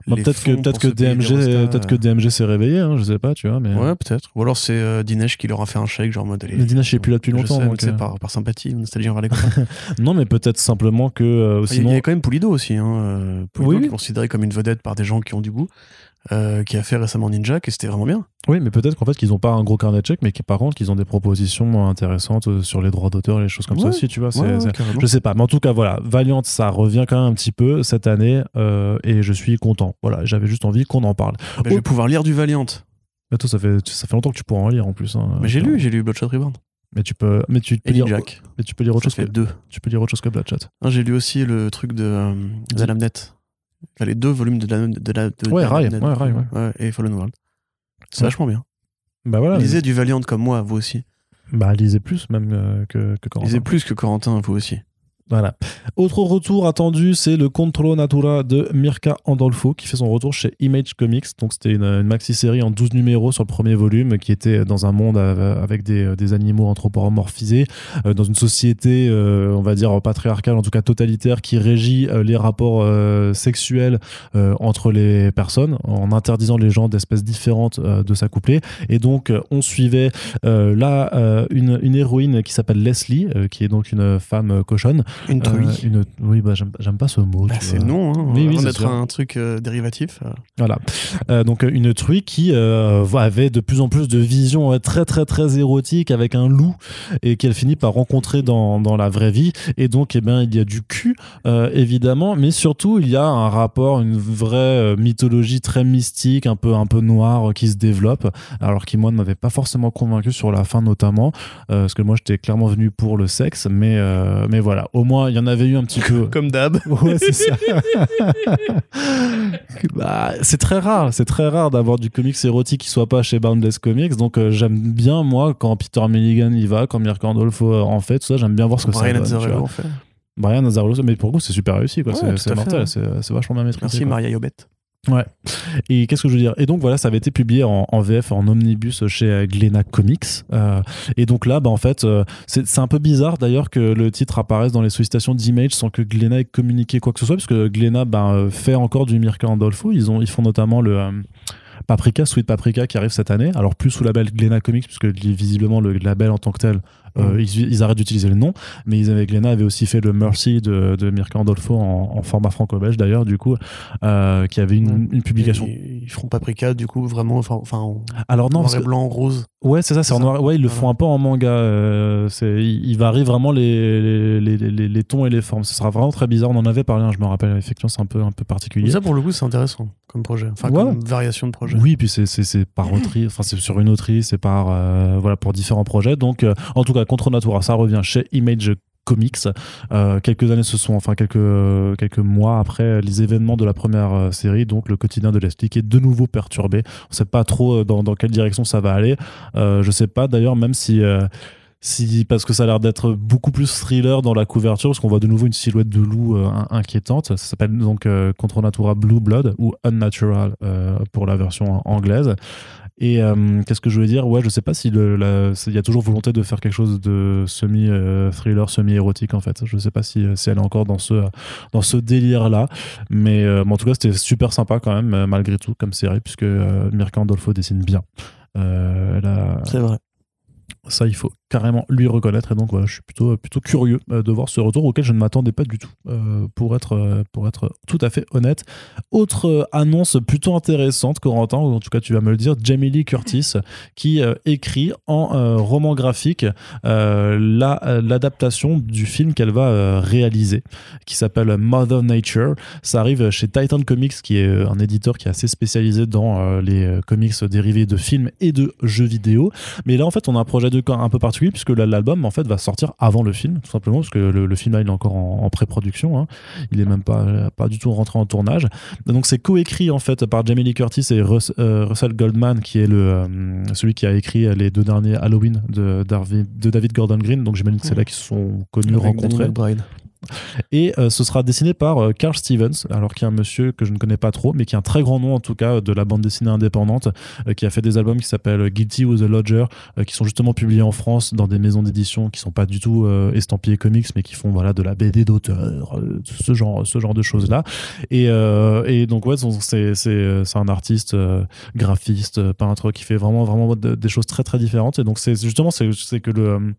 Bah, peut-être que peut-être pour que DMG restats, peut-être que euh. DMG s'est réveillé hein, je sais pas tu vois mais Ouais, peut-être. Ou alors c'est euh, Dinesh qui leur a fait un chèque, genre en mode. Mais Dinesh, est plus là depuis longtemps, sais, donc, euh. par, par sympathie, nostalgie envers les <laughs> non mais peut-être simplement que euh, sinon il y a quand même Pulido aussi. Hein. euh, Pulido Oui, qui oui. est considéré comme une vedette par des gens qui ont du goût, euh, qui a fait récemment Ninja, et c'était vraiment bien. Oui, mais peut-être qu'en fait qu'ils n'ont pas un gros carnet de chèques, mais qui, par contre qu'ils ont des propositions intéressantes euh, sur les droits d'auteur et les choses comme ça aussi, tu vois. Ouais, ouais. Je sais pas, mais en tout cas voilà, Valiant, ça revient quand même un petit peu cette année euh, et je suis content. Voilà, j'avais juste envie qu'on en parle. Bah, je vais pouvoir lire du Valiant. Mais toi, ça fait ça fait longtemps que tu pourras en lire en plus. hein. Mais j'ai lu, j'ai lu Bloodshot Reborn. Mais tu peux, mais tu peux lire, Jack. mais tu peux lire autre Ça chose fait que deux. tu peux lire autre chose que Bloodshot. J'ai lu aussi le truc de euh. Les deux volumes de la de la de Ouais. Rai, ouais, Rai, ouais. et Fallen World. C'est vachement bien. Bah voilà. Lisez du Valiant comme moi, vous aussi. Bah lisez plus même euh, que que Corentin. Lisez plus que Corentin, vous aussi. Voilà. Autre retour attendu, c'est le Control Natura de Mirka Andolfo qui fait son retour chez Image Comics. Donc c'était une, maxi-série en 12 numéros sur le premier volume qui était dans un monde avec des, des animaux anthropomorphisés, euh, dans une société, euh, on va dire patriarcale, en tout cas totalitaire, qui régit euh, les rapports sexuels entre les personnes en interdisant les gens d'espèces différentes de s'accoupler. Et donc on suivait là une, une, héroïne qui s'appelle Leslie, qui est donc une femme cochonne une truie. Euh, une... Oui, bah, j'aime pas ce mot. Bah, c'est non, hein, oui, oui, d'être un truc euh, dérivatif. Euh. Voilà. donc, une truie qui avait de plus en plus de visions très, très, très érotiques avec un loup et qu'elle finit par rencontrer dans, dans, la vraie vie. Et donc, eh bien, il y a du cul, évidemment, mais surtout, il y a un rapport, une vraie mythologie très mystique, un peu, un peu noire qui se développe. Alors, qui, moi, ne m'avait pas forcément convaincu sur la fin, notamment, parce que moi, j'étais clairement venu pour le sexe, mais, mais voilà. Au moins, il y en avait eu un petit peu. <laughs> Comme d'hab. Ouais, c'est ça. <laughs> bah, c'est très rare, c'est très rare d'avoir du comics érotique qui soit pas chez Boundless Comics. Donc euh, j'aime bien moi quand Peter Milligan y va, quand Mirko Andolfo en fait, tout ça, j'aime bien voir ce que Brian ça donne. en fait. Brian Azzarello, mais pour le coup c'est super réussi quoi. c'est mortel, c'est vachement bien maîtrisé. Merci Maria Yobet. Ouais. Et qu'est-ce que je veux dire? Et donc voilà, ça avait été publié en, VF, en omnibus chez euh, Glénat Comics. Euh, et donc là, bah, en fait, euh, c'est un peu bizarre d'ailleurs que le titre apparaisse dans les sollicitations d'Image sans que Glénat ait communiqué quoi que ce soit, puisque Glénat bah, fait encore du Mirka Andolfo. Ils, ont, ils font notamment le Paprika, Sweet Paprika qui arrive cette année. Alors plus sous label Glénat Comics, puisque visiblement le label en tant que tel euh, ils, arrêtent d'utiliser le nom, mais ils avaient, Glenna avait aussi fait le Mercy de, de Mirka Andolfo en, format franco-belge d'ailleurs, du coup, euh, qui avait une, une publication. Ils, ils, feront Paprika, du coup, vraiment, enfin, en Alors non, noir et blanc, rose. Ouais, c'est ça, c'est en noir. Ouais, ils le font un peu en manga. Euh, il, varie vraiment les les, les, les, tons et les formes. Ce sera vraiment très bizarre. On en avait parlé, hein, je me rappelle. Effectivement, c'est un peu, un peu particulier. ça, pour le coup, c'est intéressant comme projet. Enfin, comme variation de projet. Oui, puis c'est, c'est, par autrice. Enfin, c'est sur une autrice, c'est par. voilà, pour différents projets. Donc, en tout cas, Contre Natura, ça revient chez Image Comics. Euh, quelques années se sont, enfin quelques, quelques mois après les événements de la première euh, série, donc le quotidien de Leslie est de nouveau perturbé. On ne sait pas trop euh, dans, quelle direction ça va aller. Euh, je sais pas d'ailleurs, même si. Si, parce que ça a l'air d'être beaucoup plus thriller dans la couverture, parce qu'on voit de nouveau une silhouette de loup inquiétante. Ça s'appelle donc Contre Natura Blue Blood ou Unnatural pour la version anglaise. Et euh, qu'est-ce que je voulais dire? Ouais, je sais pas si il y a toujours volonté de faire quelque chose de semi-thriller, euh, semi-érotique en fait. Je sais pas si, si, elle est encore dans ce, dans ce délire-là. Mais euh, en tout cas, c'était super sympa quand même, malgré tout, comme série, puisque Mirka Andolfo dessine bien. C'est vrai. Ça, il faut carrément lui reconnaître. Et donc, voilà, je suis plutôt, plutôt curieux euh, de voir ce retour auquel je ne m'attendais pas du tout, euh, pour, être, euh, pour être tout à fait honnête. Autre annonce plutôt intéressante, Corentin, ou en tout cas, tu vas me le dire, Jamie Lee Curtis, qui écrit en roman graphique l'adaptation du film qu'elle va réaliser, qui s'appelle Mother Nature. Ça arrive chez Titan Comics, qui est un éditeur qui est assez spécialisé dans les comics dérivés de films et de jeux vidéo. Mais là, en fait, on a un projet de un peu particulier puisque l'album en fait va sortir avant le film tout simplement parce que le, film là il est encore en, pré-production hein. il est même pas pas du tout rentré en tournage. Donc c'est coécrit en fait par Jamie Lee Curtis et euh, Russell Goldman qui est le euh, celui qui a écrit les deux derniers Halloween de, de David Gordon Green. Donc j'imagine que c'est là qu'ils se sont connus rencontrés et euh, ce sera dessiné par euh, Carl Stevens, alors qui est un monsieur que je ne connais pas trop, mais qui a un très grand nom en tout cas de la bande dessinée indépendante, euh, qui a fait des albums qui s'appellent Guilty with the Lodger, qui sont justement publiés en France dans des maisons d'édition qui sont pas du tout estampillées comics, mais qui font voilà de la BD d'auteur, ce genre, de choses là. Et, donc ouais, c'est c'est un artiste, graphiste, peintre qui fait vraiment vraiment des choses très très différentes. Et donc c'est justement c'est que le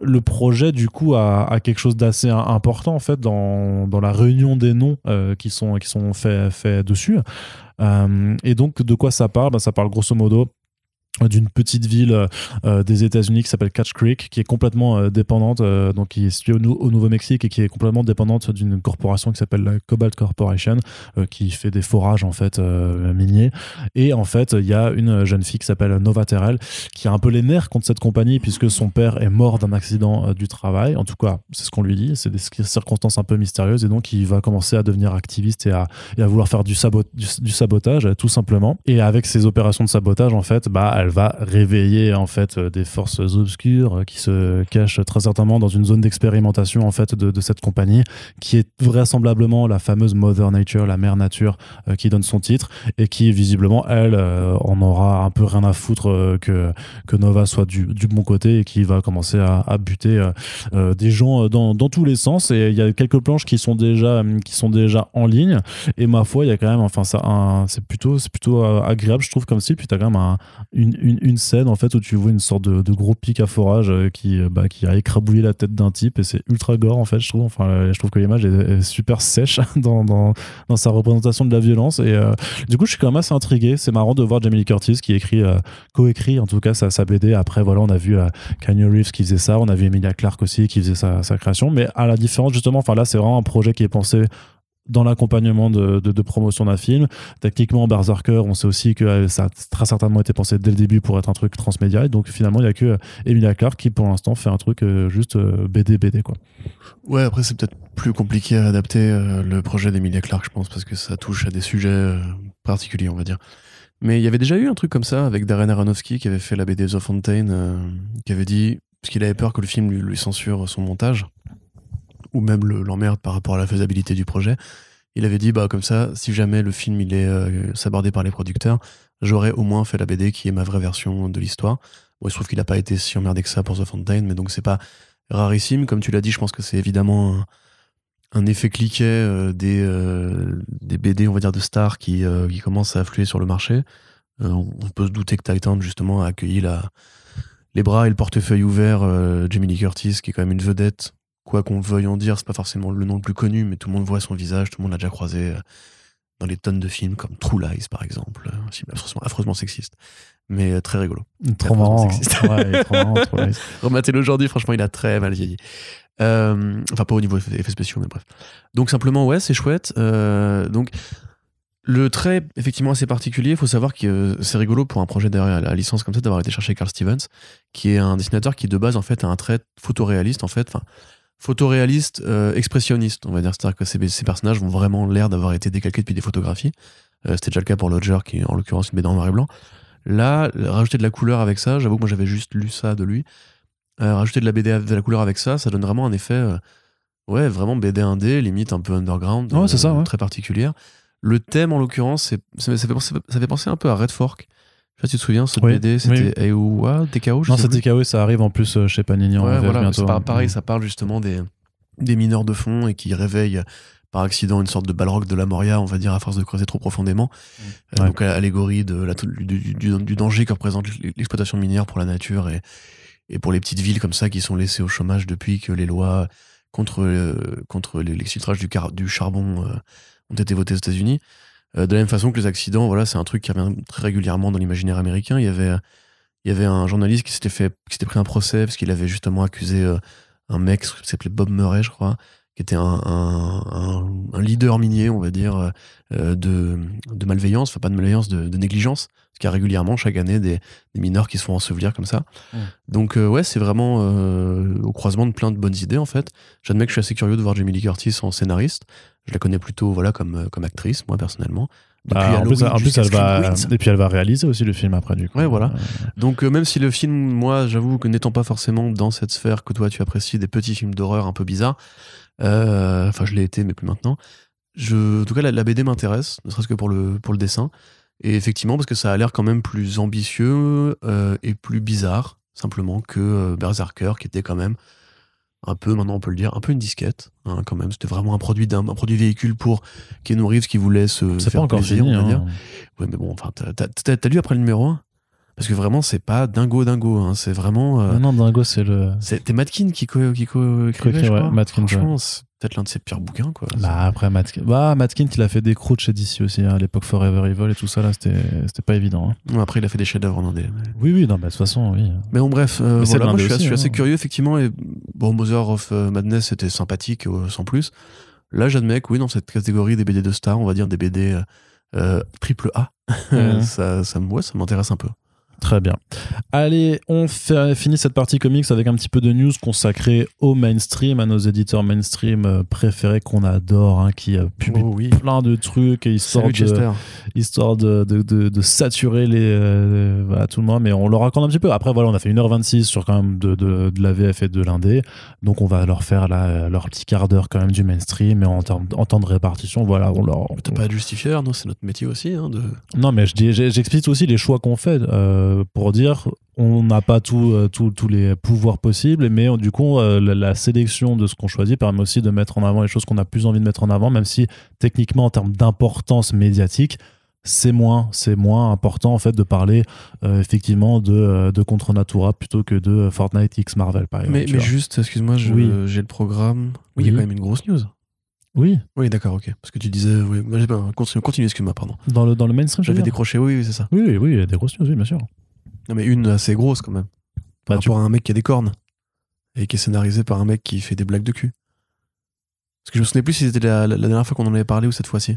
le projet du coup a, quelque chose d'assez important en fait dans, dans, la réunion des noms euh, qui sont qui sont faits fait dessus. Euh, et donc de quoi ça parle? Ben, ça parle grosso modo d'une petite ville euh, des États-Unis qui s'appelle Catch Creek, qui est complètement euh, dépendante, euh, donc qui est située au, Nouveau-Mexique et qui est complètement dépendante d'une corporation qui s'appelle la Cobalt Corporation, qui fait des forages en fait miniers. Et en fait, il y a une jeune fille qui s'appelle Nova Terrell, qui a un peu les nerfs contre cette compagnie puisque son père est mort d'un accident du travail. En tout cas, c'est ce qu'on lui dit. C'est des circonstances un peu mystérieuses et donc il va commencer à devenir activiste et à, vouloir faire du, sabot, du, sabotage tout simplement. Et avec ces opérations de sabotage, en fait, bah elle va réveiller en fait des forces obscures qui se cachent très certainement dans une zone d'expérimentation en fait de, cette compagnie, qui est vraisemblablement la fameuse Mother Nature, la mère nature, qui donne son titre et qui visiblement elle en aura un peu rien à foutre que que Nova soit du, bon côté et qui va commencer à, buter des gens dans, dans tous les sens. Et il y a quelques planches qui sont déjà qui sont déjà en ligne et ma foi il y a quand même enfin ça c'est plutôt c'est plutôt euh, agréable je trouve comme style puis tu as quand même une, une, scène en fait où tu vois une sorte de, gros pic à forage euh, qui euh, bah, qui a écrabouillé la tête d'un type et c'est ultra gore en fait je trouve. Enfin je trouve que l'image est, super sèche <laughs> dans, dans, sa représentation de la violence. Et du coup je suis quand même assez intrigué. C'est marrant de voir Jamie Lee Curtis qui écrit coécrit en tout cas sa, sa, BD après voilà on a vu Kanye Reeves qui faisait ça. On a vu Emilia Clarke aussi qui faisait sa, sa création. Mais à la différence justement enfin là c'est vraiment un projet qui est pensé dans l'accompagnement de, promotion d'un film. Techniquement, Berserker, on sait aussi que ça a très certainement été pensé dès le début pour être un truc transmédia. Et donc finalement, il n'y a que Emilia Clarke qui, pour l'instant, fait un truc euh, juste BD, euh, BD. Quoi. Ouais, après, c'est peut-être plus compliqué à adapter euh, le projet d'Emilia Clarke, je pense, parce que ça touche à des sujets particuliers, on va dire. Mais il y avait déjà eu un truc comme ça avec Darren Aronofsky qui avait fait la BD The Fountain, qui avait dit, parce qu'il avait peur que le film lui censure son montage ou même l'emmerde par rapport à la faisabilité du projet. Il avait dit, bah, comme ça, si jamais le film il est euh, sabordé par les producteurs, j'aurais au moins fait la BD qui est ma vraie version de l'histoire. Bon, il se trouve qu'il n'a pas été si emmerdé que ça pour The Fountain, mais donc c'est pas rarissime. Comme tu l'as dit, je pense que c'est évidemment un, effet cliquet euh, des, euh, des BD, on va dire, de stars qui, qui commencent à affluer sur le marché. on peut se douter que Titan, justement, a accueilli la, les bras et le portefeuille ouvert Jamie Lee Curtis, qui est quand même une vedette quoi qu'on veuille en dire, c'est pas forcément le nom le plus connu, mais tout le monde voit son visage, tout le monde l'a déjà croisé euh, dans les tonnes de films comme True Lies par exemple, un film affreusement, sexiste, mais euh, très rigolo. Trop marrant. Ouais, trop marrant <laughs> Rematez-le aujourd'hui, franchement, il a très mal vieilli. Euh, enfin, pas au niveau des effets spéciaux, mais bref. Donc simplement, ouais, c'est chouette. donc le trait, effectivement, assez particulier. Il faut savoir que c'est rigolo pour un projet derrière la licence comme ça d'avoir été chercher Carl Stevens, qui est un dessinateur qui de base en fait a un trait photoréaliste en fait. Enfin, photoréaliste, euh, expressionniste, on va dire. C'est-à-dire que ces, ces, personnages vont vraiment l'air d'avoir été décalqués depuis des photographies. Euh, c'était déjà le cas pour Lodger, qui est en l'occurrence une BD en noir et blanc. Là, rajouter de la couleur avec ça, j'avoue que moi j'avais juste lu ça de lui. Euh, rajouter de la BD de la couleur avec ça, ça donne vraiment un effet, ouais, vraiment BD 1D, limite un peu underground, ouais, c'est ça, très particulière. Le thème, en l'occurrence, ça fait penser un peu à Red Fork. Je sais pas si tu te souviens, ce BD, c'était oui. EUA, TKO Non, c'est TKO, ça arrive en plus euh, chez Panini ouais, voilà, bientôt. Pas, pareil, ça parle justement des, des mineurs de fond et qui réveillent par accident une sorte de balrog de la Moria, on va dire, à force de creuser trop profondément. Euh, donc, allégorie de la, du, du, danger que représente l'exploitation minière pour la nature et, et pour les petites villes comme ça qui sont laissées au chômage depuis que les lois contre, euh, contre l'exfiltrage du, du charbon ont été votées aux États-Unis. Euh, de la même façon que les accidents, voilà, c'est un truc qui revient très régulièrement dans l'imaginaire américain. Il y avait, il y avait un journaliste qui s'était fait, qui s'était pris un procès parce qu'il avait justement accusé euh, un mec qui s'appelait Bob Murray, je crois, qui était un, un, un, leader minier, on va dire, euh, de, de, malveillance, enfin pas de malveillance, de, de, négligence, parce qu'il y a régulièrement chaque année des, des, mineurs qui se font ensevelir comme ça. Mmh. Donc ouais, c'est vraiment au croisement de plein de bonnes idées en fait. J'admets que je suis assez curieux de voir Jamie Lee Curtis en scénariste. Je la connais plutôt voilà comme, euh, comme actrice, moi personnellement. Bah, en plus, en plus elle va et puis elle va réaliser aussi le film après du coup. Ouais, voilà. Euh, Donc euh, même si le film, moi, j'avoue que n'étant pas forcément dans cette sphère que toi tu apprécies des petits films d'horreur un peu bizarres, enfin je l'ai été mais plus maintenant. Je, en tout cas, la, BD m'intéresse, ne serait-ce que pour le pour le dessin. Et effectivement, parce que ça a l'air quand même plus ambitieux et plus bizarre, simplement que Berserker, qui était quand même un peu, maintenant on peut le dire, un peu une disquette, hein, quand même. C'était vraiment un produit d'un produit véhicule pour Keanu Reeves qui voulait se faire pas encore plaisir, on va dire. Hein. Ouais, mais bon, enfin, t'as lu après le numéro 1 Parce que vraiment, c'est pas dingo dingo, hein, c'est vraiment. Euh, non, non, dingo, c'est le. C'était Matkin qui co, qui co écrivait, je crois. Franchement, peut-être l'un de ses pires bouquins, quoi. Bah, après, Matkin, bah, Matkin, il a fait des croûtes chez DC aussi, hein, à l'époque Forever Evil et tout ça, là, c'était pas évident. Hein. après, il a fait des chefs-d'œuvre en indé. Oui, oui, non, bah, de toute façon, oui. Mais bon, bref, euh, voilà, moi, je suis, assez, assez hein. curieux, effectivement, et bon, Mother of euh, Madness, c'était sympathique, euh, sans plus. Là, j'admets que oui, dans cette catégorie des BD de stars, on va dire des BD triple A, <laughs> ça, ça, ouais, ça m'intéresse un peu. Très bien. Allez, on fait, finit cette partie comics avec un petit peu de news consacrée au mainstream, à nos éditeurs mainstream euh, préférés qu'on adore, hein, qui euh, publient Oh oui. plein de trucs et histoire Salut de, histoire de, de, de- de saturer les, euh, voilà, tout le monde, mais on leur raconte un petit peu. Après, voilà, on a fait 1h26 sur quand même de, de, de la VF et de l'indé, donc on va leur faire leur petit quart d'heure quand même du mainstream, et en, termes- en temps de répartition, voilà, on leur... T'as pas à justifier, non C'est notre métier aussi. Hein, de... Non, mais je j'explique aussi les choix qu'on fait euh, pour dire on n'a pas tout, euh, tout- tous les pouvoirs possibles, mais euh, du coup, euh, la, la sélection de ce qu'on choisit permet aussi de mettre en avant les choses qu'on a plus envie de mettre en avant, même si techniquement, en termes d'importance médiatique, c'est moins, c'est moins important en fait de parler euh, effectivement de, euh, de Contre Natura plutôt que de Fortnite X Marvel par exemple. Mais, juste, excuse-moi, Oui. j'ai le programme. Oui, il y a quand même une grosse news. Oui, Oui, d'accord, ok. Parce que tu disais. Oui, continue, continue excuse-moi, pardon. dans le, dans le mainstream, J'avais décroché, oui, oui, c'est ça. Oui, oui, oui, il y a des grosses news, oui, bien sûr. Non, mais une assez grosse quand même. Par Bah, tu- rapport à un mec qui a des cornes. Et qui est scénarisé par un mec qui fait des blagues de cul. Parce que je me souvenais plus si c'était la, la- la dernière fois qu'on en avait parlé ou cette fois-ci.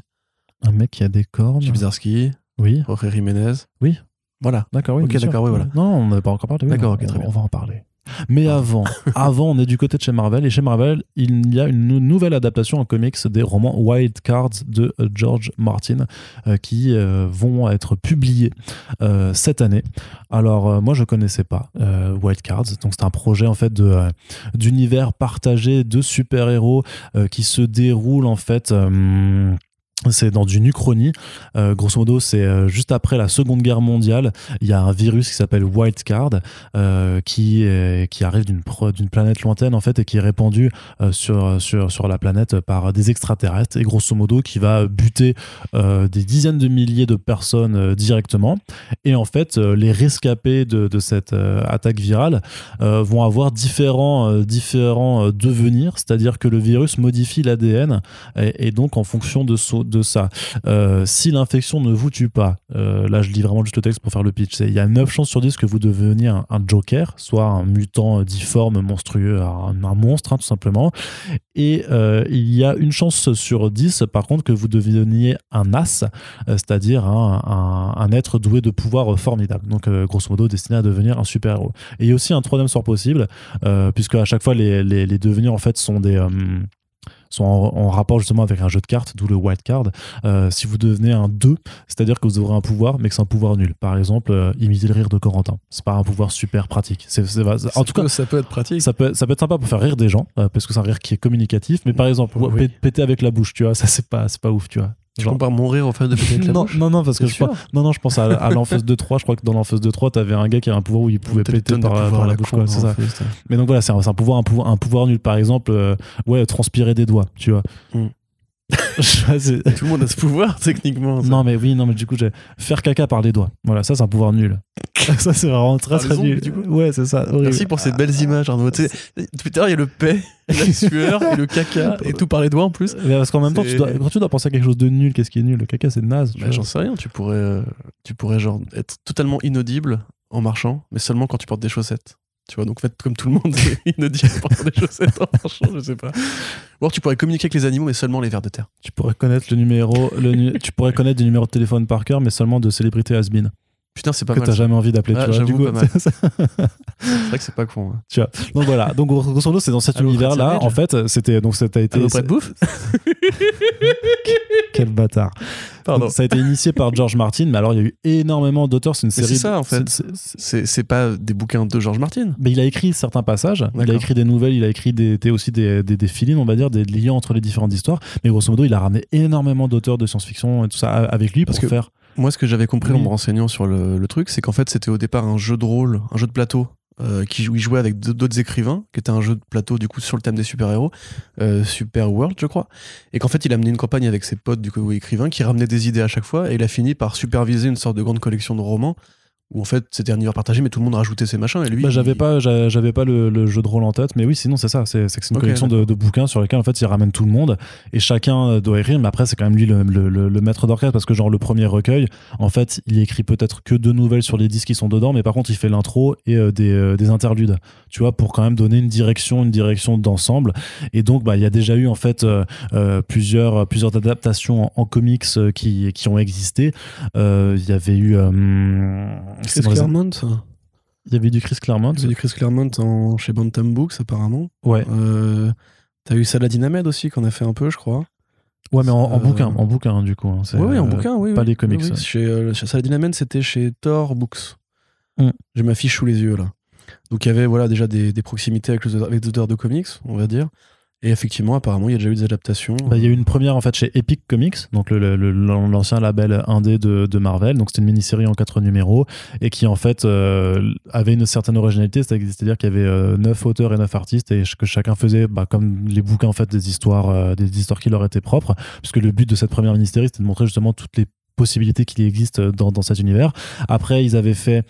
Un mec qui a des cornes. Chip Zdarsky, Oui. Jorge Jiménez. Oui. Voilà. D'accord, oui. Ok, d'accord, oui, voilà. Non, on n'avait pas encore parlé. D'accord, ok, très on, bien. on va en parler. Mais avant, <laughs> avant, on est du côté de chez Marvel. Et chez Marvel, il y a une nou- nouvelle adaptation en comics des romans Wild Cards de euh, George Martin euh, qui euh, vont être publiés euh, cette année. Alors, moi, je connaissais pas Wild Cards. Donc, c'est un projet en fait de d'univers partagé de super-héros euh, qui se déroule en fait. C'est dans une uchronie. Euh, grosso modo, c'est euh, juste après la Seconde Guerre mondiale. Il y a un virus qui s'appelle Wildcard euh, qui, qui arrive d'une planète lointaine en fait et qui est répandu sur, sur, sur la planète par des extraterrestres et grosso modo qui va buter des dizaines de milliers de personnes directement. Et en fait, les rescapés de, de cette attaque virale vont avoir différents, différents devenirs, c'est-à-dire que le virus modifie l'ADN et, donc, en fonction de, so- de ça, euh, si l'infection ne vous tue pas, euh, là je lis vraiment juste le texte pour faire le pitch, il y a 9 chances sur 10 que vous deveniez un, Joker, soit un mutant euh, difforme, monstrueux, un, monstre hein, tout simplement. Et il y a une chance sur 10 par contre que vous deveniez un as, c'est-à-dire un, être doué de pouvoirs formidables. Donc grosso modo destiné à devenir un super-héros. Et il y a aussi un troisième sort possible, puisque à chaque fois les, les, les devenirs en fait sont des... sont en, en rapport justement avec un jeu de cartes, d'où le wild card. Euh, si vous devenez un 2, c'est-à-dire que vous aurez un pouvoir, mais que c'est un pouvoir nul. Par exemple, euh, imiter le rire de Corentin. C'est pas un pouvoir super pratique. C'est, c'est- en tout cas, ça peut être pratique. ça peut, ça peut être sympa pour faire rire des gens, euh, parce que c'est un rire qui est communicatif. Mais par exemple, Oui. péter avec la bouche, tu vois, ça c'est pas, c'est pas ouf, tu vois. Tu Genre- compares mon rire au fait de péter non, non, non, parce que je non, non, je pense à, à l'Enfeuse 2-3. Je crois que dans l'Enfeuse 2-3, t'avais un gars qui avait un pouvoir où il pouvait péter par, par la la bouche, quoi, ça. en. Mais donc voilà, c'est un, c'est un pouvoir, un pouvoir, un pouvoir nul. Par exemple, euh, ouais, transpirer des doigts, tu vois. Mm. <laughs> Tout le monde a ce pouvoir, <laughs> techniquement. ça. non, mais oui, non, mais du coup, faire caca par les doigts. Voilà, ça, c'est un pouvoir nul. <laughs> ça, c'est vraiment très, très nul. du coup Ouais, c'est ça. horrible. Merci pour ces belles images, Arnaud. Tu sais, Depuis tout à l'heure, il y a le paix, la sueur et le caca, et tout par les doigts en plus. Mais parce qu'en même temps, tu dois, quand tu dois penser à quelque chose de nul, qu'est-ce qui est nul? Le caca, c'est naze. Bah. J'en sais rien, tu pourrais, euh, tu pourrais genre être totalement inaudible en marchant, mais seulement quand tu portes des chaussettes. Tu vois, donc faites comme tout le monde, est inaudible en portant des chaussettes en marchant, je sais pas. Ou alors tu pourrais communiquer avec les animaux, mais seulement les vers de terre. Tu pourrais connaître le numéro, le tu pourrais connaître des numéros de téléphone par cœur, mais seulement de célébrités has-been Putain, c'est pas que mal. t'as ça. jamais envie d'appeler. Ah, tu vois. Du coup, <laughs> c'est vrai que c'est pas con. hein. Tu vois. Donc voilà. Donc grosso modo, c'est dans cet univers-là. En fait, c'était donc ça a été. Prêt de bouffe <laughs> Quel bâtard. Pardon. Donc, ça a été initié par George Martin, mais alors il y a eu énormément d'auteurs. C'est une série. c'est ça, en fait. c'est- pas des bouquins de George Martin. Mais il a écrit certains passages, il a écrit des nouvelles, il a écrit des, des- aussi des, des, des fill-in, on va dire, des liens entre les différentes histoires. Mais grosso modo, il a ramené énormément d'auteurs de science-fiction et tout ça avec lui Parce pour que- faire. Moi, ce que j'avais compris en me renseignant sur le, le truc, c'est qu'en fait, c'était au départ un jeu de rôle, un jeu de plateau, euh, qui, où il jouait avec d'autres écrivains, qui était un jeu de plateau, du coup, sur le thème des super-héros, euh, Super World, je crois. Et qu'en fait, il a mené une campagne avec ses potes, du coup, écrivains, qui ramenaient des idées à chaque fois, et il a fini par superviser une sorte de grande collection de romans, où en fait, c'était un univers partagé, mais tout le monde rajoutait ses machins, et lui. Bah, j'avais il- pas, j'a- j'avais pas le, le jeu de rôle en tête, mais oui, sinon c'est ça, c'est c'est que c'est une collection de, de bouquins sur lesquels en fait il ramène tout le monde et chacun euh, doit écrire, mais après c'est quand même lui le, le- le- maître d'orchestre parce que genre le premier recueil, en fait, il écrit peut-être que deux nouvelles sur les dix qui sont dedans, mais par contre il fait l'intro et euh, des, euh, des interludes, tu vois, pour quand même donner une direction, une direction d'ensemble. Et donc bah il y a déjà eu en fait euh, euh, plusieurs plusieurs adaptations en, en comics qui qui ont existé. Euh, Il y avait eu Chris les- Claremont Il y avait du Chris Claremont. C'est du Chris Claremont en, chez Bantam Books, apparemment. Ouais. Euh, T'as eu Saladin Ahmed aussi, qu'on a fait un peu, je crois. Ouais, mais en, en Euh, bouquin, en bouquin, du coup. hein, Oui, oui, en euh, bouquin, oui. pas oui. les comics, Oui, oui. ouais. Chez, chez Saladin Ahmed, c'était chez Thor Books. Mm. J'ai ma fiche sous les yeux, là. Donc il y avait voilà, déjà des, des proximités avec, les, avec des auteurs de comics, on va dire. Et effectivement, apparemment, il y a déjà eu des adaptations. Bah, il y a eu une première en fait chez Epic Comics, donc l'ancien label indé de, de Marvel. Donc c'était une mini-série en quatre numéros et qui en fait euh, avait une certaine originalité, c'est- c'est-à-dire qu'il y avait euh, neuf auteurs et neuf artistes et que chacun faisait bah, comme les bouquins en fait des histoires, euh, des histoires qui leur étaient propres, puisque le but de cette première mini-série c'était de montrer justement toutes les possibilités qu'il existe dans, dans cet univers. Après, ils avaient fait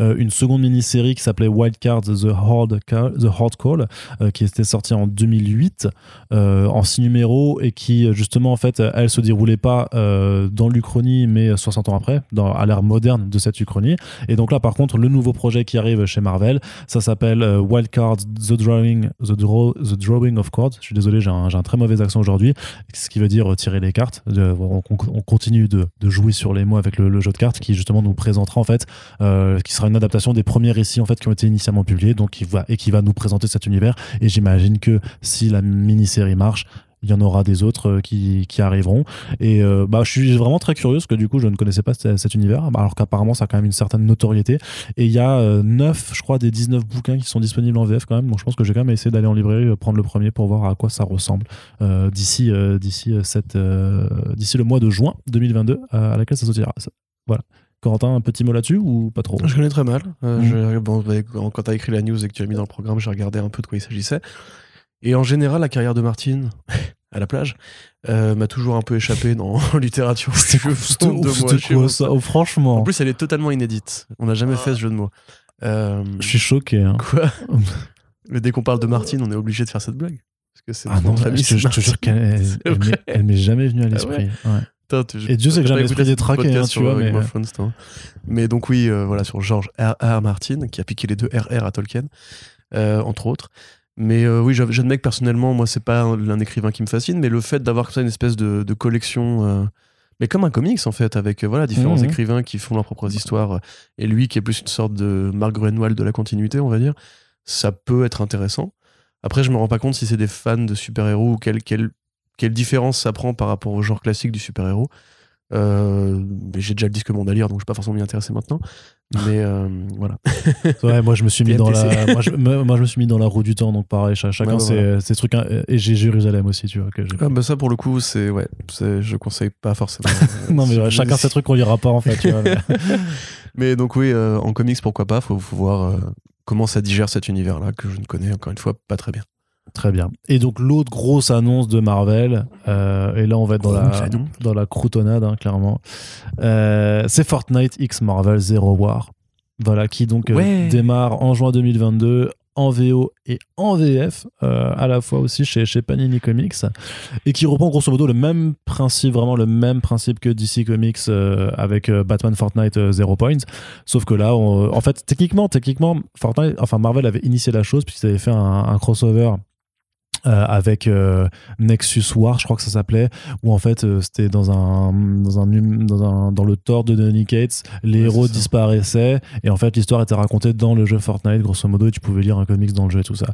euh, une seconde mini-série qui s'appelait Wildcards The Hard, Call, The Hard Call, qui était sortie en 2008 euh, en six numéros et qui justement en fait elle se déroulait pas euh, dans l'Uchronie mais 60 ans après à l'ère moderne de cette Uchronie. Et donc là par contre le nouveau projet qui arrive chez Marvel ça s'appelle Wild Cards The Drawing The, Draw, The Drawing of Cards. Je suis désolé j'ai un, un très mauvais accent aujourd'hui ce qui veut dire tirer les cartes. On, on continue de, de jouer sur les mots avec le, jeu de cartes qui justement nous présentera en fait euh, qui sera une adaptation des premiers récits en fait qui ont été initialement publiés donc qui va et qui va nous présenter cet univers. Et j'imagine que si la mini-série marche il y en aura des autres euh, qui, qui arriveront. Et euh, bah, je suis vraiment très curieux parce que du coup je ne connaissais pas cet, univers. Alors qu'apparemment ça a quand même une certaine notoriété. Et il y a euh, 9 je crois des 19 bouquins qui sont disponibles en VF quand même. Donc je pense que j'ai quand même essayé d'aller en librairie euh, prendre le premier pour voir à quoi ça ressemble euh, d'ici d'ici le mois de juin 2022 euh, à laquelle ça sortira voilà. Corentin un petit mot là-dessus ou pas trop? Je connais très mal. Euh, Mhm. je- bon, bah, quand t'as écrit la news et que tu l'as mis dans le programme, j'ai regardé un peu de quoi il s'agissait. Et en général, la carrière de Martine <laughs> à la plage euh, m'a toujours un peu échappé dans <laughs> littérature. C'était Je quoi, ça Oh, franchement En plus, elle est totalement inédite. On n'a jamais Ah. fait ce jeu de mots. Euh, je suis choqué hein. <laughs> Quoi Mais dès qu'on parle de Martine, on est obligé de faire cette blague. Parce que c'est Ah non, famille, je, c'est je te jure qu'elle elle, C'est m'est- jamais venue à Ah l'esprit. ouais. Et Dieu sait que j'ai un esprit détraqué, hein, tu vois, euh, mais- Thrones, toi. Mais donc oui, euh, voilà, sur George R. R. Martin, qui a piqué les deux RR à Tolkien, euh, entre autres. Mais euh, oui, j'ad- j'admets que personnellement, moi, c'est pas un, un écrivain qui me fascine, mais le fait d'avoir comme ça une espèce de, de collection, euh, mais comme un comics en fait, avec euh, voilà différents Mhm. écrivains qui font leurs propres histoires, et lui qui est plus une sorte de Mark Greenwald de la continuité, on va dire, ça peut être intéressant. Après, je me rends pas compte si c'est des fans de super-héros ou quelle, quelle, quelle différence ça prend par rapport au genre classique du super-héros. Euh, j'ai déjà le disque monde à lire, donc je vais pas forcément m'y intéresser maintenant. Mais euh, voilà. <laughs> Moi je me suis mis dans la, moi je, me- moi, je me suis mis dans la roue du temps, donc pareil, cha- chacun Ouais, ses, voilà. ses trucs. hein, Et j'ai Jérusalem aussi, tu vois. Que Ah, bah ça pour le coup, c'est ouais, je conseille pas forcément. <laughs> non mais ouais, chacun ses trucs qu'on lira pas en fait. Tu vois, mais- <laughs> Mais donc oui, euh, en comics pourquoi pas, faut, faut voir comment ça digère cet univers-là que je ne connais encore une fois pas très bien. Très bien. Et donc l'autre grosse annonce de Marvel, euh, et là on va être dans la, dans la croutonnade, hein, clairement, euh, c'est Fortnite X Marvel Zero War. Voilà, qui donc euh, démarre en juin 2022 en VO et en VF, à la fois aussi chez, chez Panini Comics, et qui reprend grosso modo le même principe, vraiment le même principe que DC Comics avec Batman Fortnite Zero Point, sauf que là, on- en fait, techniquement, techniquement, Fortnite, enfin Marvel avait initié la chose puisqu'ils avaient fait un, un crossover euh, avec euh, Nexus War, je crois que ça s'appelait, où en fait euh, c'était dans un, dans un dans un dans le tort de Donny Cates, les Ouais, héros disparaissaient et en fait l'histoire était racontée dans le jeu Fortnite grosso modo et tu pouvais lire un comics dans le jeu et tout ça.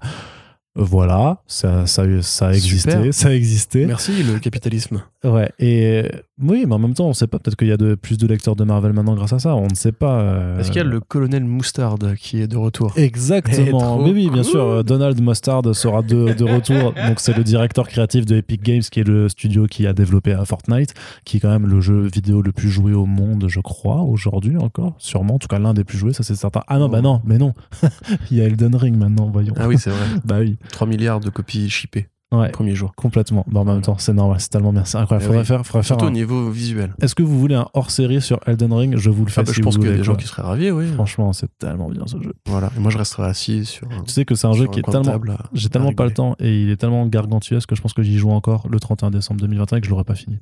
Voilà, ça, ça, ça a existé, Super. <laughs> ça a existé. Merci le capitalisme. Ouais, et euh, oui, mais en même temps, on sait pas, peut-être qu'il y a de, plus de lecteurs de Marvel maintenant grâce à ça, on ne sait pas. euh, Est-ce qu'il y a le colonel Moustarde qui est de retour? Eh, Exactement. trop Mais oui, bien sûr, euh, Donald Mustard sera de, de retour. <laughs> Donc, c'est le directeur créatif de Epic Games, qui est le studio qui a développé Fortnite, qui est quand même le jeu vidéo le plus joué au monde, je crois, aujourd'hui encore. Sûrement, en tout cas, l'un des plus joués, ça c'est certain. Ah non, bah non, mais non. <laughs> Il y a Elden Ring maintenant, voyons. Ah oui, c'est vrai. Bah oui, 3 milliards de copies shippées ouais, premier jour. complètement. Bah, en même temps, c'est normal, c'est tellement bien. C'est incroyable. Eh Faudrait faire, faudrait faire Surtout au un- niveau visuel. Est-ce que vous voulez un hors série sur Elden Ring? Je vous le fais. Ah bah, si je pense qu'il y a des gens qui seraient ravis, oui. Franchement, c'est tellement bien ce jeu. Voilà. Et moi, je resterai assis sur. Tu sais que c'est un jeu qui est tellement J'ai tellement pas le temps et il est tellement gargantuesque que je pense que j'y joue encore le 31 décembre 2021 et que je l'aurai pas fini.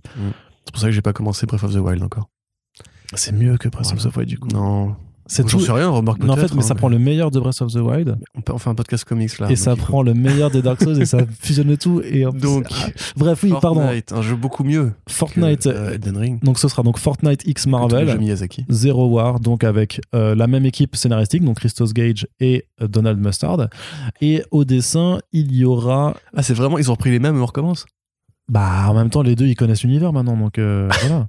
C'est pour ça que j'ai pas commencé Breath of the Wild encore. C'est mieux que Breath of the Wild du coup. Non, C'est J'en tout. sais rien, remarque Non, en fait, mais ça hein, prend le meilleur de Breath of the Wild On peut- on fait un podcast comics là. et ça prend le meilleur des Dark Souls et ça <laughs> fusionne le tout. Et Donc, ah, bref, oui, pardon. Fortnite, un jeu beaucoup mieux. que, Fortnite. euh, Elden Ring. Donc ce sera donc Fortnite X que Marvel. Zero War, donc avec euh, la même équipe scénaristique, donc Christos Gage et euh, Donald Mustard. Et au dessin, il y aura. Ah, c'est vraiment, ils ont repris les mêmes et on recommence Bah, en même temps, les deux, ils connaissent l'univers maintenant, donc euh, <laughs> voilà.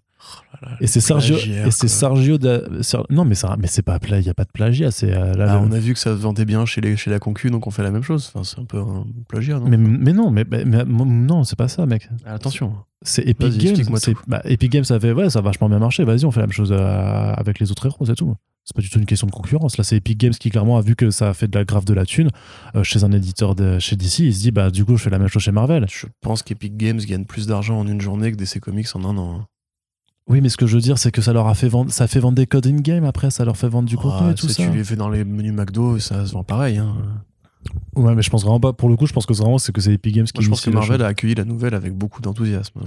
Et c'est Sergio. plagiaire, Et c'est quoi. Sergio. Da- Ser- Non, mais ça, mais c'est pas il y a pas de plagiat. C'est euh, là, Ah, le- on a vu que ça se vendait bien chez, les, chez la concu, donc on fait la même chose. Enfin, c'est un peu un plagiat, non Mais, mais non, mais, mais- mais- non, c'est pas ça, mec. Ah, Attention. C'est Epic Games. c'est- bah, Epic Games, ça fait ouais, ça a vachement bien marché. Vas-y, on fait la même chose euh, avec les autres héros, c'est tout. C'est pas du tout une question de concurrence. Là, c'est Epic Games qui clairement a vu que ça a fait de la grave de la thune euh, chez un éditeur de chez DC. Il se dit bah du coup, je fais la même chose chez Marvel. Je pense qu'Epic Games gagne plus d'argent en une journée que DC Comics en un an. hein. Oui, mais ce que je veux dire, c'est que ça leur a fait vendre, ça fait vendre des codes in game. Après, ça leur fait vendre du contenu Ah, et tout ça. Tu les fais dans les menus McDo, ça se vend pareil. hein. Ouais, mais je pense vraiment pas. Pour le coup, je pense que vraiment c'est que c'est Epic Games qui. Moi, je pense que Marvel a accueilli la nouvelle avec beaucoup d'enthousiasme.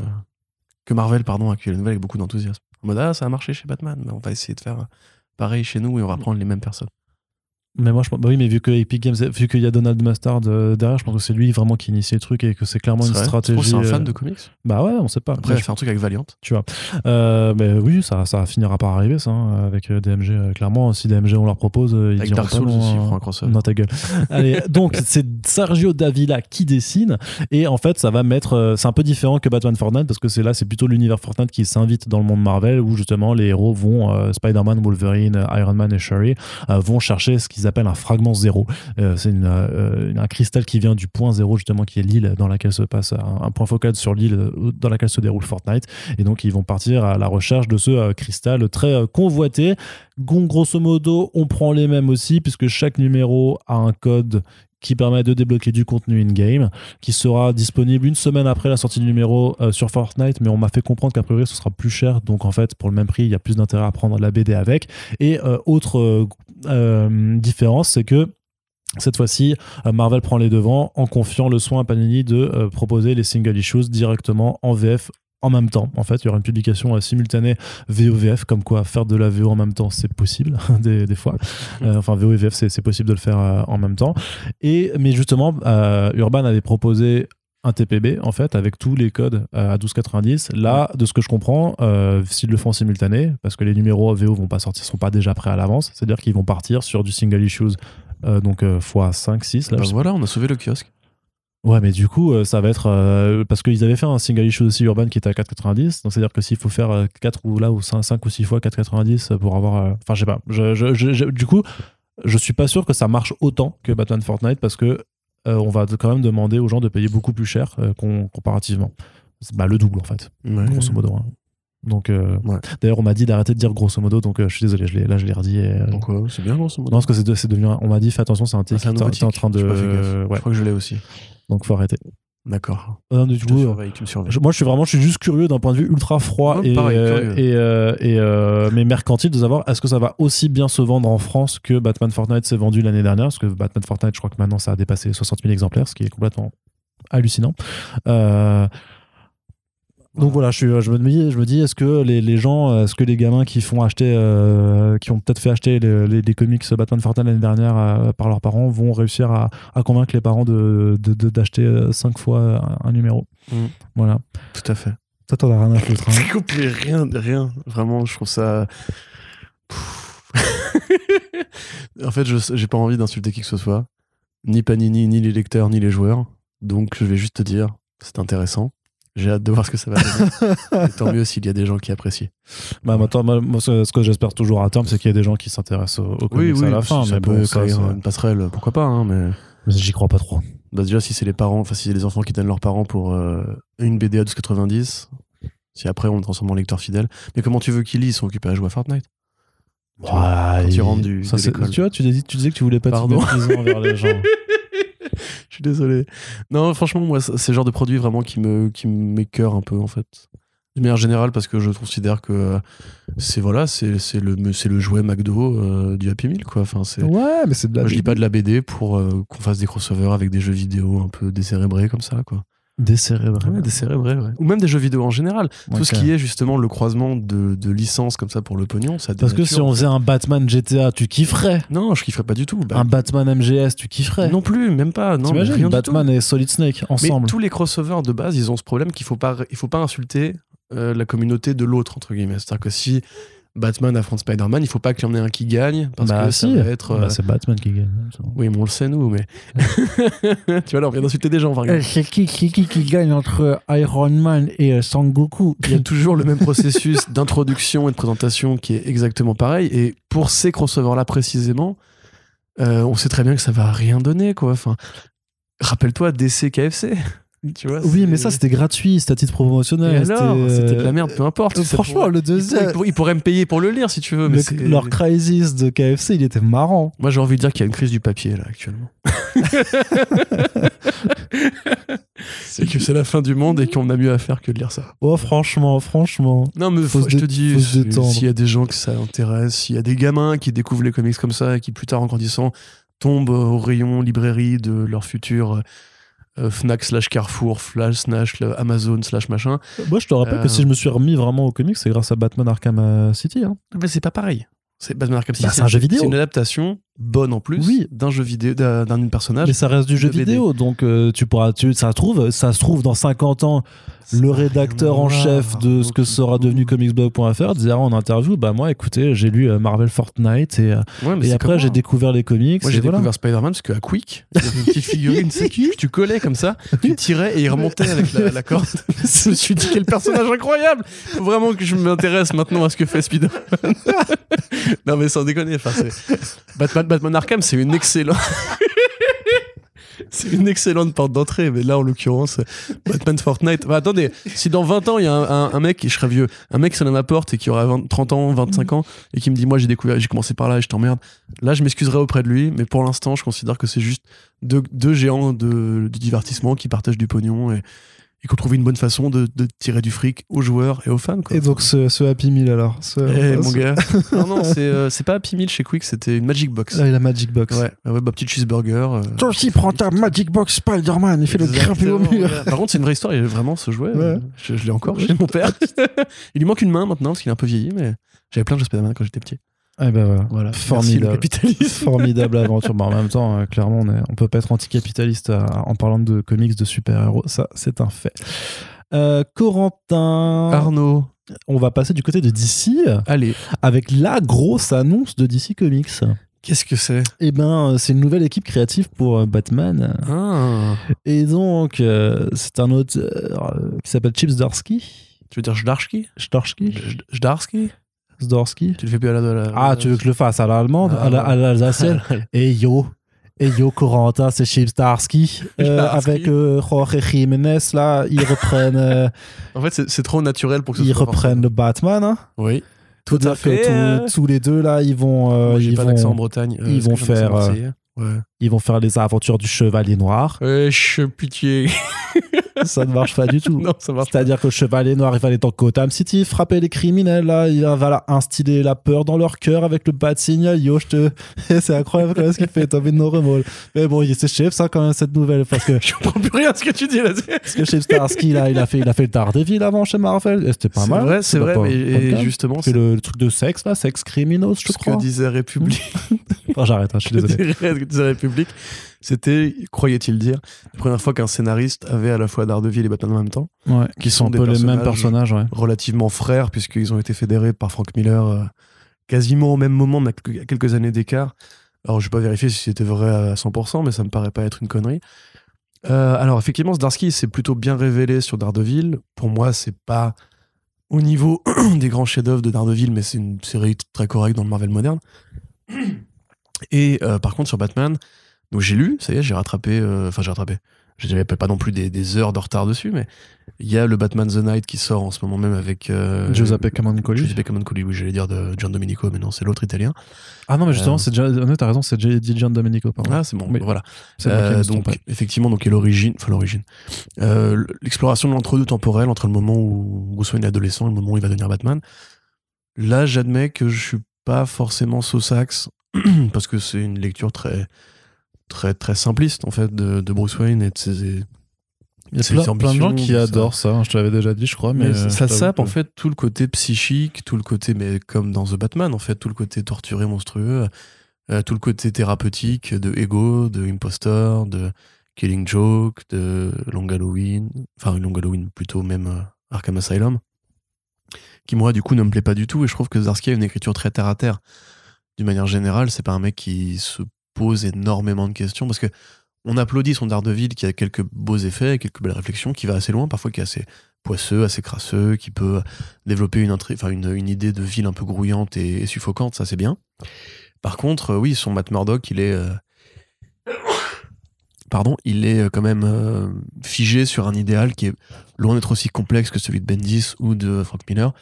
Que Marvel, pardon, a accueilli la nouvelle avec beaucoup d'enthousiasme. En mode, ah, ça a marché chez Batman, mais on va essayer de faire pareil chez nous et on va prendre les mêmes personnes. Mais moi, je pense, bah oui, mais vu que Epic Games, vu qu'il y a Donald Mustard euh, derrière, je pense que c'est lui vraiment qui initie le truc et que c'est clairement une vrai stratégie. Tu c'est un fan euh, de comics? Bah ouais, on sait pas. Après, elle fait un truc avec Valiant. Euh, mais oui, ça, ça finira par arriver, ça, hein, avec DMG. clairement, si DMG on leur propose, ils Avec Dark pas Souls aussi, il hein. un crossover. Non, ta gueule. <laughs> Allez, donc c'est Sergio Davila qui dessine, et en fait, ça va mettre. c'est un peu différent que Batman Fortnite parce que c'est là, c'est plutôt l'univers Fortnite qui s'invite dans le monde Marvel où justement les héros vont, euh, Spider-Man, Wolverine, Iron Man et Shuri, euh, vont chercher ce qu'ils appellent un fragment zéro. Euh, c'est euh, un cristal qui vient du point zéro justement qui est l'île dans laquelle se passe un, point focal sur l'île euh, dans laquelle se déroule Fortnite et donc ils vont partir à la recherche de ce cristal très convoité grosso modo on prend les mêmes aussi puisque chaque numéro a un code qui permet de débloquer du contenu in-game, qui sera disponible une semaine après la sortie du numéro sur Fortnite, mais on m'a fait comprendre qu'a priori ce sera plus cher, donc en fait pour le même prix il y a plus d'intérêt à prendre la BD avec. Et autre différence, c'est que cette fois-ci, euh, Marvel prend les devants en confiant le soin à Panini de euh, proposer les single issues directement en VF en même temps. En fait, il y aura une publication euh, simultanée VOVF, comme quoi faire de la VO en même temps, c'est possible <laughs> des, des fois. Euh, enfin, VO et VF, c'est possible de le faire euh, en même temps. Et, mais justement, euh, Urban avait proposé un TPB en fait avec tous les codes euh, à 12,90 là de ce que je comprends euh, s'ils le font en simultané parce que les numéros VO vont pas sortir sont pas déjà prêts à l'avance c'est à dire qu'ils vont partir sur du single issues euh, donc euh, x 5 6 là Bah je sais voilà, on a sauvé le kiosque. Ouais, mais du coup, ça va être. parce qu'ils avaient fait un single issue aussi urban qui était à 4,90. Donc, c'est-à-dire que s'il faut faire euh, 4 ou là, ou 5, 5 ou 6 fois 4,90 pour avoir. Enfin, je sais pas. Je, je- je- je- du coup, je suis pas sûr que ça marche autant que Batman Fortnite parce que euh, on va quand même demander aux gens de payer beaucoup plus cher euh, com- comparativement. C'est bah, le double en fait, Ouais. grosso modo. hein. Donc, euh, Ouais. d'ailleurs, on m'a dit d'arrêter de dire grosso modo, donc euh, je suis désolé, je l'ai- là je l'ai redit. Et, euh, c'est bien, grosso modo. non, parce que c'est de- c'est devenu. un- On m'a dit, fais attention, c'est un Ah, tic, c'est nouveau t'es en train de. Ouais, Je crois que je l'ai aussi. donc faut arrêter. D'accord. Du Tu tu moi, je suis vraiment, je suis juste curieux d'un point de vue ultra froid et, pareil, euh, et, euh, et, euh, mais mercantile de savoir est-ce que ça va aussi bien se vendre en France que Batman Fortnite s'est vendu l'année dernière? Parce que Batman Fortnite, je crois que maintenant ça a dépassé les 60 000 exemplaires, ce qui est complètement hallucinant. Euh, donc voilà, je, suis, je me dis, je me dis, est-ce que les, les gens, est-ce que les gamins qui font acheter, euh, qui ont peut-être fait acheter les, les- les comics Batman Fortnite l'année dernière euh, par leurs parents, vont réussir à, à convaincre les parents de d'acheter 5 fois un, un numéro. Mm. Voilà. Tout à fait. Toi, t'en as rien à foutre. hein. <laughs> Mais rien, rien. Vraiment, je trouve ça. <laughs> En fait, je j'ai pas envie d'insulter qui que ce soit. Ni Panini, ni les lecteurs, ni les joueurs. Donc, je vais juste te dire, c'est intéressant. J'ai hâte de voir ce que ça va donner. <laughs> Et tant mieux s'il y a des gens qui apprécient. Bah, maintenant, moi, moi, ce que j'espère toujours à terme, c'est qu'il y a des gens qui s'intéressent au, au comics à la fin. ça Mais peut bon, ça, créer ça- une passerelle, pourquoi pas, hein, mais. mais j'y crois pas trop. Bah déjà, si c'est les parents, enfin, si c'est les enfants qui donnent leurs parents pour euh, une BD à 12,90, si après on le transforme en lecteur fidèle. Mais comment tu veux qu'ils lisent? Ils sont occupés à jouer à Fortnite. Tu vois, quand il- ils rentrent du- ça. Tu vois, tu, dis- tu disais que tu voulais pas Pardon. méprisant envers les gens. <laughs> Je suis désolé. Non, franchement, moi, c'est le genre de produit vraiment qui me qui m'écœure un peu, en fait. De manière générale, parce que je considère que euh, c'est voilà, c'est c'est le, c'est le jouet McDo euh, du Happy Meal, quoi. Enfin, c'est. Ouais, mais c'est de la. Moi, je lis pas de la BD pour euh, qu'on fasse des crossovers avec des jeux vidéo un peu décérébrés comme ça, quoi. Décérébré. Ouais, décérébré, ouais. Ou même des jeux vidéo en général. Tout ce qui est justement le croisement de, de licences comme ça pour le pognon, ça Parce que si on faisait un Batman GTA, tu kifferais. Non, je kifferais pas du tout. Bah, Un Batman MGS, tu kifferais. non plus, même pas. Non, T'imagines Batman et Solid Snake. Mais ensemble. tous les crossovers de base, ils ont ce problème qu'il faut pas, il faut pas insulter euh, la communauté de l'autre entre guillemets. C'est-à-dire que si Batman affronte Spider-Man, il faut pas qu'il y en ait un qui gagne parce bah que si. ça va être. euh, Bah, c'est Batman qui gagne. Oui, mais on le sait nous, mais <laughs> tu vois là, on vient d'insulter des gens. Exemple. c'est qui, qui, qui, qui gagne entre Iron Man et euh, Sangoku? Il y a toujours le même processus <laughs> d'introduction et de présentation qui est exactement pareil. Et pour ces crossovers-là précisément, euh, on sait très bien que ça va rien donner, quoi. Enfin, rappelle-toi DC KFC. Tu vois, Oui, mais ça c'était gratuit, c'était à titre promotionnel. c'était de la euh, merde, peu importe. euh, franchement, le deuxième, il pourrait me payer pour le lire si tu veux. Mais le- leur Crisis de KFC, il était marrant. Moi, j'ai envie de dire qu'il y a une crise du papier là actuellement. <laughs> c'est que c'est la fin du monde et qu'on a mieux à faire que de lire ça. Oh, franchement, franchement. Non, mais Faut faut- se je te dis, s'il y a des gens que ça intéresse, s'il y a des gamins qui découvrent les comics comme ça et qui plus tard en grandissant tombent au rayon librairie de leur futur euh, Fnac slash Carrefour, Flash slash Amazon slash machin, Moi, je te rappelle Euh, que si je me suis remis vraiment au comics, c'est grâce à Batman Arkham euh, City. hein. mais c'est pas pareil. C'est Batman Arkham City, Bah, c'est un jeu vidéo. C'est une adaptation bonne en plus Oui. d'un jeu vidéo d'un personnage. Mais ça reste du jeu BD. vidéo, donc euh, tu pourras, tu, ça se trouve, ça se trouve dans 50 ans, le rédacteur en chef de ce que sera devenu comicsblog.fr disait en interview, bah moi, écoutez, j'ai lu euh, Marvel Fortnite et, euh, Ouais, et après j'ai moi. découvert les comics. Moi j'ai voilà. découvert Spider-Man parce qu'à Quick, il y avait une petite figurine tu que collais comme ça, tu <laughs> tirais et il remontait avec la, la corde. <laughs> je me suis dit quel personnage incroyable Faut vraiment que je m'intéresse maintenant à ce que fait Spider-Man. <laughs> non mais sans déconner, enfin, Batman, Batman Arkham c'est une excellente... <laughs> C'est une excellente porte d'entrée, mais là en l'occurrence, Batman Fortnite. Bah, attendez, si dans 20 ans il y a un, un- un mec, je serais vieux, un mec sonne à ma porte et qui aura 20 30 ans, 25 ans, et qui me dit Moi j'ai découvert, j'ai commencé par là et je t'emmerde, Là, je m'excuserai auprès de lui, mais pour l'instant, je considère que c'est juste deux, deux géants de, du divertissement qui partagent du pognon et, et qui ont trouvé une bonne façon de, de tirer du fric aux joueurs et aux fans. Quoi. Et donc ce, ce Happy Meal alors ce- Eh, mon gars. <laughs> non, non, c'est euh, c'est pas Happy Meal chez Quick, c'était une Magic Box. Là, il a Magic Box. Ouais, ah ouais bah, petite cheeseburger. euh, Toi aussi, prends ta Magic Box Spider-Man, il fait le grimper au mur. ouais. Par contre, c'est une vraie histoire, il y a vraiment ce jouet. Ouais. euh, Je, je l'ai encore chez mon père. <laughs> il lui manque une main maintenant parce qu'il est un peu vieilli, mais j'avais plein de jeux Spider-Man quand j'étais petit. Eh ben voilà. Voilà. Formidable. Capitalisme. <laughs> Formidable aventure. Bon, en même temps, euh, clairement, on, est, on peut pas être anticapitaliste à- en parlant de comics de super-héros. Ça, c'est un fait. Euh, Corentin, Arnaud, on va passer du côté de DC allez, avec la grosse annonce de DC Comics. qu'est-ce que c'est? Eh ben, euh, c'est une nouvelle équipe créative pour euh, Batman. ah. Et donc, euh, c'est un auteur euh, qui s'appelle Chips Zdarsky. Tu veux dire Jdarski Zdarsky Jdarski Zdarsky Tu le fais plus à la. Ah, tu veux que je le fasse à l'allemande, Ah, à la- l'alsacienne <laughs> Et yo et yo, Corentin, c'est Chips Zdarsky. Euh, <laughs> avec euh, Jorge Jiménez, là, ils reprennent, euh, <laughs> En fait, c'est- c'est trop naturel pour que ce ils soit reprennent le Batman. hein. Oui. Tout à fait. euh, tous- tous les deux, là, ils vont, euh, Moi, ils, pas d'accent en vont Bretagne. euh, ils vont faire. Ouais. ils vont faire les aventures du Chevalier Noir. Ouais, je pitié. Ça ne marche pas du tout. <laughs> non, ça marche. C'est-à-dire que le Chevalier Noir, il va aller dans Gotham City, frapper les criminels, là, il va là, instiller la peur dans leur cœur avec le bat signal. Yo, je te. <laughs> c'est incroyable quand même ce qu'il fait, Tommy No remords. Mais bon, c'est chef, ça, quand même, cette nouvelle, parce que, <laughs> Je comprends plus rien à ce que tu dis là. parce que Chef Starsky, là, il a fait, il a fait le Daredevil avant chez Marvel, et c'était pas C'est mal. vrai, c'est vrai. mais- pas et justement, Il fait c'est le, le truc de sexe, là, sex criminals, je ce crois. que disait République. Oh, j'arrête, hein, je suis désolé. ce que disait République. C'était, croyait-il dire, la première fois qu'un scénariste avait à la fois Daredevil et Batman en même temps. Ouais, Qui sont un peu les mêmes personnages ouais. relativement frères puisqu'ils ont été fédérés par Frank Miller euh, quasiment au même moment, mais à quelques- à quelques années d'écart. Alors, je vais pas vérifier si c'était vrai à 100%, mais ça me paraît pas être une connerie. Euh, alors, effectivement, Zdarsky s'est plutôt bien révélé sur Daredevil. Pour moi, c'est pas au niveau <clears throat> des grands chefs-d'œuvre de Daredevil, mais c'est une série très correcte dans le Marvel moderne. Et euh, par contre, sur Batman, donc j'ai lu, ça y est, j'ai rattrapé, euh, enfin j'ai rattrapé. J'avais pas non plus des, des heures de retard dessus, mais il y a le Batman The Night qui sort en ce moment même avec euh, Giuseppe Camuncoli. Giuseppe Camuncoli, oui, j'allais dire de Gian Domenico, mais non, c'est l'autre italien. Ah non, mais justement, Euh, c'est t'as raison, c'est Gian Domenico, pardon. Ah, c'est bon, Oui. voilà. Euh, donc, effectivement, donc, est l'origine, enfin l'origine, Euh, l'exploration de l'entre-deux temporel entre le moment où Wayne est adolescent et le moment où il va devenir Batman. Là, j'admets que je suis pas forcément sax <clears throat> parce que c'est une lecture très, très, très simpliste en fait de, de Bruce Wayne et de ses, Il y a plein, de gens qui adorent ça. hein, Je te l'avais déjà dit, je crois. Mais, Mais euh, ça sape en fait tout le côté psychique, tout le côté, mais comme dans The Batman, en fait, tout le côté torturé, monstrueux, euh, tout le côté thérapeutique de Ego, de Impostor, de Killing Joke, de Long Halloween, enfin Long Halloween plutôt, même euh, Arkham Asylum, qui moi du coup ne me plaît pas du tout et je trouve que Zarsky a une écriture très terre à terre. D'une manière générale, c'est pas un mec qui se pose énormément de questions parce que on applaudit son Daredevil qui a quelques beaux effets, quelques belles réflexions, qui va assez loin, parfois qui est assez poisseux, assez crasseux, qui peut développer une, enfin, une, une idée de ville un peu grouillante et, suffocante, ça c'est bien. Par contre, euh, oui, son Matt Murdock, il est. euh, Pardon, il est euh, quand même figé sur un idéal qui est loin d'être aussi complexe que celui de Bendis ou de Frank Miller.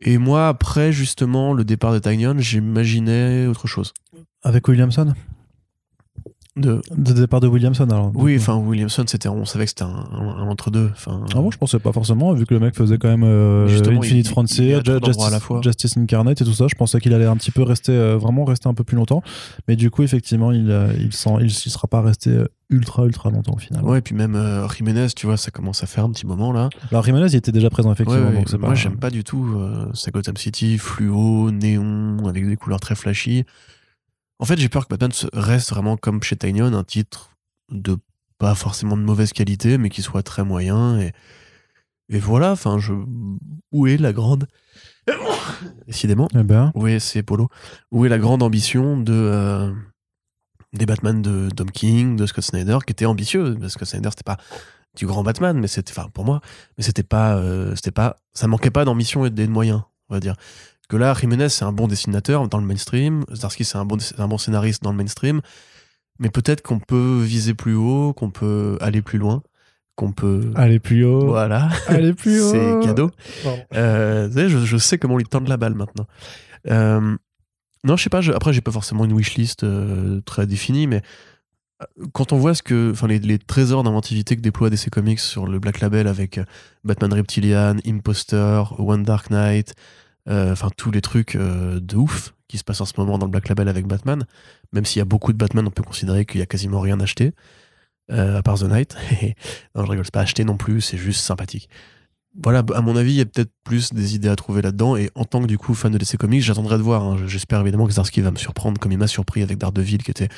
Et moi, après justement le départ de Tynion, j'imaginais autre chose. Avec Williamson De... De départ de Williamson, alors. Oui, enfin Williamson, c'était, on savait que c'était un, un- un entre-deux. Enfin, Ah bon, je pensais pas forcément, vu que le mec faisait quand même euh, Infinite Frontier, Justice, à la fois. Justice Incarnate et tout ça. Je pensais qu'il allait un petit peu rester, euh, vraiment rester un peu plus longtemps. Mais du coup, effectivement, il, euh, il, sent, il, il sera pas resté euh, ultra, ultra longtemps au final. Ouais, et puis même euh, Jiménez, tu vois, ça commence à faire un petit moment là. Alors, Jimenez, il était déjà présent, effectivement. Ouais, ouais, donc c'est moi, pas... j'aime pas du tout. Euh, c'est Gotham City, fluo, néon, avec des couleurs très flashy. En fait, j'ai peur que Batman reste vraiment comme chez Tynion, un titre de pas forcément de mauvaise qualité, mais qui soit très moyen. Et, et voilà, enfin, je... où est la grande. Décidément. Eh ben, Oui, c'est Polo. Où est la grande ambition de euh, des Batman de Tom King, de Scott Snyder, qui était ambitieux. Parce que Scott Snyder, c'était pas du grand Batman, mais c'était, enfin, pour moi, mais c'était pas, euh, c'était pas, ça manquait pas d'ambition et de moyens, on va dire. Que là, Jiménez, c'est un bon dessinateur dans le mainstream. Zdarsky, c'est un bon, un bon scénariste dans le mainstream. Mais peut-être qu'on peut viser plus haut, qu'on peut aller plus loin, qu'on peut. allez plus haut. Voilà, Allez plus <laughs> haut. c'est cadeau. Euh, je, je sais comment lui tendre la balle maintenant. Euh, non, je sais pas. je- après, j'ai pas forcément une wishlist euh, très définie, mais euh, quand on voit ce que, enfin, les, les trésors d'inventivité que déploie DC Comics sur le Black Label avec euh, Batman Reptilian, Imposter, One Dark Knight, enfin tous les trucs euh, de ouf qui se passent en ce moment dans le Black Label avec Batman. Même s'il y a beaucoup de Batman, on peut considérer qu'il y a quasiment rien acheté. euh, à part The Night. <laughs> non, je rigole, c'est pas acheté non plus, c'est juste sympathique voilà, à mon avis, il y a peut-être plus des idées à trouver là-dedans. Et en tant que du coup fan de DC Comics, j'attendrai de voir. hein. J'espère évidemment que Zarsky va me surprendre comme il m'a surpris avec Daredevil, qui était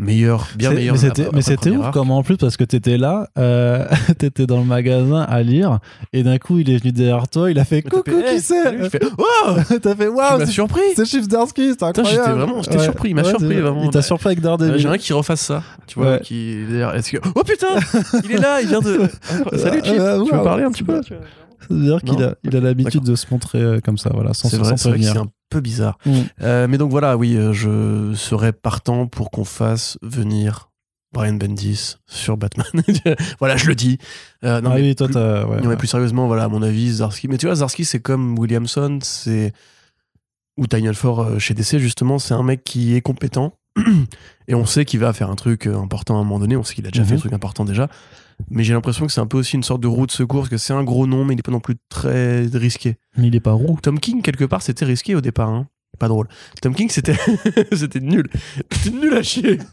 meilleur, bien meilleur. Mais c'était, ouf comment en plus parce que t'étais là, euh, <laughs> t'étais dans le magasin à lire et d'un coup il est venu derrière toi, il a fait coucou fait, qui hey, c'est je fais, Wow T'as fait waouh, c'est- surpris c'est Chief Darsky, c'est incroyable. j'étais vraiment- j'étais surpris, il m'a surpris, vraiment. Il t'a surpris avec Euh, Daredevil. J'aimerais qu'il refasse ça. Tu vois, Ouais. qui d'ailleurs, est-ce que oh putain, <laughs> il est là, il vient de. <laughs> Salut Chip, tu veux wow. parler un petit peu? C'est-à-dire qu'il a, il a l'habitude de se montrer euh, comme ça, voilà, sans, C'est vrai, c'est prévenir. un peu bizarre. Mm. Euh, mais donc voilà, oui, euh, je serais partant pour qu'on fasse venir Brian Bendis sur Batman. <laughs> voilà, je le dis. Euh, non, ah mais oui, toi, plus- t'as. ouais, non, mais plus sérieusement, voilà, à mon avis, Zarsky. Mais tu vois, Zarsky, c'est comme Williamson, c'est. Ou Daniel Ford chez DC, justement, c'est un mec qui est compétent. <clears throat> et on sait qu'il va faire un truc important à un moment donné. On sait qu'il a déjà Mhm. fait un truc important déjà. Mais j'ai l'impression que c'est un peu aussi une sorte de roue de secours, parce que c'est un gros nom, mais il n'est pas non plus très risqué. Mais il est pas roux. Tom King, quelque part, c'était risqué au départ. hein. Pas drôle. Tom King, c'était <laughs> c'était nul. C'était nul à chier. <laughs>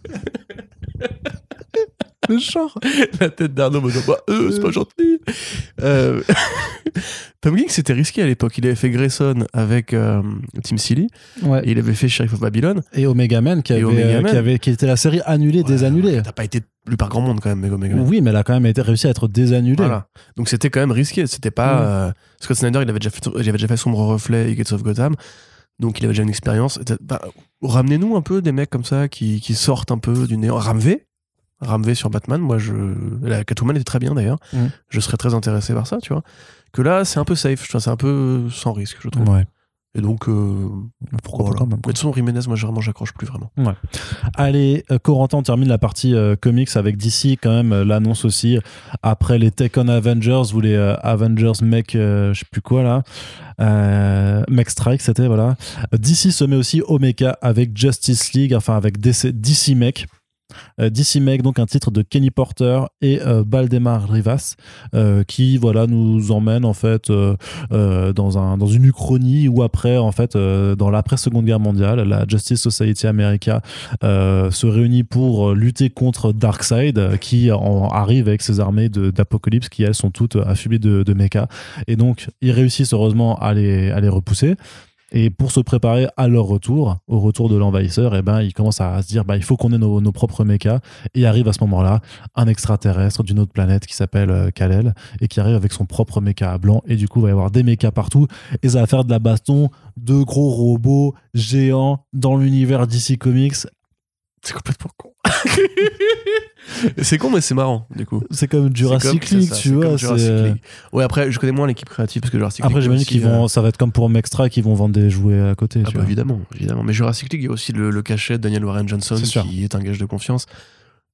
<laughs> Le genre. La tête d'Arnaud me dit bah, euh, c'est pas gentil. Euh, <laughs> Tom King, c'était risqué à l'époque. Il avait fait Grayson avec euh, Tim Seeley Ouais. et il avait fait Sheriff of Babylon. Et Omega Man qui avait, Omega euh, Man. qui avait, qui était la série annulée, désannulée. T'as pas été lu par grand monde quand même, Mega Mega Man. Oui, mais elle a quand même été réussi à être désannulée. Voilà. Donc c'était quand même risqué. C'était pas. Euh, Scott Snyder, il avait déjà fait, il avait déjà fait Sombre Reflet et Gates of Gotham. Donc il avait déjà une expérience. Bah, Ramenez-nous un peu des mecs comme ça qui, qui sortent un peu du néant. Ramvé. Ramvé sur Batman. Moi, je. La Catwoman était très bien d'ailleurs. Mm. Je serais très intéressé par ça, tu vois. Que là, c'est un peu safe. C'est un peu sans risque, je trouve. Ouais. Et donc. euh, Pourquoi voilà. pas quand même. Mais de toute façon, Jiménez, moi, vraiment, j'accroche plus vraiment. Allez, euh, Corentin, on termine la partie euh, comics avec DC quand même euh, l'annonce aussi après les Take on Avengers ou les euh, Avengers euh, je sais plus quoi là, euh, Mech Strike c'était voilà. DC se met aussi au mecha avec Justice League, enfin avec DC, DC Mech. Euh, DC Make, donc un titre de Kenny Porter et euh, Baldemar Rivas, euh, qui voilà nous emmène en fait dans un dans une uchronie où après en fait dans l'après Seconde Guerre mondiale, la Justice Society America se réunit pour lutter contre Darkseid, qui en arrive avec ses armées d'Apocalypse qui elles sont toutes affublées de, de mechas. Et donc ils réussissent heureusement à les à les repousser. Et pour se préparer à leur retour, au retour de l'envahisseur, eh ben, ils commencent à se dire bah, il faut qu'on ait nos, propres mechas. Et arrive à ce moment-là un extraterrestre d'une autre planète qui s'appelle euh, Kal-El et qui arrive avec son propre mecha blanc. Et du coup, il va y avoir des mechas partout. Et ça va faire de la baston de gros robots géants dans l'univers DC Comics. C'est complètement con. <laughs> c'est con, mais c'est marrant, du coup. C'est comme Jurassic comme- League, ça, tu vois. euh, League. Ouais, après, je connais moins l'équipe créative parce que Jurassic Après, League. j'imagine aussi, qu'ils euh, vont, ça va être comme pour Mextra, qui vont vendre des jouets à côté. Ah tu bah, vois. évidemment, évidemment. Mais Jurassic League, il y a aussi le, le cachet de Daniel Warren Johnson, sûr. qui est un gage de confiance.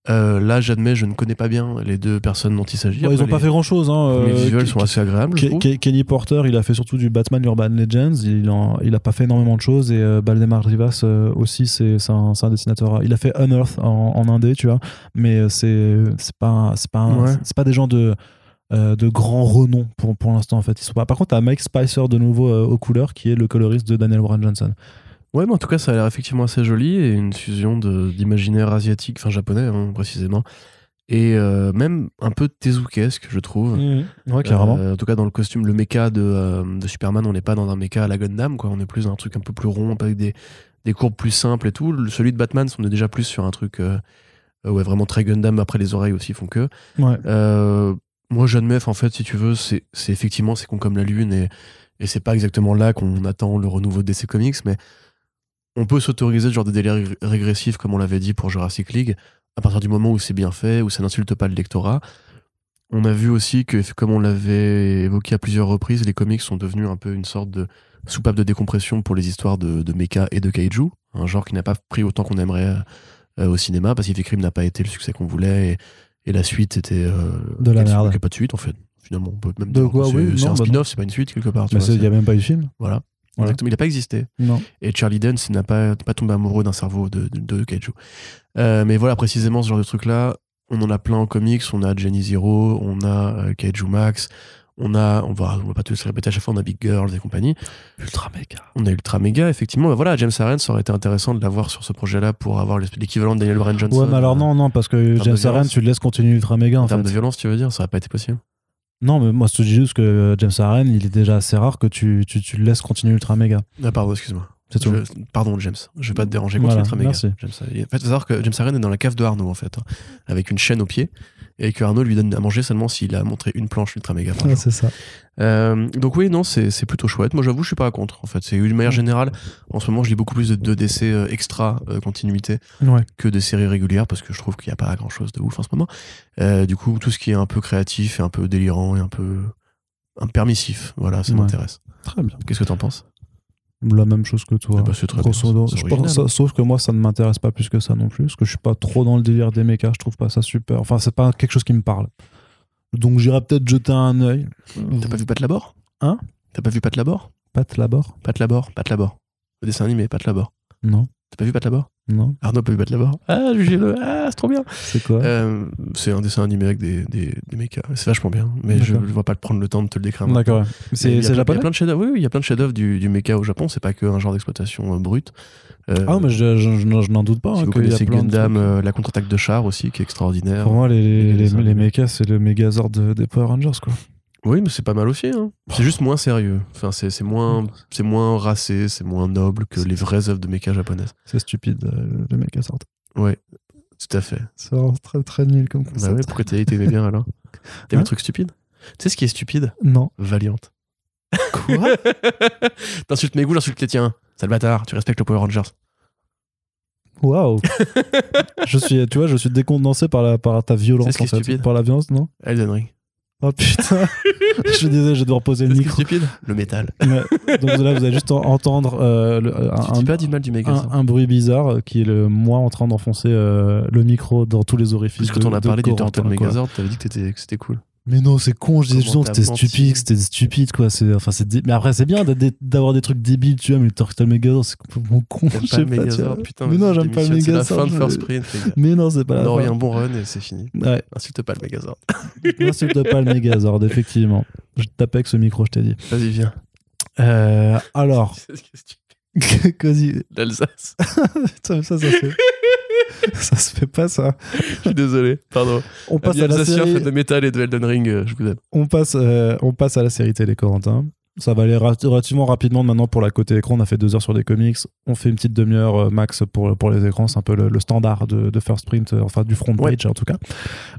Euh, là, j'admets, je ne connais pas bien les deux personnes dont il s'agit. Ils Après, ont pas fait grand chose. Hein. Les euh, visuels sont assez agréables, Kenny Porter, il a fait surtout du Batman Urban Legends. Il, en- il a pas fait énormément de choses. Et euh, Baldemar Rivas euh, aussi, c'est un, dessinateur. Il a fait Unearth en, en indé, tu vois. Mais c'est pas, pas, Ouais. pas des gens de, de grand renom pour, pour l'instant, en fait. Ils sont pas... Par contre, t'as Mike Spicer de nouveau euh, aux couleurs, qui est le coloriste de Daniel Warren Johnson. Ouais, mais en tout cas, ça a l'air effectivement assez joli et une fusion d'imaginaire asiatique, enfin japonais hein, précisément, et euh, même un peu tezukaesque, je trouve. Ouais, carrément. Euh, en tout cas, dans le costume, le mecha de, euh, de Superman, on n'est pas dans un mecha à la Gundam, quoi. On est plus dans un truc un peu plus rond, avec des, des courbes plus simples et tout. Le- celui de Batman, on est déjà plus sur un truc ouais, vraiment très Gundam. Après, les oreilles aussi font que. Ouais. Moi, j'admets, en fait, si tu veux, c'est c'est effectivement, c'est con comme la lune et, et c'est pas exactement là qu'on attend le renouveau de DC Comics, mais on peut s'autoriser ce genre de délire rég- régressif, comme on l'avait dit pour Jurassic League, à partir du moment où c'est bien fait, où ça n'insulte pas le lectorat. On a vu aussi que, comme on l'avait évoqué à plusieurs reprises, les comics sont devenus un peu une sorte de soupape de décompression pour les histoires de, de mecha et de kaiju, un genre qui n'a pas pris autant qu'on aimerait euh, au cinéma, Pacific Rim n'a pas été le succès qu'on voulait, et, et la suite était... euh, De la merde. Il n'y a pas de suite, en fait. Finalement, on peut même De dire quoi, oui, c'est un bah spin-off, c'est pas une suite, quelque part. Mais il n'y a même pas eu de film. Voilà. Voilà. Exactement, il n'a pas existé. Non. Et Charlie Dance n'a pas, pas tombé amoureux d'un cerveau de, de, de kaiju. Euh, mais voilà, précisément, ce genre de truc-là, on en a plein en comics. On a Jenny Zero, on a euh, Kaiju Max, on a, on va, on va pas tous les répéter à chaque fois, on a Big Girls et compagnie. Ultra méga. On a Ultra Mega, effectivement. Bah voilà, James Aaron, ça aurait été intéressant de l'avoir sur ce projet-là pour avoir l'équivalent de Daniel Warren Johnson. Ouais, mais alors non, non, parce que James Aaron, tu le laisses continuer Ultra méga en En termes de violence, tu veux dire, ça aurait pas été possible. Non, mais moi, je te dis juste que James Aaron, il est déjà assez rare que tu, tu, tu le laisses continuer Ultra Méga. Ah, pardon, excuse-moi. C'est tout. Je- Pardon, James. Je vais pas te déranger. Continue Voilà, merci. James. Il faut savoir que James Aaron est dans la cave de Arnaud, en fait, hein, avec une chaîne au pied, et que Arnaud lui donne à manger seulement s'il a montré une planche Ultra jour. c'est ça. Euh, donc oui, non, c'est plutôt chouette. Moi, j'avoue, je suis pas contre. En fait, c'est une manière générale. En ce moment, je lis beaucoup plus de 2 DC euh, extra euh, continuité Ouais. que des séries régulières parce que je trouve qu'il n'y a pas grand chose de ouf en ce moment. Euh, du coup, tout ce qui est un peu créatif et un peu délirant et un peu un permissif, voilà, ça Ouais. m'intéresse. Très bien. Qu'est-ce que t'en penses? La même chose que toi. Ah bah, c'est très grosso bien, modo. c'est Je original. pense- ça- sauf que moi, ça ne m'intéresse pas plus que ça non plus, parce que je suis pas trop dans le délire des mechas. Je trouve pas ça super. Enfin, c'est pas quelque chose qui me parle. Donc, j'irai peut-être jeter un œil. T'as pas vu Pat Labor? Hein? T'as pas vu Pat Labor? Pat Labor? Pat Labor, Pat Labor. Le dessin animé, Pat Labor. Non. T'as pas vu Pat Labor? Non. Arnaud a pas vu Pat Labor? Ah, jugez-le, ah, c'est trop bien C'est quoi? Euh, C'est un dessin animé avec des, des, des mechas. C'est vachement bien, mais je ne D'accord. vais pas prendre le temps de te le décrire. D'accord, il y C'est plein- Il y a japonais plein de chefs-d'œuvre. Oui, oui, il y a plein de chefs-d'œuvre du, du mecha au Japon. C'est pas que un genre d'exploitation euh, brute. Euh, Ah, mais je, je- je n'en- je n'en doute pas. si hein, y a connaissez plein de Gundam, euh, la contre-attaque de char aussi, qui est extraordinaire. Pour moi, les, les les, mechas, c'est le Megazord de- des Power Rangers, quoi. Oui, mais c'est pas mal aussi. hein. C'est juste moins sérieux. Enfin, c'est moins, c'est moins racé, c'est moins noble que les vraies œuvres de mecha japonaises. C'est stupide, euh, le Megazord. Ouais, tout à fait. C'est vraiment très, très nul comme Bah concept. ouais, pourquoi t'aimais bien alors? <laughs> T'aimes Hein le truc stupide? Tu sais ce qui est stupide? Non. Valiant. Quoi? <laughs> T'insultes mes goûts, j'insulte les tiens. Sale bâtard, tu respectes le Power Rangers. Waouh <laughs> Je suis, tu vois, je suis décontenancé par, la, par ta violence, C'est ce qui en est fait. stupide. Par la violence, non? Elden Ring. Oh putain <laughs> Je suis désolé, je vais devoir poser le micro. stupide Le métal. Ouais. Donc là, vous allez juste en- entendre euh, le- un, dis pas du mal du méga. un- un bruit bizarre euh, qui est le moi en train d'enfoncer euh, le micro dans tous les orifices. Parce que de- t'en as de parlé du quoi. Megazord, t'avais dit que c'était cool. Mais non, c'est con, je disais justement, t'as c'était stupide, c'était stupide, quoi. C'est, enfin, c'est, dé- mais après, c'est bien d'avoir des trucs débiles, tu vois, mais le Turtle Megazord, c'est complètement con. T'aimes je pas sais le. Megazord Putain, mais non, j'aime pas le démissionne, C'est la Megazord. fin de First Sprint, les gars. Mais non, c'est pas On la fin. un bon run et c'est fini. Ouais, Insulte pas le Megazord. n'insulte pas le Megazord, effectivement. Je tapais avec ce micro, je t'ai dit. Vas-y, viens. Euh, alors, <laughs> <laughs> Cosy. L'Alsace. <laughs> ça, ça, se fait. <laughs> ça se fait pas, ça. Je suis désolé. Pardon. On passe Amis à la série. de métal et de Elden Ring, euh, je vous aime. On passe, euh, on passe à la série télé Corentin. Ça va aller ra- relativement rapidement maintenant pour la côté écran. On a fait deux heures sur des comics. On fait une petite demi-heure euh, max pour, pour les écrans. C'est un peu le, le standard de, de First Print, euh, enfin du front Ouais. page en tout cas.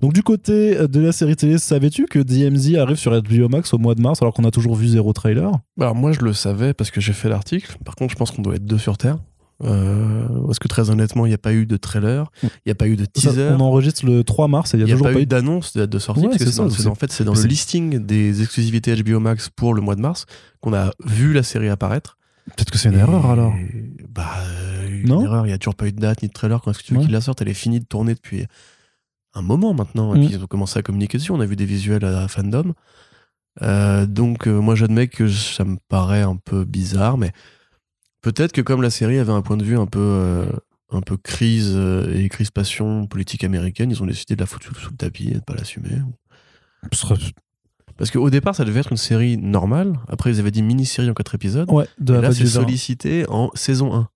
Donc du côté euh, de la série télé, savais-tu que DMZ arrive sur HBO Max au mois de mars alors qu'on a toujours vu zéro trailer? Bah, alors moi, je le savais parce que j'ai fait l'article. Par contre, je pense qu'on doit être deux sur Terre. Euh, parce que très honnêtement, il n'y a pas eu de trailer, il n'y a pas eu de Ça, teaser, On enregistre le 3 mars et il a n'y a toujours pas, pas eu d'annonce de date de sortie. Ouais, parce que c'est dans- en fait, c'est dans le listing des exclusivités HBO Max pour le mois de mars qu'on a vu la série apparaître. Peut-être que c'est une Et- erreur alors. Bah, euh, une Non erreur. Il n'y a toujours pas eu de date ni de trailer. Quand est-ce que tu veux Ouais. qu'ils la sortent Elle est finie de tourner depuis un moment maintenant. Et Mm. puis ils ont commencé à communiquer dessus. On a vu des visuels à fandom. Euh, donc, euh, moi, j'admets que ça me paraît un peu bizarre, mais peut-être que comme la série avait un point de vue un peu, euh, un peu crise euh, et crispation politique américaine, ils ont décidé de la foutre sous, le tapis et de pas l'assumer. Parce qu'au départ, ça devait être une série normale. Après, ils avaient dit mini-série en quatre épisodes. Ouais, de Et là, c'est sollicité en saison 1.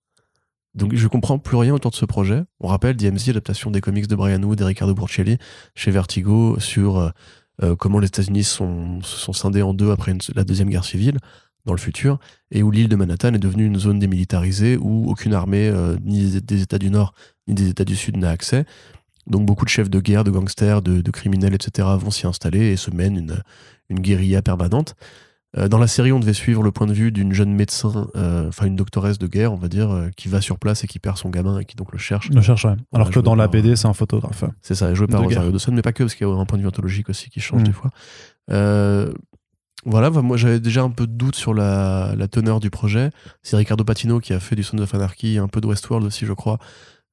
Donc, je comprends plus rien autour de ce projet. On rappelle DMZ, adaptation des comics de Brian Wood et Riccardo Burcelli chez Vertigo sur euh, euh, comment les États-Unis sont, se sont scindés en deux après une- la Deuxième Guerre civile dans le futur et où l'île de Manhattan est devenue une zone démilitarisée où aucune armée, euh, ni des- États du Nord ni des États du Sud, n'a accès. Donc, beaucoup de chefs de guerre, de gangsters, de, de criminels, etc., vont s'y installer et se mènent une, une guérilla permanente. Euh, dans la série, on devait suivre le point de vue d'une jeune médecin, euh, enfin une doctoresse de guerre, on va dire, euh, qui va sur place et qui perd son gamin et qui donc le cherche. Le cherche, ouais. Alors que dans la BD, c'est un photographe. C'est ça, joué par De Rosario. Dawson, mais pas que, parce qu'il y a un point de vue ontologique aussi qui change Mm. des fois. Voilà, bah, moi j'avais déjà un peu de doute sur la, la teneur du projet. C'est Ricardo Patino qui a fait du Sons of Anarchy, un peu de Westworld aussi, je crois,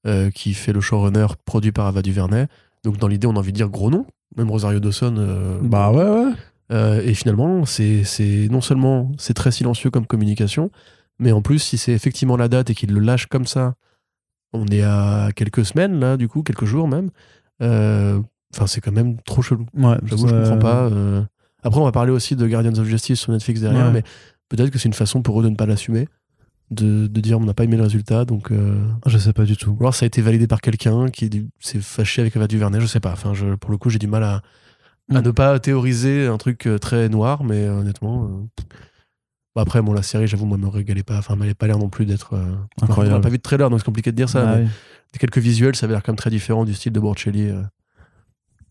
euh, qui fait le showrunner produit par Ava DuVernay. Donc dans l'idée, on a envie de dire gros nom, même Rosario Dawson. euh, Bah ouais, ouais. euh, et finalement, c'est non seulement c'est très silencieux comme communication, mais en plus, si c'est effectivement la date et qu'il le lâche comme ça, on est à quelques semaines là, du coup, quelques jours même. Enfin, c'est quand même trop chelou. Ouais, J'avoue, je comprends pas. Après, on va parler aussi de Guardians of Justice sur Netflix derrière, Ouais. mais peut-être que c'est une façon pour eux de ne pas l'assumer, de, de dire on n'a pas aimé le résultat, donc. euh, Je sais pas du tout. ou alors ça a été validé par quelqu'un qui s'est fâché avec Ava DuVernay, je sais pas. Enfin, je, pour le coup, j'ai du mal à, à Mm. ne pas théoriser un truc euh, très noir, mais euh, honnêtement. euh, après, bon, la série, j'avoue, moi, me régalait pas. Enfin, m'avait pas l'air non plus d'être. Incroyable. On n'a pas vu de trailer, donc c'est compliqué de dire ça. Ah mais oui. Quelques visuels, ça avait l'air quand même très différent du style de Borcelli.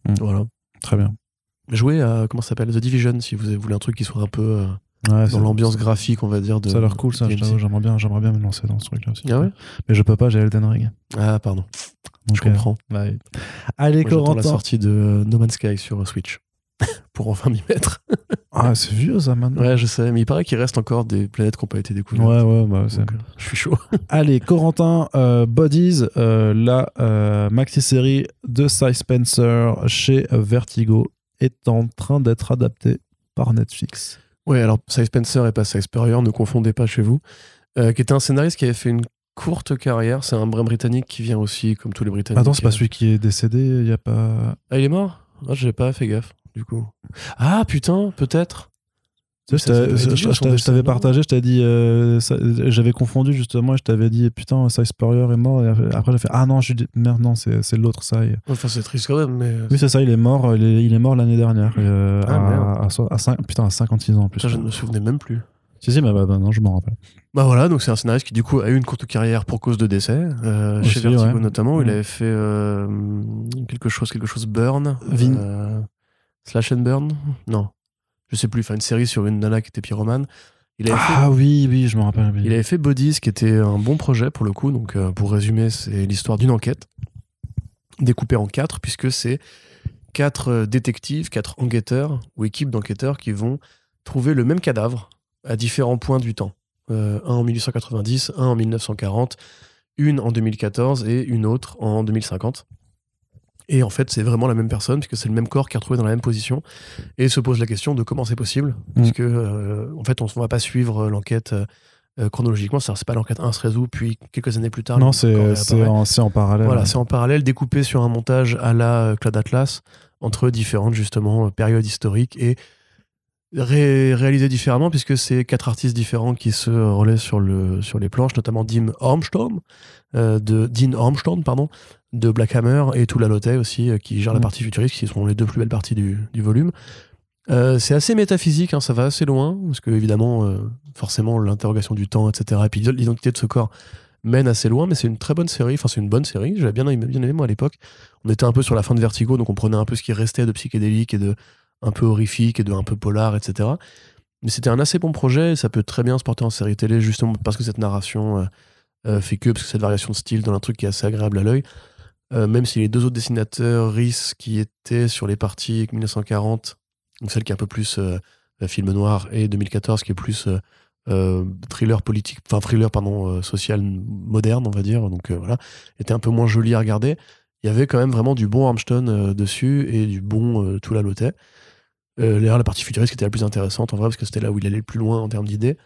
Mm. Voilà. Très bien. Jouer à, comment s'appelle The Division, si vous voulez un truc qui soit un peu euh, Ouais, dans l'ambiance graphique, on va dire. De, Ça a l'air cool, ça. J'aimerais bien, j'aimerais bien me lancer dans ce truc-là aussi. Ah ouais? Mais je peux pas, j'ai Elden Ring. Ah, pardon. Donc, Je comprends. ouais. Allez, Moi, j'attends la Corentin. sortie de euh, No Man's Sky sur euh, Switch. <laughs> pour enfin m'y mettre. Ah, c'est vieux ça maintenant. Ouais, je sais, mais il paraît qu'il reste encore des planètes qui n'ont pas été découvertes. Ouais, ouais, bah, Donc, je suis chaud. <laughs> Allez, Corentin, euh, Bodies, euh, la maxi-série de Cy Spencer chez Vertigo est en train d'être adaptée par Netflix. Ouais, alors Cy Spencer et pas Cy Spurrier, ne confondez pas chez vous. Euh, qui était un scénariste qui avait fait une courte carrière. C'est un brin britannique qui vient aussi, comme tous les Britanniques. Attends, c'est pas celui qui est décédé, il y a pas... Ah, il est mort? Ah, j'ai pas fait gaffe, du coup. Ah, putain, peut-être. Tu sais, Ça, ça je t'avais- je- partagé, je t'avais dit, euh, j'avais confondu justement, je t'avais dit, putain, Cy Spurrier est mort, et après j'ai fait, ah non, je suis merde, non, c'est l'autre, et- Enfin, c'est triste quand même, mais. euh, Oui, c'est ça, il est mort, il est, il est mort l'année dernière, euh, Ah, à, merde. à, à cin- putain, à 56 ans en plus. je ne me souvenais même plus. Si, si, mais bah, bah, non, je m'en rappelle. Bah voilà, donc c'est un scénariste qui du coup a eu une courte carrière pour cause de décès, euh, Aussi, chez Vertigo ouais. notamment. Il Mm. avait fait quelque chose, quelque chose Burn, Vin- Slash and Burn, non, je sais plus. Enfin une série sur une nana qui était pyromane. Il avait, Ah oui, oui, je me rappelle. oui. il avait fait Bodies, qui était un bon projet pour le coup. Donc euh, pour résumer, c'est l'histoire d'une enquête découpée en quatre, puisque c'est quatre euh, détectives, quatre enquêteurs ou équipes d'enquêteurs qui vont trouver le même cadavre à différents points du temps. Euh, un en 1890, un en 1940, une en 2014 et une autre en 2050. Et en fait, c'est vraiment la même personne, puisque c'est le même corps qui est retrouvé dans la même position. Et se pose la question de comment c'est possible. Parce que, euh, en fait, on ne va pas suivre l'enquête euh, chronologiquement. C'est pas l'enquête 1 se résout, puis quelques années plus tard. Non, c'est en, en, parallèle. Voilà, c'est en parallèle, découpé sur un montage à la Clad Atlas, entre différentes, justement, périodes historiques et réalisé différemment, puisque c'est quatre artistes différents qui se relaient sur, le, sur les planches, notamment Dim Armstrong, euh, de Dean Armstrong, pardon, de Black Hammer et Tula Lotte aussi, euh, qui gère la mm. partie futuriste, qui sont les deux plus belles parties du, volume. Euh, c'est assez métaphysique, hein, ça va assez loin, parce que évidemment, forcément, l'interrogation du temps, etc., et puis l'identité de ce corps mène assez loin, mais c'est une très bonne série, enfin c'est une bonne série, j'avais bien aimé, bien aimé moi à l'époque. On était un peu sur la fin de Vertigo, donc on prenait un peu ce qui restait de psychédélique et de un peu horrifique et de un peu polar, etc. Mais c'était un assez bon projet, ça peut très bien se porter en série télé, justement parce que cette narration fait que, parce que cette variation de style dans un truc qui est assez agréable à l'œil. Euh, même si les deux autres dessinateurs, Rhys, qui étaient sur les parties 1940, donc celle qui est un peu plus euh, film noir, et 2014, qui est plus euh, thriller politique, enfin thriller, pardon, social moderne, on va dire, donc voilà, était un peu moins joli à regarder. Il y avait quand même vraiment du bon Armstrong dessus et du bon Tout la Lotte. D'ailleurs, la partie futuriste était la plus intéressante en vrai, parce que c'était là où il allait le plus loin en termes d'idées.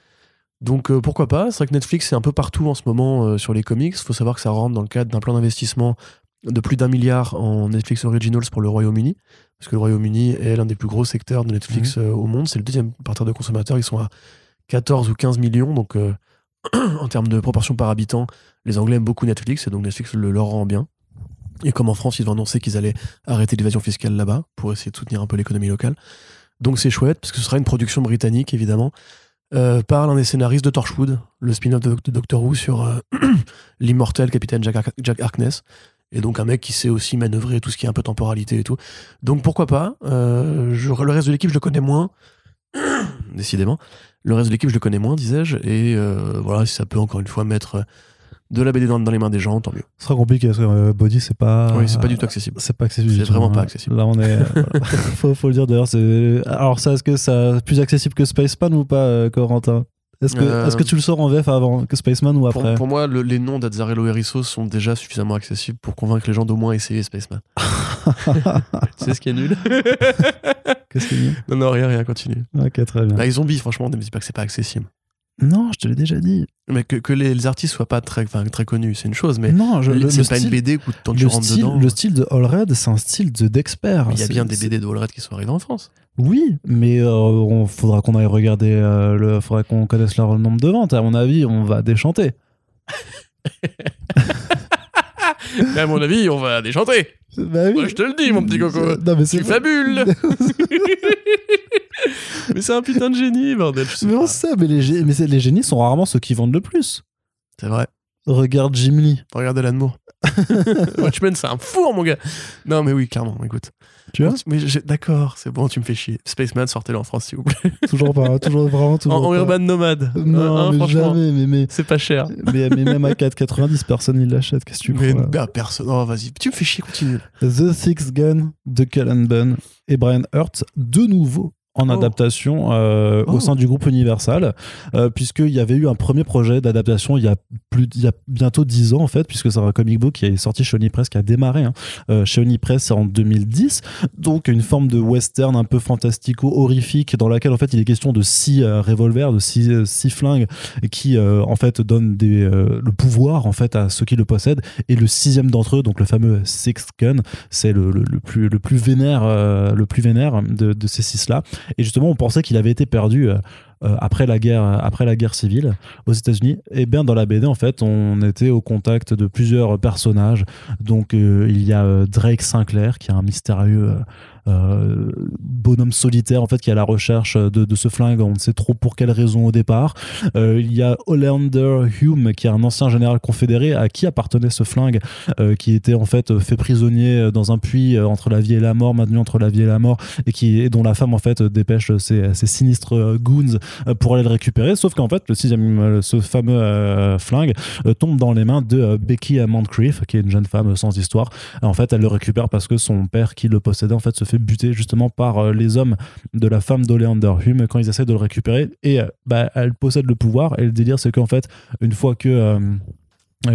Donc pourquoi pas? C'est vrai que Netflix est un peu partout en ce moment sur les comics. Il faut savoir que ça rentre dans le cadre d'un plan d'investissement de plus d'un milliard en Netflix Originals pour le Royaume-Uni, parce que le Royaume-Uni est l'un des plus gros secteurs de Netflix mhm. euh, au monde. C'est le deuxième parterre de consommateurs. Ils sont à 14 ou 15 millions. Donc, euh, <clears throat> en termes de proportion par habitant, les Anglais aiment beaucoup Netflix et donc Netflix le leur rend bien. Et comme en France, ils ont annoncé qu'ils allaient arrêter l'évasion fiscale là-bas pour essayer de soutenir un peu l'économie locale. Donc c'est chouette, parce que ce sera une production britannique, évidemment, euh, par l'un des scénaristes de Torchwood, le spin-off de, Doctor Who sur <clears throat> l'immortel capitaine Jack, Jack Harkness, et donc un mec qui sait aussi manœuvrer tout ce qui est un peu temporalité et tout. Donc pourquoi pas euh, Le reste de l'équipe, je le connais moins. <clears throat> Décidément. Le reste de l'équipe, je le connais moins, disais-je. Et euh, voilà, si ça peut encore une fois mettre de la BD dans, les mains des gens, tant mieux. Ce sera compliqué parce que euh, Body, c'est pas. Oui, c'est pas du tout accessible. C'est pas accessible. C'est vraiment pas accessible. Là, on est. <laughs> faut, faut, le dire d'ailleurs. Alors, ça, est-ce que c'est plus accessible que Spaceman ou pas, Corentin? Est-ce que, est que, tu le sors en VF avant que Spaceman ou après? Pour, moi, les noms d'Azzarello et Risso sont déjà suffisamment accessibles pour convaincre les gens d'au moins essayer Spaceman. <laughs> c'est ce qui est nul. Qu'est-ce qui est nul? Non, non, rien, rien, continue. Ok, très bien. Bah, les zombies, franchement, ne me dis pas que c'est pas accessible. Non, je te l'ai déjà dit. Mais que, que les, artistes soient pas très, très connus, c'est une chose, mais non, c'est pas une BD où tant tu rentres style, dedans. Le style de Allred, c'est un style d'expert. il y a bien des BD de Allred qui sont arrivés en France. Oui, mais il euh, faudra qu'on aille regarder, euh, le, faudra qu'on connaisse leur nombre de ventes. À mon avis, on va déchanter. <laughs> à mon avis, on va déchanter. Bah Moi, je te le dis, mon petit coco. Non, mais tu fabules. <laughs> <laughs> mais c'est un putain de génie, bordel. mais on sait, mais, les, mais les génies sont rarement ceux qui vendent le plus. C'est vrai. Regarde Jim Lee. Regarde Alan Moore. <laughs> Watchmen, c'est un four, mon gars. Non, mais oui, clairement, écoute. Tu vois mais D'accord, c'est bon, tu me fais chier. Spaceman, sortez-le en France, s'il vous plaît. <laughs> toujours pas, toujours vraiment toujours En, urban nomade. Non, hein, mais jamais, mais, mais c'est pas cher. Mais, même à 4,90, personne il l'achète. Qu'est-ce que tu mais, crois personne. Oh, vas-y, tu me fais chier, continue. The Six Gun de Callan Bunn et Brian Hurt, de nouveau en oh. adaptation euh, au oh. sein du groupe Universal, euh, puisqu'il y avait eu un premier projet d'adaptation il y a plus il y a bientôt 10 ans en fait, puisque c'est un comic book qui est sorti chez Onipress, qui a démarré hein. euh, chez Onipress en 2010, donc une forme de western un peu fantastico horrifique dans laquelle en fait il est question de six revolvers, de six, six flingues qui en fait donnent des, le pouvoir en fait à ceux qui le possèdent, et le sixième d'entre eux, donc le fameux Six Gun, c'est le, le, plus le plus vénère le plus vénère de, de ces six là et justement, on pensait qu'il avait été perdu euh, euh, après la guerre, civile aux États-Unis. Et bien dans la BD, en fait, on était au contact de plusieurs personnages. Donc euh, il y a Drake Sinclair, qui est un mystérieux euh, bonhomme solitaire en fait qui est à la recherche de, ce flingue. On ne sait trop pour quelle raison au départ. Euh, il y a Hollander Hume qui est un ancien général confédéré à qui appartenait ce flingue, euh, qui était en fait fait prisonnier dans un puits entre la vie et la mort, maintenu entre la vie et la mort, et qui et dont la femme en fait dépêche ses, sinistres goons pour aller le récupérer. Sauf qu'en fait le sixième, ce fameux flingue tombe dans les mains de Becky Moncrief, qui est une jeune femme sans histoire. En fait, elle le récupère parce que son père qui le possédait en fait se fait buter justement par euh, les hommes de la femme d'Oleander Hume quand ils essaient de le récupérer. Et euh, bah, elle possède le pouvoir. Et le délire, c'est qu'en fait, une fois que. Euh,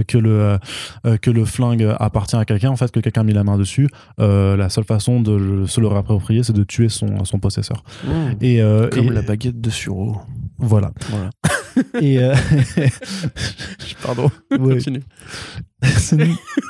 que le euh, que le flingue appartient à quelqu'un en fait que quelqu'un a mis la main dessus euh, la seule façon de le- se le réapproprier c'est de tuer son son possesseur et, euh, Comme et- la baguette de Suro. voilà Voilà. et euh, <laughs> <laughs> Pardon. ouais. Continue. <laughs>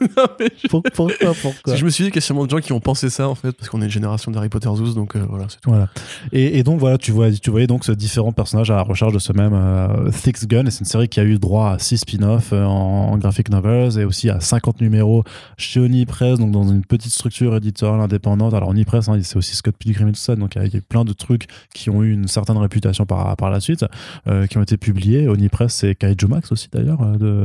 <laughs> Non, mais je... Pour- pourquoi pourquoi je me suis dit qu'il y a sûrement des gens qui ont pensé ça en fait, parce qu'on est une génération d'Harry Potter Zoos, donc euh, voilà, c'est tout. Voilà. Et, et donc voilà, tu vois, tu voyais donc ce différents personnages à la recherche de ce même euh, Thick's Gun. Et c'est une série qui a eu droit à 6 spin-offs euh, en, en graphic novels et aussi à 50 numéros chez Oni Press, donc dans une petite structure éditoriale indépendante. Alors Oni Press, hein, c'est aussi Scott Pilgrim et tout ça, donc il y a- il y a eu plein de trucs qui ont eu une certaine réputation par, par la suite, euh, qui ont été publiés. Oni Press, c'est Kaiju Max aussi d'ailleurs,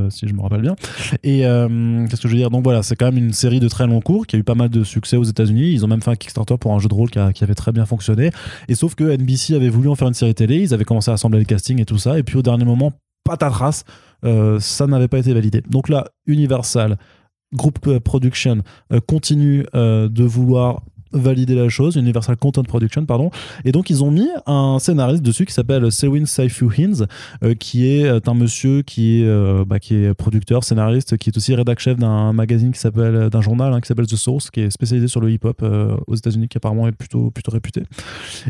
si je me rappelle bien. Et euh, qu'est-ce que je veux dire? Donc voilà, c'est quand même une série de très long cours qui a eu pas mal de succès aux États-Unis. Ils ont même fait un Kickstarter pour un jeu de rôle qui, avait très bien fonctionné. Et sauf que NBC avait voulu en faire une série télé, ils avaient commencé à assembler le casting et tout ça, et puis au dernier moment, patatras, euh, ça n'avait pas été validé. Donc là, Universal, Group euh, Production, euh, continue euh, de vouloir valider la chose, Universal Content Production, pardon. Et donc, ils ont mis un scénariste dessus qui s'appelle Sewin Saifu Hines, euh, qui est euh, un monsieur qui est, euh, bah, qui est producteur, scénariste, qui est aussi rédac chef d'un magazine qui s'appelle, d'un journal hein, qui s'appelle The Source, qui est spécialisé sur le hip-hop aux États-Unis, qui apparemment est plutôt, plutôt réputé.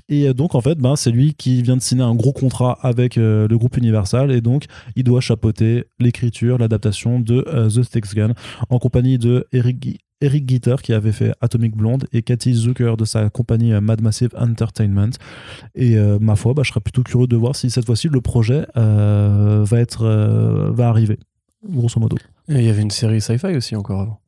Et donc, en fait, ben, c'est lui qui vient de signer un gros contrat avec le groupe Universal, et donc, il doit chapeauter l'écriture, l'adaptation de The Six Gun, en compagnie de Eric, Eric Gitter, qui avait fait Atomic Blonde, et Cathy Zucker de sa compagnie euh, Mad Massive Entertainment. Et euh, ma foi, bah, je serais plutôt curieux de voir si cette fois-ci le projet euh, va, être, arriver, grosso modo. Il y avait une série sci-fi aussi encore avant.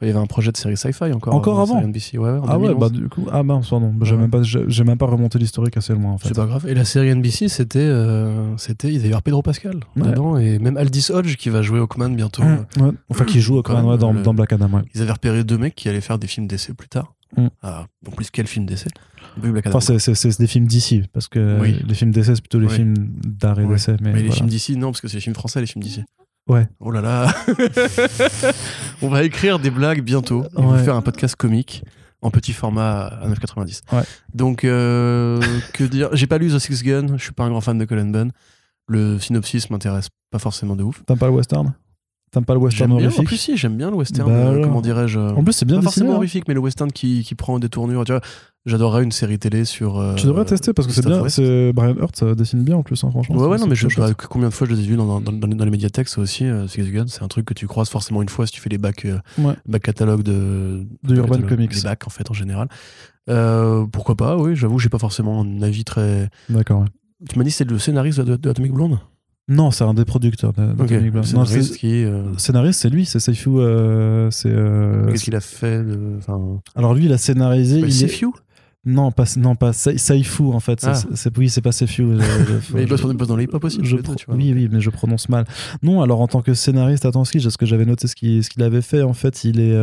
Il y avait un projet de série sci-fi encore. Encore sur avant NBC, ouais, ouais, en Ah ouais, 2011. bah du coup, ah mince, pardon, j'ai Ouais. même, pas- j'ai même pas remonté l'historique assez loin en fait. C'est pas grave. Et la série NBC, c'était, euh, c'était, il y avoir Pedro Pascal dedans et même Aldis Hodge qui va jouer Hawkman bientôt. Mmh, ouais. Enfin, qui joue Quand même dans, même, le- dans Black Adam. Ils avaient repéré deux mecs qui allaient faire des films d'essai plus tard. Mm. Ah, en plus, quel film d'essai? Oui, Black Adam. Enfin, c'est- des films d'ici, parce que Oui. les films d'essai, c'est plutôt les Oui. films d'art et d'essai. Mais, Mais les films d'ici, non, parce que c'est les films français, les films d'ici. Ouais. Oh là là <laughs> On va écrire des blagues bientôt vous Ouais. faire un podcast comique en petit format à 9,90. Ouais. Donc, euh, que dire? J'ai pas lu The Six Gun, je suis pas un grand fan de Colin Bunn. Le synopsis m'intéresse pas forcément de ouf. T'aimes pas le western? T'aimes pas le western J'aime bien, en horrifique plus, si, j'aime bien le western. Bah euh, comment dirais-je En plus, c'est bien Pas forcément hein. horrifique, mais le western qui, qui prend des tournures. Tu vois, j'adorerais une série télé sur. euh, Tu devrais tester parce que c'est bien. C'est Brian Hurt, ça dessine bien en plus, hein, franchement. Ouais, ouais, non, mais je bah, combien de fois je les ai vus dans, dans, dans, dans les médiathèques, ça aussi, euh, c'est un truc que tu croises forcément une fois si tu fais les bacs, euh, Ouais. bacs catalogues de, De Urban catalogue- Comics. Les bacs, en fait, en général. Euh, pourquoi pas, oui, j'avoue, j'ai pas forcément un avis très. D'accord. ouais. Tu m'as dit c'est le scénariste de, de Atomic Blonde? Non, c'est un des producteurs de, de Ok, Tony le Blair. Non, scénariste c'est- qui. euh, scénariste, c'est lui, c'est Saifu. euh, c'est. euh, Qu'est-ce qu'il a fait de. Enfin. Alors lui, il a scénarisé. il C'est est- Non, pas non pas Saifu en fait. Ah. c'est- oui, c'est pas <laughs> je- je- Mais il je- bosse, bosse dans les hip-hop aussi, je pro- tu vois. oui, oui, mais je prononce mal. Non, alors en tant que scénariste, attends, ce que j'avais noté ce qu'il ce qu'il avait fait. En fait, il est.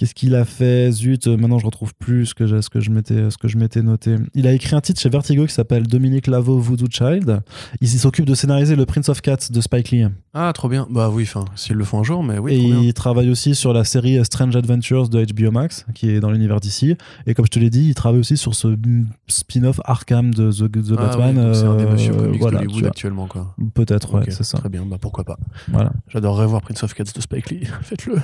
euh, Qu'est-ce qu'il a fait? Zut, euh, maintenant je retrouve plus ce que, j'ai- ce que je m'étais ce que je m'étais noté. Il a écrit un titre chez Vertigo qui s'appelle Dominique Lavo Voodoo Child. Il s'occupe de scénariser le Prince of Cats de Spike Lee. Ah, trop bien. Bah oui, enfin, s'ils le font un jour, mais oui, et trop bien. il travaille aussi sur la série Strange Adventures de HBO Max, qui est dans l'univers d'ici. Et comme je te l'ai dit, il travaille aussi sur ce mm, spin-off Arkham de The, The Ah, Batman. oui, c'est un des euh, monsieur comics voilà, d'Hollywood actuellement, quoi. Peut-être, ouais, Ok, c'est ça. Très bien, bah pourquoi pas. Voilà. J'adorerais voir Prince of Cats de Spike Lee. <laughs> Faites-le.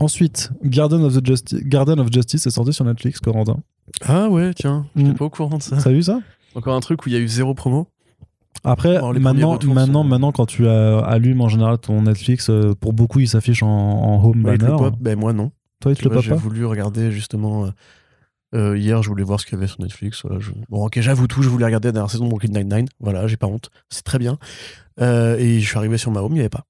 Ensuite, Garden of, the Justi- Garden of Justice est sorti sur Netflix, Corentin. Ah ouais, tiens, j'étais Mm. pas au courant de ça. A vu ça? Encore un truc où il y a eu zéro promo? Après, Alors, maintenant, maintenant, sont- maintenant, quand tu allumes en général ton Netflix, euh, pour beaucoup, il s'affiche en, en home Ouais, te le banner. pop. Ben moi non. Toi, il te le pop J'ai voulu regarder justement. euh, euh, hier, je voulais voir ce qu'il y avait sur Netflix. voilà, je- Bon, ok, j'avoue tout, je voulais regarder la dernière saison de Brooklyn Nine-Nine. Voilà, j'ai pas honte. C'est très bien. Euh, et je suis arrivé sur ma home, il n'y avait pas.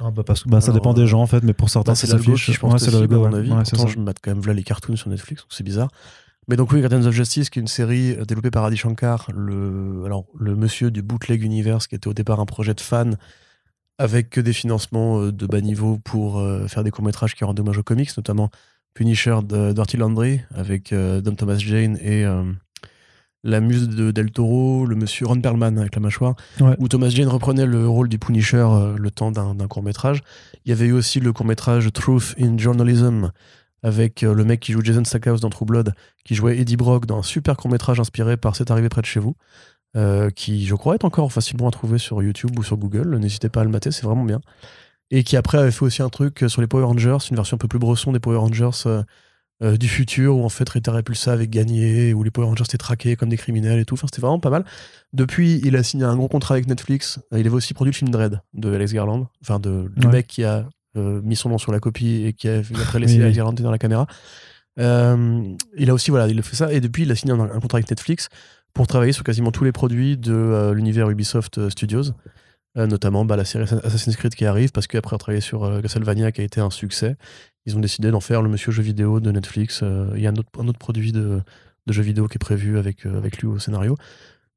Ah, bah, parce que, bah, Ça dépend des gens, en fait, mais pour certains, Bah, c'est l'algo s'affiche. qui, je pense, c'est Pourtant, ça. je mate quand même là les cartoons sur Netflix, c'est bizarre. Mais donc oui, Guardians of Justice, qui est une série euh, développée par Adi Shankar, le, alors, le monsieur du Bootleg Universe, qui était au départ un projet de fan, avec que des financements euh, de bas niveau pour euh, faire des courts-métrages qui rendent hommage aux comics, notamment Punisher de Dirty Landry, avec euh, Dom Thomas Jane et euh, la muse de Del Toro, le monsieur Ron Perlman avec la mâchoire, Ouais. où Thomas Jane reprenait le rôle du Punisher euh, le temps d'un d'un court-métrage. Il y avait eu aussi le court-métrage Truth in Journalism avec euh, le mec qui joue Jason Stackhouse dans True Blood, qui jouait Eddie Brock dans un super court-métrage inspiré par C'est arrivé près de chez vous. euh, qui, je crois, est encore facilement à trouver sur YouTube ou sur Google. N'hésitez pas à le mater, c'est vraiment bien. Et qui après avait fait aussi un truc sur les Power Rangers, une version un peu plus bresson des Power Rangers euh, euh, du futur, où en fait Rita Repulsa avait gagné, où les Power Rangers étaient traqués comme des criminels et tout. Enfin, c'était vraiment pas mal. Depuis, il a signé un gros contrat avec Netflix. Il avait aussi produit le film Dread de Alex Garland, enfin de, Ouais. mec qui a euh, mis son nom sur la copie et qui a après laissé Oui. Alex Garland dans la caméra. Euh, il a aussi, voilà, il a fait ça. Et depuis, il a signé un, un contrat avec Netflix pour travailler sur quasiment tous les produits de euh, l'univers Ubisoft euh, Studios. Euh, notamment bah, la série Assassin's Creed qui arrive, parce qu'après avoir travaillé sur euh, Castlevania qui a été un succès, ils ont décidé d'en faire le monsieur jeu vidéo de Netflix. Euh, Il y a un autre, produit de, jeu vidéo qui est prévu avec, euh, avec lui au scénario.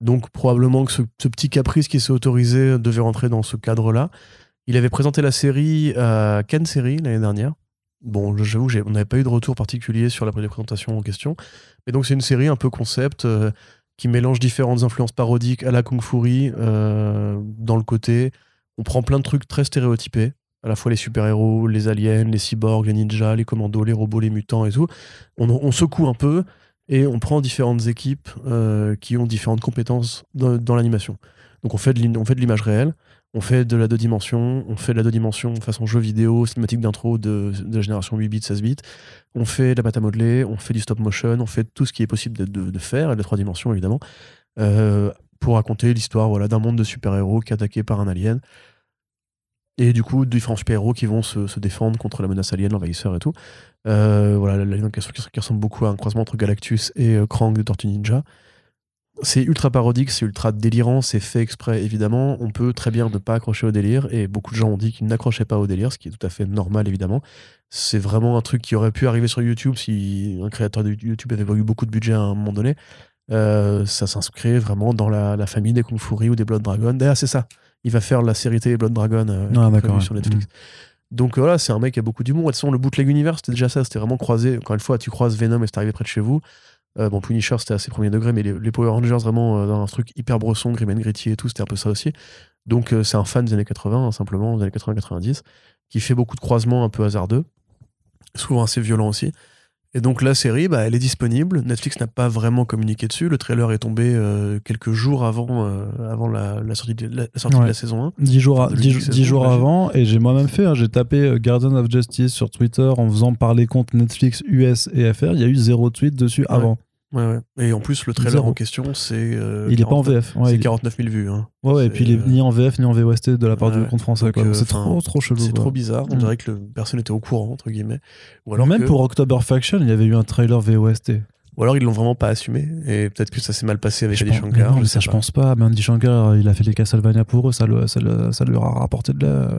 Donc probablement que ce, petit caprice qui s'est autorisé devait rentrer dans ce cadre-là. Il avait présenté la série à Cannes Série l'année dernière. Bon, j'avoue, on n'avait pas eu de retour particulier sur la présentation en question. Mais donc c'est une série un peu concept euh, qui mélange différentes influences parodiques à la Kung Fury euh, dans le côté. On prend plein de trucs très stéréotypés, à la fois les super-héros, les aliens, les cyborgs, les ninjas, les commandos, les robots, les mutants et tout. On, secoue un peu et on prend différentes équipes euh, qui ont différentes compétences dans, l'animation. Donc on fait de l'image réelle, on fait de la deux dimensions, on fait de la deux dimensions façon jeu vidéo, cinématique d'intro de, la génération 8 bits, 16 bits. On fait de la pâte à modeler, on fait du stop motion, on fait tout ce qui est possible de, faire, et de trois dimensions évidemment, euh, pour raconter l'histoire voilà, d'un monde de super-héros qui est attaqué par un alien. Et du coup, différents super-héros qui vont se, défendre contre la menace alien, l'envahisseur et tout. Euh, voilà, l'alien qui, qui ressemble beaucoup à un croisement entre Galactus et euh, Krang de Tortue Ninja. C'est ultra parodique, c'est ultra délirant, c'est fait exprès évidemment. On peut très bien ne pas accrocher au délire, et beaucoup de gens ont dit qu'ils n'accrochaient pas au délire, ce qui est tout à fait normal évidemment. C'est vraiment un truc qui aurait pu arriver sur YouTube si un créateur de YouTube avait eu beaucoup de budget à un moment donné. Euh, ça s'inscrit vraiment dans la, la famille des Kung Fury ou des Blood Dragon. D'ailleurs, c'est ça. Il va faire la série télé Blood Dragon euh, Ah, prévue sur ouais. Netflix. Donc euh, voilà, c'est un mec qui a beaucoup d'humour. De toute façon, le bootleg univers, c'était déjà ça. C'était vraiment croisé. Encore une fois, tu croises Venom et c'est arrivé près de chez vous. Euh, bon, Punisher, c'était assez premier degré, mais les, les Power Rangers, vraiment, euh, dans un truc hyper bresson, grim and gritty et tout, c'était un peu ça aussi. Donc c'est un fan des années 80, hein, simplement, des années 80-90, qui fait beaucoup de croisements un peu hasardeux, souvent assez violents aussi. Et donc la série, bah, elle est disponible. Netflix n'a pas vraiment communiqué dessus. Le trailer est tombé euh, quelques jours avant, euh, avant la, la sortie, de la, la sortie de Ouais. la saison 1. Dix jours, saison, jours avant, et j'ai moi-même fait, hein, j'ai tapé euh, Guardian of Justice sur Twitter en faisant parler compte Netflix US et FR, il y a eu zéro tweet dessus Ouais. avant. Ouais, ouais. Et en plus, le trailer Zéro. en question, c'est. euh, il est pas en 49 VF. Ouais, c'est il- 49 000 vues. hein. ouais, ouais, et puis il est c'est, euh, ni en VF ni en VOST de la part du compte français. Euh, c'est trop, trop chelou. C'est trop bizarre. On Mm. dirait que le, personne n'était au courant, entre guillemets. Ou Alors même que- pour October Faction, il y avait eu un trailer VOST. ou alors ils l'ont vraiment pas assumé. Et peut-être que ça s'est mal passé avec mais Shankar. non, mais je ça, je pense pas. Mais Andy Shankar, il a fait les Castlevania pour eux, ça, le- ça, le- ça lui aura rapporté de la.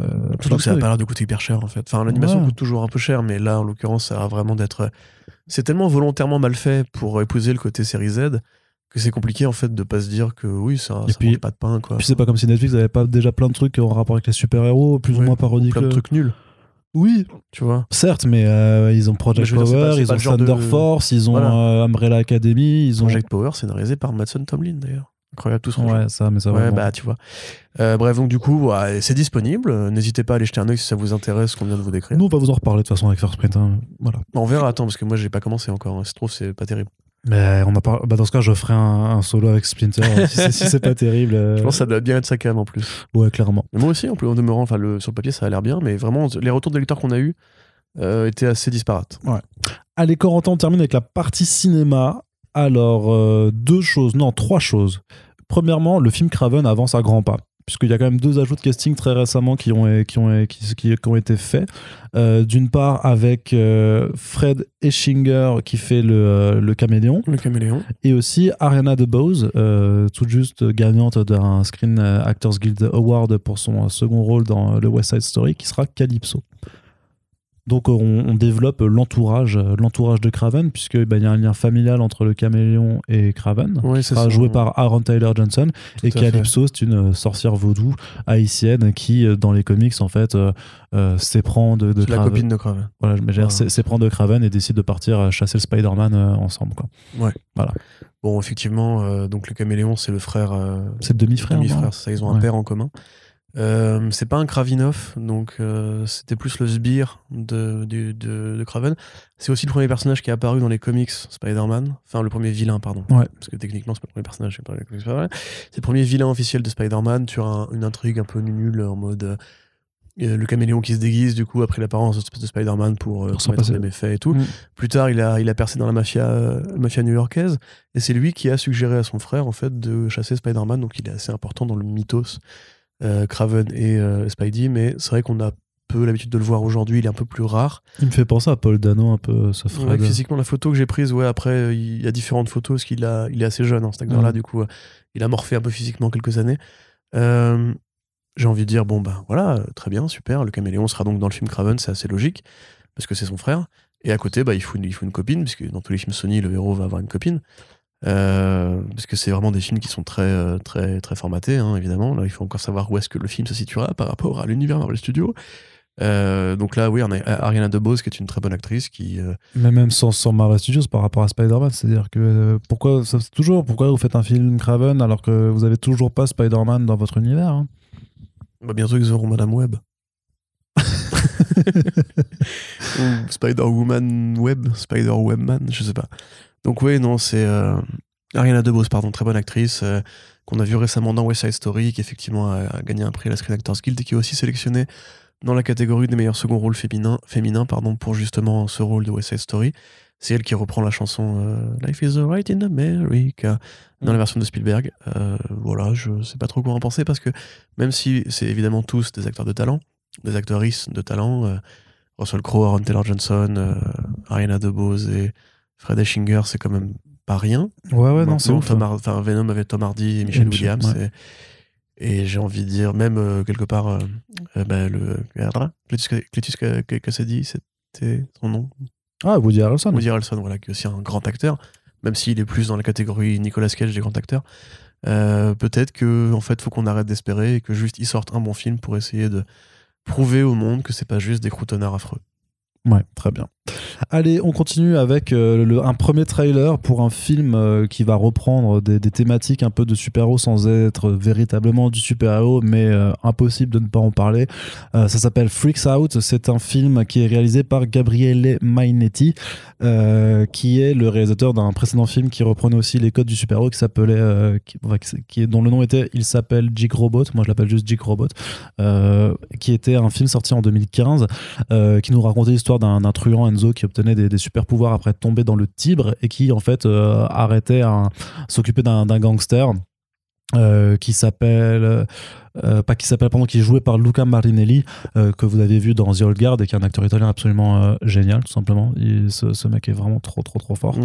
Surtout que ça a pas l'air de coûter hyper cher en fait. Enfin, l'animation coûte toujours un peu cher, mais là, en l'occurrence, ça a vraiment d'être. C'est tellement volontairement mal fait pour épouser le côté série Z que c'est compliqué en fait de pas se dire que oui, ça, Et ça puis- pas de pain quoi. Puis c'est pas comme si Netflix avait pas déjà plein de trucs en rapport avec les super-héros, plus ou moins parodiques. plein de trucs nuls, Oui, tu vois. certes, mais euh, ils ont Project dire, pas- Power, ils ont Thunder de- Force, ils ont Voilà. euh, Umbrella Academy, ils ont. Project Power, scénarisé par Madsen Tomlin d'ailleurs. Incroyable tout ce Ouais, ça, mais ça Ouais, vraiment. bah tu vois. Euh, bref, donc du coup, ouais, c'est disponible. N'hésitez pas à aller jeter un œil si ça vous intéresse, ce qu'on vient de vous décrire. Nous, on va vous en reparler de toute façon avec First Print. hein. Voilà. On verra, attends, parce que moi j'ai pas commencé encore. hein. Si c'est pas terrible. Mais on a bah, dans ce cas, je ferai un, un solo avec Splinter euh, si, c'est- si pas terrible. euh, <laughs> Je pense que ça doit bien être sa cam en plus. Ouais, clairement. Mais moi aussi, en plus, en demeurant, enfin, le, sur le papier, ça a l'air bien, mais vraiment, les retours des lecteurs qu'on a eu euh, étaient assez disparates. Allez, Corentin, on termine avec la partie cinéma. Alors, euh, deux choses, non, trois choses. Premièrement, le film Craven avance à grands pas. Puisqu'il y a quand même deux ajouts de casting très récemment qui ont, qui ont, qui, qui- qui ont été faits. Euh, D'une part, avec euh, Fred Eschinger qui fait le, euh, le caméléon. Le caméléon. Et aussi Ariana DeBose, tout juste gagnante d'un Screen Actors Guild Award pour son second rôle dans le West Side Story, qui sera Calypso. Donc euh, on, on développe l'entourage, euh, l'entourage de Craven, puisque bah, il y a un lien familial entre le caméléon et Craven. Oui, qui sera ça. joué par Aaron Tyler Johnson Tout et. Calypso c'est une euh, sorcière vaudou haïtienne qui dans les comics en fait euh, euh, s'éprend de, de C'est la Craven. copine de Craven. voilà, mais Ah. s'é- s'éprend de Craven et décide de partir chasser le Spider-Man euh, ensemble quoi. Bon, effectivement, donc le caméléon, c'est le frère. c'est le demi-frère demi-frère, ça, ils ont un Ouais. père en commun. Euh, c'est pas un Kravinov, donc euh, c'était plus le sbire de, de, de, de Kraven. C'est aussi le premier personnage qui est apparu dans les comics Spider-Man. Enfin, le premier vilain, pardon. Ouais. Parce que techniquement, c'est pas le premier personnage, c'est pas les comics. C'est le premier vilain officiel de Spider-Man. Tu as un- une intrigue un peu nulle en mode. euh, le caméléon qui se déguise, du coup, après l'apparence de Spider-Man pour, Pour s'en passer. des méfaits et tout. Mm. Plus tard, il a, il a percé dans la mafia, mafia new-yorkaise. Et c'est lui qui a suggéré à son frère, en fait, de chasser Spider-Man. Donc, il est assez important dans le mythos euh, Craven et euh, Spidey. Mais c'est vrai qu'on a peu l'habitude de le voir aujourd'hui. Il est un peu plus rare. Il me fait penser à Paul Dano un peu, Ouais, Fred. physiquement, la photo que j'ai prise, ouais, après, euh, il y a différentes photos parce qu'il a, il est assez jeune, hein, cet acteur-là. Mhm. Du coup, euh, il a morphé un peu physiquement quelques années. Euh, j'ai envie de dire, bon, ben voilà, euh, très bien, super. Le caméléon sera donc dans le film Craven, c'est assez logique parce que c'est son frère. Et à côté, bah, il, faut une, il faut une copine, puisque dans tous les films Sony, le héros va avoir une copine. Euh, parce que c'est vraiment des films qui sont très, euh, très, très formatés, hein, évidemment. Là, il faut encore savoir où est-ce que le film se situera par rapport à l'univers Marvel Studios. Euh, donc là, oui, on a Ariana DeBose, qui est une très bonne actrice, qui, euh, Mais même sans, sans Marvel Studios par rapport à Spider-Man, c'est-à-dire que euh, pourquoi, ça, toujours, pourquoi vous faites un film Craven alors que vous avez toujours pas Spider-Man dans votre univers hein? Bah, bientôt, ils auront Madame Web. <laughs> Ou Spider-Woman Web, Spider-Webman, je sais pas. Donc, oui, non, c'est euh, Ariana DeBose, pardon, très bonne actrice, euh, qu'on a vu récemment dans West Side Story, qui effectivement a, a gagné un prix à la Screen Actors Guild et qui est aussi sélectionnée dans la catégorie des meilleurs second rôles féminins, féminins pardon, pour justement ce rôle de West Side Story. C'est elle qui reprend la chanson euh, Life is alright in America dans la version de Spielberg. Voilà, je sais pas trop quoi en penser parce que même si c'est évidemment tous des acteurs de talent, des actrices de talent, Russell Crowe, Aaron Taylor Johnson, Ariana DeBose et Fred Eschinger, c'est quand même pas rien. Ouais, ouais, non, c'est ouf. Enfin, Venom avec Tom Hardy et Michelle Williams. ouais. Et, et j'ai envie de dire, même euh, quelque part, euh, euh, bah, le Cletus, Cletus Ca- Cassidy, c'était son nom. Ah, Woody Harrelson. Woody Harrelson, voilà, qui est aussi un grand acteur, même s'il est plus dans la catégorie Nicolas Cage des grands acteurs. Peut-être que en fait, faut qu'on arrête d'espérer et que juste ils sortent un bon film pour essayer de prouver au monde que c'est pas juste des croutonnards affreux. Ouais, très bien. Allez, on continue avec euh, un premier trailer pour un film euh, qui va reprendre des, thématiques un peu de super-héros sans être véritablement du super-héros, mais euh, impossible de ne pas en parler. Ça s'appelle Freaks Out. C'est un film qui est réalisé par Gabriele Mainetti, qui est le réalisateur d'un précédent film qui reprenait aussi les codes du super-héros qui s'appelait, dont le nom était, il s'appelle Jig Robot. Moi, je l'appelle juste Jig Robot, qui était un film sorti en 2015 euh, qui nous racontait l'histoire d'un truand Qui obtenait des, super pouvoirs après tomber dans le Tibre et qui en fait euh, arrêtait d'un d'un gangster euh, qui s'appelle euh, pas qui s'appelle pardon qui est joué par Luca Marinelli euh, que vous avez vu dans The Old Guard et qui est un acteur italien absolument euh, génial tout simplement. Il- ce, ce mec est vraiment trop trop trop fort.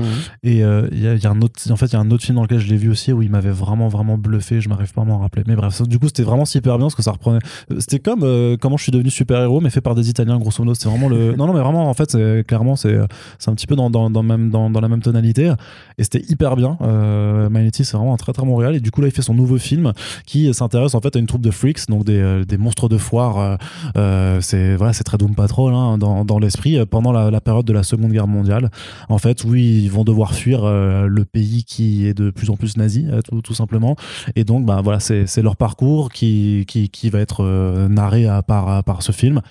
Et euh, il y, a, il y a un autre en fait il y a un autre film dans lequel je l'ai vu aussi où il m'avait vraiment vraiment bluffé je m'arrive pas à m'en rappeler. Mais bref ça- du coup c'était vraiment super bien parce que ça reprenait c'était comme comment je suis devenu super héros mais fait par des italiens grosso modo. C'était vraiment le <laughs> non non mais vraiment en fait c'est clairement c'est c'est un petit peu dans, dans, dans, même, dans, dans la même tonalité. Et c'était hyper bien. Euh, Magnetti c'est vraiment un très très bon réal. Et du coup là il fait son nouveau film qui s'intéresse en fait à une de freaks donc des, euh, des monstres de foire euh, euh, c'est voilà c'est très Doom Patrol hein, dans, dans l'esprit pendant la, période de la Seconde Guerre mondiale. En fait oui ils vont devoir fuir le pays qui est de plus en plus nazi tout, tout simplement. Et donc bah voilà c'est leur parcours qui, qui, qui va être narré à, par ce film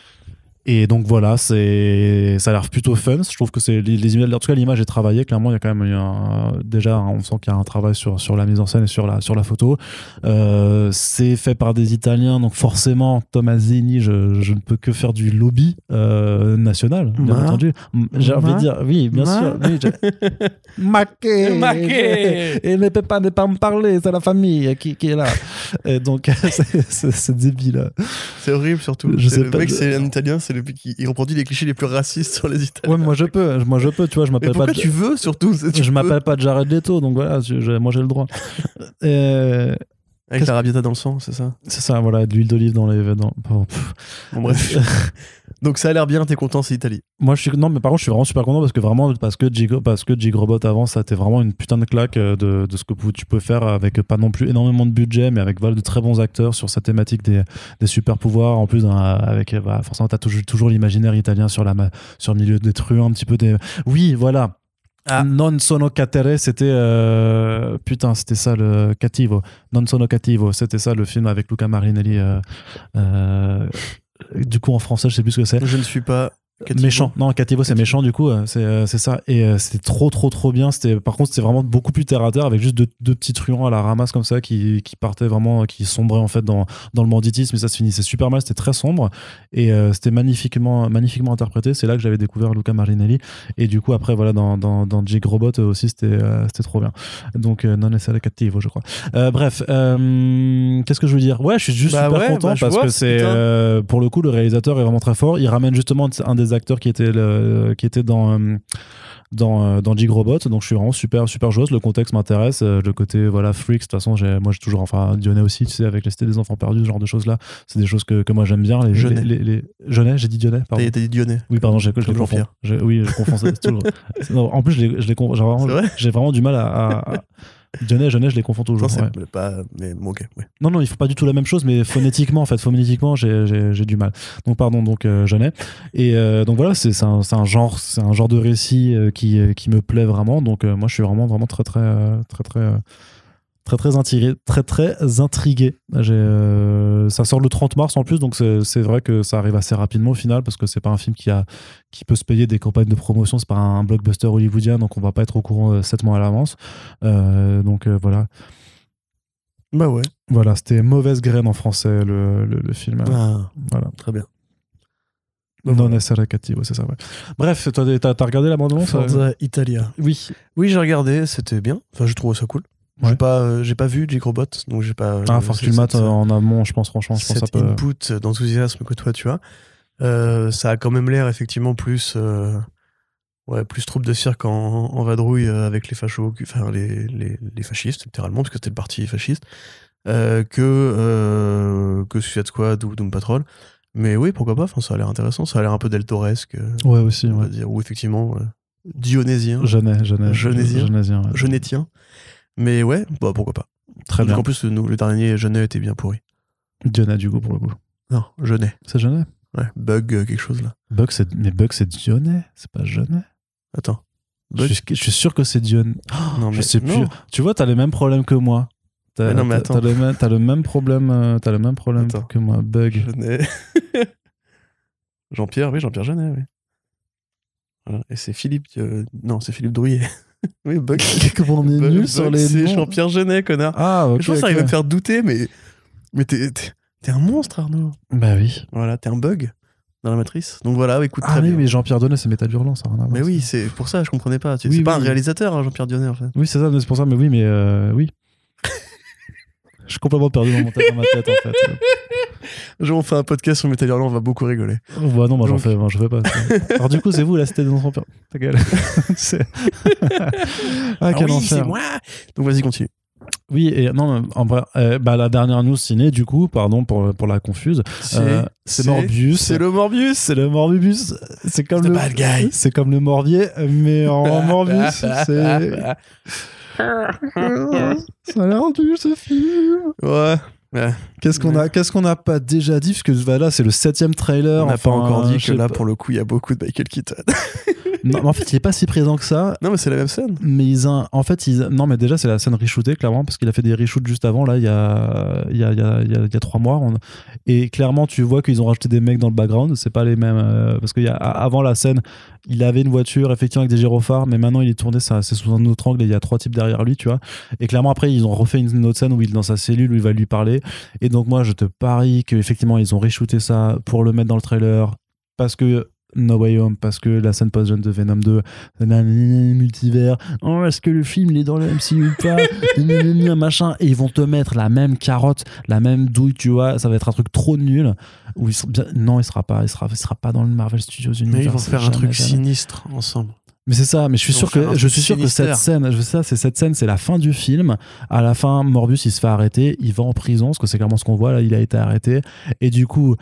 et donc voilà, c'est ça a l'air plutôt fun. Je trouve que c'est les, les images, en tout cas l'image est travaillée. Clairement, il y a quand même un- déjà, on sent qu'il y a un travail sur sur la mise en scène et sur la sur la photo. Euh, c'est fait par des Italiens, donc forcément Tomasini, je, je ne peux que faire du lobby euh, national, bien Ma. entendu. J'ai envie de dire, oui, bien Ma. sûr. Oui, <laughs> Maquet, Maquet. et ne peut pas ne pas me parler, c'est la famille qui, qui est là. Et donc <laughs> c'est- débile. C'est horrible surtout. Je sais le pas mec, de- c'est un italien, c'est le mec qui il reproduit les clichés les plus racistes sur les Italiens. Ouais, mais moi je peux, moi je peux, tu vois, je m'appelle pas. pourquoi tu veux surtout tu je m'appelle pas Jared Leto, donc voilà, moi j'ai le droit. <laughs> Euh, Avec la rabiata dans le sang, c'est ça c'est ça, voilà, de l'huile d'olive dans les. Dans... Bon, bref. <laughs> Donc ça a l'air bien, t'es content, c'est Italie. Moi, je suis non, mais par contre, je suis vraiment super content parce que vraiment, parce que Jig, parce que Jig Robot avant, ça été vraiment une putain de claque euh, de, de ce que tu peux faire avec pas non plus énormément de budget, mais avec voilà, de très bons acteurs sur sa thématique des, des super pouvoirs. En plus, avec euh, bah, forcément, t'as toujours, toujours l'imaginaire italien sur la sur le milieu des truands, un petit peu des. Oui, voilà. Ah. Non sono catere, c'était euh, putain, c'était ça le cattivo. Non sono cattivo, c'était ça le film avec Luca Marinelli. euh, euh, du coup, en français, je sais plus ce que c'est. Je ne suis pas. Cattivo. Méchant. Non, Cattivo, c'est méchant, du coup, euh, c'est euh, c'est ça. Et euh, c'était trop, trop, trop bien. C'était, par contre, c'était vraiment beaucoup plus terre à terre avec juste deux, deux petits truands à la ramasse comme ça qui, qui partaient vraiment, qui sombraient en fait dans, dans le banditisme. Et ça se finissait super mal. C'était très sombre. Et euh, c'était magnifiquement, magnifiquement interprété. C'est là que j'avais découvert Luca Marinelli. Et du coup, après, voilà, dans, dans, dans Jig Robot aussi, c'était euh, c'était trop bien. Donc, euh, non essere cattivo, je crois. Euh, bref, euh, qu'est-ce que je veux dire? Ouais, je suis juste Bah super ouais, content bah parce vois, que c'est, euh, pour le coup, le réalisateur est vraiment très fort. Il ramène justement un des acteurs qui était, le, qui était dans. euh, dans, euh, dans Jig Robot, donc je suis vraiment super super joueuse. Le contexte m'intéresse, euh, le côté voilà freaks. De toute façon, j'ai- moi j'ai toujours, enfin Dionnet aussi, tu sais, avec les cités des enfants perdus, ce genre de choses là, c'est des choses que, que moi j'aime bien. Les, Jeunet. les, les, les- j'ai dit Dionnet, pardon. T'as dit Dionnet. Oui, pardon, j'ai- je les Comme confonds. Je- Oui, je confonds. c'est toujours- <laughs> Non, en plus, je les, je les. J'ai vraiment, j'ai vraiment du mal à. à- à- Dionnet, Jeunet, je les confonds toujours. Non, ouais. pas. Mais bon, ouais. Non, non, il faut pas du tout la même chose, mais phonétiquement, en fait, phonétiquement, j'ai- du mal. Donc, pardon, donc euh, Jeunet. Et euh, donc voilà, c'est un, un genre, c'est un genre de récit euh, qui, euh, qui me plaît vraiment. Donc, euh, moi, je suis vraiment, vraiment très, très, très, très, très, très intrigué, très, très intrigué. Euh, ça sort le 30 mars en plus, donc c'est vrai que ça arrive assez rapidement au final parce que c'est pas un film qui a, qui peut se payer des campagnes de promotion. C'est pas un blockbuster hollywoodien, donc on va pas être au courant euh, 7 mois à l'avance. Euh, donc euh, voilà. Bah ouais. Voilà, c'était Mauvaise graine en français, le, le, le film. Ah, Voilà. très bien. Bah non essere cattivo, c'est ça, ouais. Bref, t'as t'as regardé l'abandon Forza Italia. Oui. Oui, j'ai regardé, c'était bien. Enfin, j'ai trouvé ça cool. J'ai Ouais. pas, euh, j'ai pas vu Jake Robot, donc j'ai pas. Ah, euh, faut que tu le mates euh, en amont, je pense, franchement. Je pense cet peut. input d'enthousiasme que toi tu as. Euh, ça a quand même l'air effectivement plus, euh, ouais, plus troupe de cirque en, en vadrouille avec les fachos, enfin les, les, les fascistes littéralement, parce que c'était le parti fasciste, que que Suicide Squad ou Doom Patrol. Mais oui, pourquoi pas. Enfin, ça a l'air intéressant. Ça a l'air un peu deltoresque, Ouais, aussi, on va ouais. dire, ou effectivement dionésien. Genésien, ouais. genétien. Mais ouais, bah pourquoi pas. Très bien. En plus, le, le dernier Genet était bien pourri. Genet, du coup, pour le coup. Non, Genet. C'est Genet Ouais, bug euh, quelque chose là. Bug, c'est... Mais Bug, c'est Dionnet, c'est pas Genet Attends. je Bug suis, je suis sûr que c'est Dionnet. <gasps> Non, je mais sais plus. non. Tu vois, t'as les mêmes problèmes que moi. T'as, Mais non, mais attends. t'as le, même- t'as le même problème, euh, t'as le même problème Attends. que moi. Bug. Genet. <laughs> Jean-Pierre, oui, Jean-Pierre Genet, oui. Voilà. Et c'est Philippe. euh, Non, c'est Philippe Drouillet. <laughs> oui, bug. <laughs> Comment on est nul sur les C'est. Jean-Pierre Genet, connard. Ah, ok. je pense que ça arrive à me faire douter, mais. Mais t'es, un monstre, Arnaud. Bah oui. Voilà, t'es un bug dans la matrice. Donc voilà, écoute, Ah très oui, bien. mais Jean-Pierre Donnet, c'est Métal Hurlant, ça rien voir, Mais oui, c'est pour ça, je comprenais pas. C'est Oui, pas oui. un réalisateur, hein, Jean-Pierre Dionnet, en fait. Oui, c'est ça, c'est pour ça, mais oui, mais euh, oui. <laughs> Je suis complètement perdu dans, mon tête, dans ma tête, en fait. Genre, on fait un podcast sur Metal Hurlant, on va beaucoup rigoler. Bah non, moi j'en fais, moi, je fais pas. Alors du coup, c'est vous, la cité des enfants. Ta gueule. <laughs> C'est- <laughs> ah, Ah quel oui, c'est moi Donc vas-y, continue. Oui, et non, en vrai, euh, bah, la dernière news ciné, du coup, pardon pour, pour la confuse, euh, c'est Morbius. C'est le Morbius C'est le Morbius. C'est comme le. bad guy. C'est comme le Morbier, mais en <laughs> Morbius. C'est. Ça a l'air dur ce film. Ouais. Qu'est-ce qu'on a, qu'est-ce qu'on n'a pas déjà dit? Parce que bah, là c'est le septième trailer. On n'a enfin, pas encore euh, dit je que là, pas. pour le coup, il y a beaucoup de Michael Keaton. <laughs> Non, mais en fait il est pas si présent que ça. non, mais c'est la même scène. Mais ils ont- en fait, ils, non, mais déjà, c'est la scène reshootée, clairement, parce qu'il a fait des reshoots juste avant, là, il y a, il y a, il y a, il y a- trois mois. on- Et clairement, tu vois qu'ils ont rajouté des mecs dans le background, c'est pas les mêmes. euh, parce qu'avant la scène, il avait une voiture, effectivement, avec des gyrophares, mais maintenant, il est tourné, c'est sous un autre angle, et il y a trois types derrière lui, tu vois. Et clairement, après, ils ont refait une, une autre scène où il est dans sa cellule, où il va lui parler. Et donc, moi, je te parie qu'effectivement, ils ont reshooté ça pour le mettre dans le trailer, parce que. No Way Home parce que la scène post-jeune de Venom 2 nanani, multivers oh, est-ce que le film il est dans le MCU ou pas <laughs> machin. Et ils vont te mettre la même carotte la même douille tu vois. Ça va être un truc trop nul. Où ils sont bien... non il sera pas il sera, il sera pas dans le Marvel Studios Mais ils Universe, vont faire un truc jamais. sinistre ensemble. mais c'est ça mais je suis sûr que je suis sûr que cette scène je sais c'est cette scène c'est la fin du film. À la fin Morbius il se fait arrêter il va en prison parce que c'est clairement ce qu'on voit là il a été arrêté. Et du coup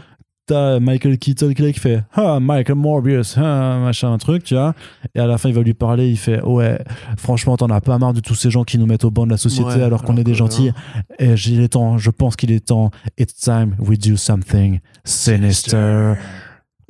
T'as Michael Keaton qui est là, qui fait Ah, Michael Morbius, ah, machin, un truc, tu vois. Et à la fin, il va lui parler. Il fait Ouais, franchement, t'en as pas marre de tous ces gens qui nous mettent au banc de la société Ouais, alors qu'on est des gentils. Et j'ai les temps, je pense qu'il est temps. It's time we do something sinister.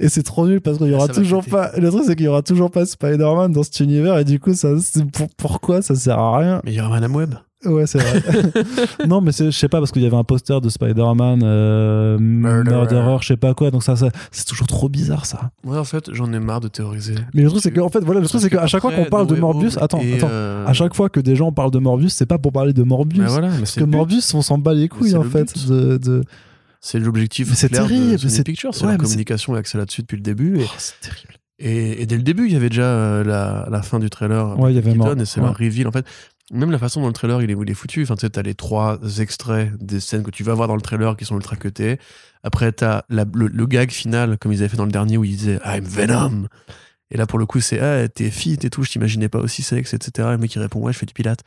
Et c'est trop nul parce qu'il y aura Ça va toujours pas. Le truc, c'est qu'il y aura toujours pas Spider-Man dans cet univers et du coup, ça, pour- pourquoi ça sert à rien? Mais il y aura Madame Web. Ouais, c'est vrai. <laughs> non, mais je sais pas parce qu'il y avait un poster de Spider-Man euh, Murderer. Murderer, je sais pas quoi. Donc ça, ça c'est toujours trop bizarre ça. Ouais, en fait, j'en ai marre de théoriser. Mais le truc, c'est que en fait, voilà, le truc, c'est qu'à chaque fois qu'on parle de Morbius, attends, attends. euh, À chaque fois que des gens parlent de Morbius, c'est pas pour parler de Morbius. Voilà, mais Parce que but. Morbius, on s'en bat les couilles en le fait. De, de... C'est l'objectif clair terrible, de Sony c'est- Pictures. C'est ouais, la communication est axée là-dessus depuis le début. Et, Oh, c'est terrible. et, et dès le début, il y avait déjà euh, la, la fin du trailer. Ouais, il y avec avait Keaton, mort. Et c'est Ouais. reveal, en fait. Même la façon dont le trailer il est, il est foutu. Enfin, tu sais, t'as les trois extraits des scènes que tu vas voir dans le trailer qui sont ultra cutés. Après, t'as la- le, le gag final, comme ils avaient fait dans le dernier, où ils disaient I'm Venom. Et là, pour le coup, c'est Ah, t'es fit et tout, je t'imaginais pas aussi sexe, etc. Et le mec qui répond Ouais, je fais du pilate.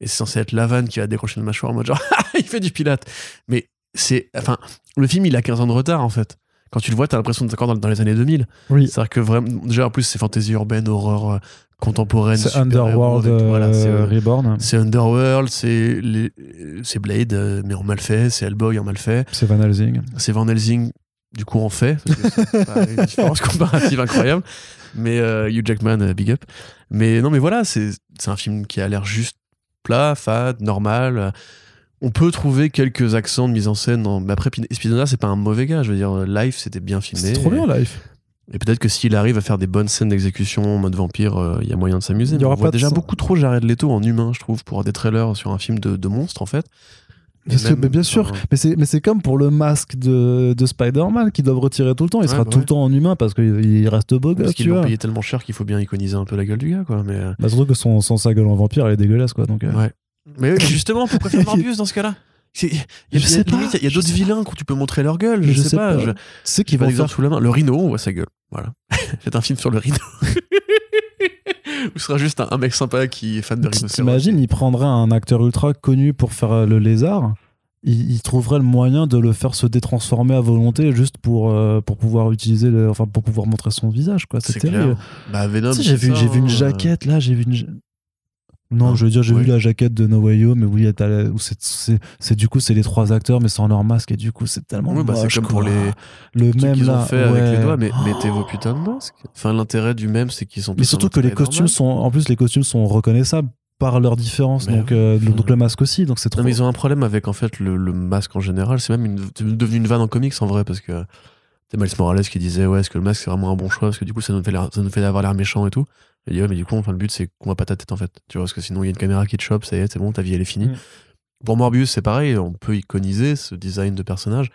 Et c'est censé être Lavan qui va décrocher le mâchoire en mode genre Ah, <laughs> il fait du pilate. Mais c'est. Enfin, le film, il a 15 ans de retard, en fait. Quand tu le vois, t'as l'impression d'être encore dans, dans les années 2000. Oui. C'est-à-dire que vraiment. Déjà, en plus, c'est fantasy urbaine, horreur euh, contemporaine. C'est Underworld avec- voilà, c'est, euh, euh, Reborn. c'est Underworld, c'est Blade, euh, mais en mal fait, c'est Hellboy en mal fait, C'est Van Helsing. c'est Van Helsing, du coup en fait, parce que <laughs> pas une différence comparative incroyable, mais Hugh Jackman, big up. Mais non, mais voilà, c'est un film qui a l'air juste plat, fade, normal. On peut trouver quelques accents de mise en scène, dans- mais après Pin- Spinoza, c'est pas un mauvais gars, je veux dire, Life, c'était bien filmé. C'est trop bien, Life. Et peut-être que s'il arrive à faire des bonnes scènes d'exécution en mode vampire, euh, il y a moyen de s'amuser. Il y aura on pas déjà beaucoup trop Jared Leto en humain, je trouve, pour des trailers sur un film de, de monstre, en fait. Bien sûr, mais bien sûr. Mais c'est, mais c'est comme pour le masque de, de Spider-Man qu'ils doivent retirer tout le temps. Il Ouais, sera bah tout ouais. le temps en humain parce qu'il il reste beau parce gosse, qu'ils l'ont payé tellement cher qu'il faut bien iconiser un peu la gueule du gars, quoi. Mais, euh, Bah, surtout que son, son sa gueule en vampire, elle est dégueulasse, quoi. Donc, euh, ouais. mais justement, pourquoi faire <laughs> Morbius dans ce cas-là? Il y a- d'autres vilains où tu peux montrer leur gueule. Je, sais pas. Pas vont d'exemple faire. sous la main. Le rhino, on voit sa gueule. Voilà. <laughs> Faites un film sur le rhino. <laughs> Ou ce sera juste un, un mec sympa qui est fan de rhinocéros. T'imagines, il prendrait un acteur ultra connu pour faire euh, le lézard. Il, il trouverait le moyen de le faire se détransformer à volonté juste pour, euh, pour pouvoir utiliser le, enfin pour pouvoir montrer son visage quoi c'est C'est terrible clair. Bah, j'ai c'est vu, j'ai vu une hein. jaquette là, j'ai vu une. Non, Ah, je veux dire, j'ai ouais. vu la jaquette de No Way Home, mais oui, c'est, du coup, c'est les trois acteurs, mais sans leur masque, et du coup, c'est tellement Ouais, bah, c'est comme pour les le même qu'ils ont fait avec les doigts, mais Oh. mettez vos putains de masques. Enfin, l'intérêt du même, c'est qu'ils sont Mais surtout que les costumes normal. sont, en plus, les costumes sont reconnaissables par leur différence, Mais donc, oui. euh, donc le masque aussi, donc c'est trop. Non, mais ils ont un problème avec en fait le, le masque en général. C'est même une, devenu une vanne en comics en vrai parce que c'est Miles Morales qui disait ouais est-ce que le masque c'est vraiment un bon choix parce que du coup ça nous fait ça nous fait avoir l'air méchant et tout. Il dit ouais mais du coup enfin le but c'est qu'on voit pas ta tête en fait. Tu vois parce que sinon il y a une caméra qui te chope ça y est c'est bon ta vie elle est finie. Mm. Pour Morbius c'est pareil on peut iconiser ce design de personnage.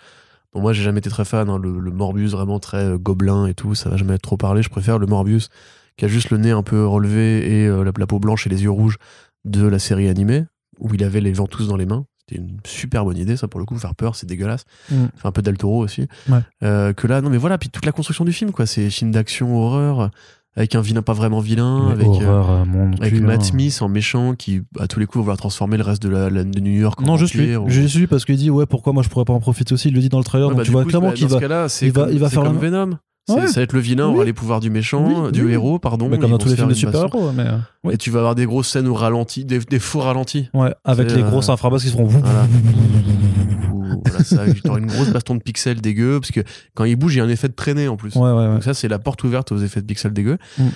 Bon moi j'ai jamais été très fan hein, le, le Morbius vraiment très euh, gobelin et tout ça va jamais être trop parlé. Je préfère le Morbius qui a juste le nez un peu relevé et euh, la, la peau blanche et les yeux rouges de la série animée où il avait les ventouses dans les mains. C'était une super bonne idée, ça pour le coup, faire peur, c'est dégueulasse. Mm. Enfin, un peu Del Toro aussi. Ouais. Euh, que là, non mais voilà, puis toute la construction du film, quoi. C'est film d'action, horreur, avec un vilain pas vraiment vilain, avec, euh, horreur, euh, mon avec cul, Matt hein. Smith en méchant qui, à tous les coups, va vouloir transformer le reste de, la, la- de New York en Non, lui. vampire, ou- Juste lui parce qu'il dit ouais pourquoi moi je pourrais pas en profiter aussi? Il le dit dans le trailer, Ouais, donc bah, tu vois coup, clairement bah, qu'il va. il va- il va faire comme même- Venom. Ouais. Ça va être le vilain, Oui. va les pouvoirs du méchant, Oui, du oui. héros, pardon. Bah, comme dans vont tous les films de super-héros, mais euh. Et tu vas avoir des grosses scènes au ralenti, des, des faux ralentis. ouais, avec les grosses infrabasses qui se <laughs> Voilà. Ça, t'auras une grosse baston de pixels dégueu, parce que quand il bouge, il y a un effet de traînée en plus. Ouais, ouais, ouais. Donc ça, c'est la porte ouverte aux effets de pixels dégueux. Mm.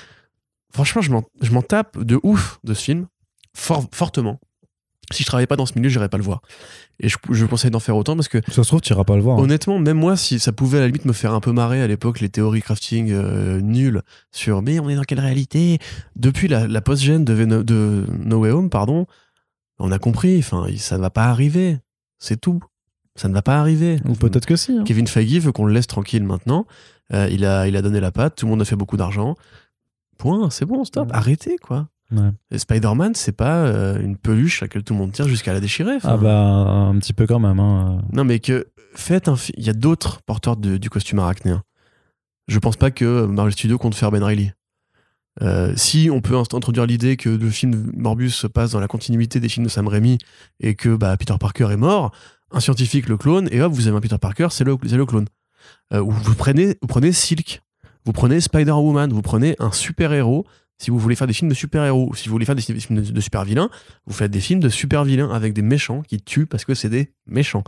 Franchement, je m'en- je m'en tape de ouf de ce film, fort, fortement. Si je travaillais pas dans ce milieu, j'irais pas le voir. Et je, je conseille d'en faire autant parce que, Ça se trouve, tu iras pas le voir. hein. honnêtement, même moi, si ça pouvait à la limite me faire un peu marrer à l'époque, les théories crafting euh, nulles sur mais on est dans quelle réalité? Depuis la, la post-gène de, No Way Home, pardon, on a compris, enfin, ça ne va pas arriver. C'est tout. Ça ne va pas arriver. Ou peut-être que si. hein. Kevin Feige veut qu'on le laisse tranquille maintenant. Euh, il, a, il a donné la patte, tout le monde a fait beaucoup d'argent. Point, c'est bon, stop, arrêtez quoi. Ouais. Et Spider-Man, c'est pas euh, une peluche à laquelle tout le monde tire jusqu'à la déchirer. Ah bah un petit peu quand même. Hein. Non, mais que faites un Il y a d'autres porteurs de- du costume arachnéen. Je pense pas que Marvel Studios compte faire Ben Reilly. Euh, si on peut introduire l'idée que le film Morbius se passe dans la continuité des films de Sam Raimi et que bah, Peter Parker est mort, un scientifique le clone et hop, vous avez un Peter Parker, c'est le, clone. Euh, ou vous prenez, vous prenez Silk, vous prenez Spider-Woman, vous prenez un super-héros. Si vous voulez faire des films de super-héros, si vous voulez faire des films de, de super-vilains, vous faites des films de super-vilains avec des méchants qui tuent parce que c'est des méchants.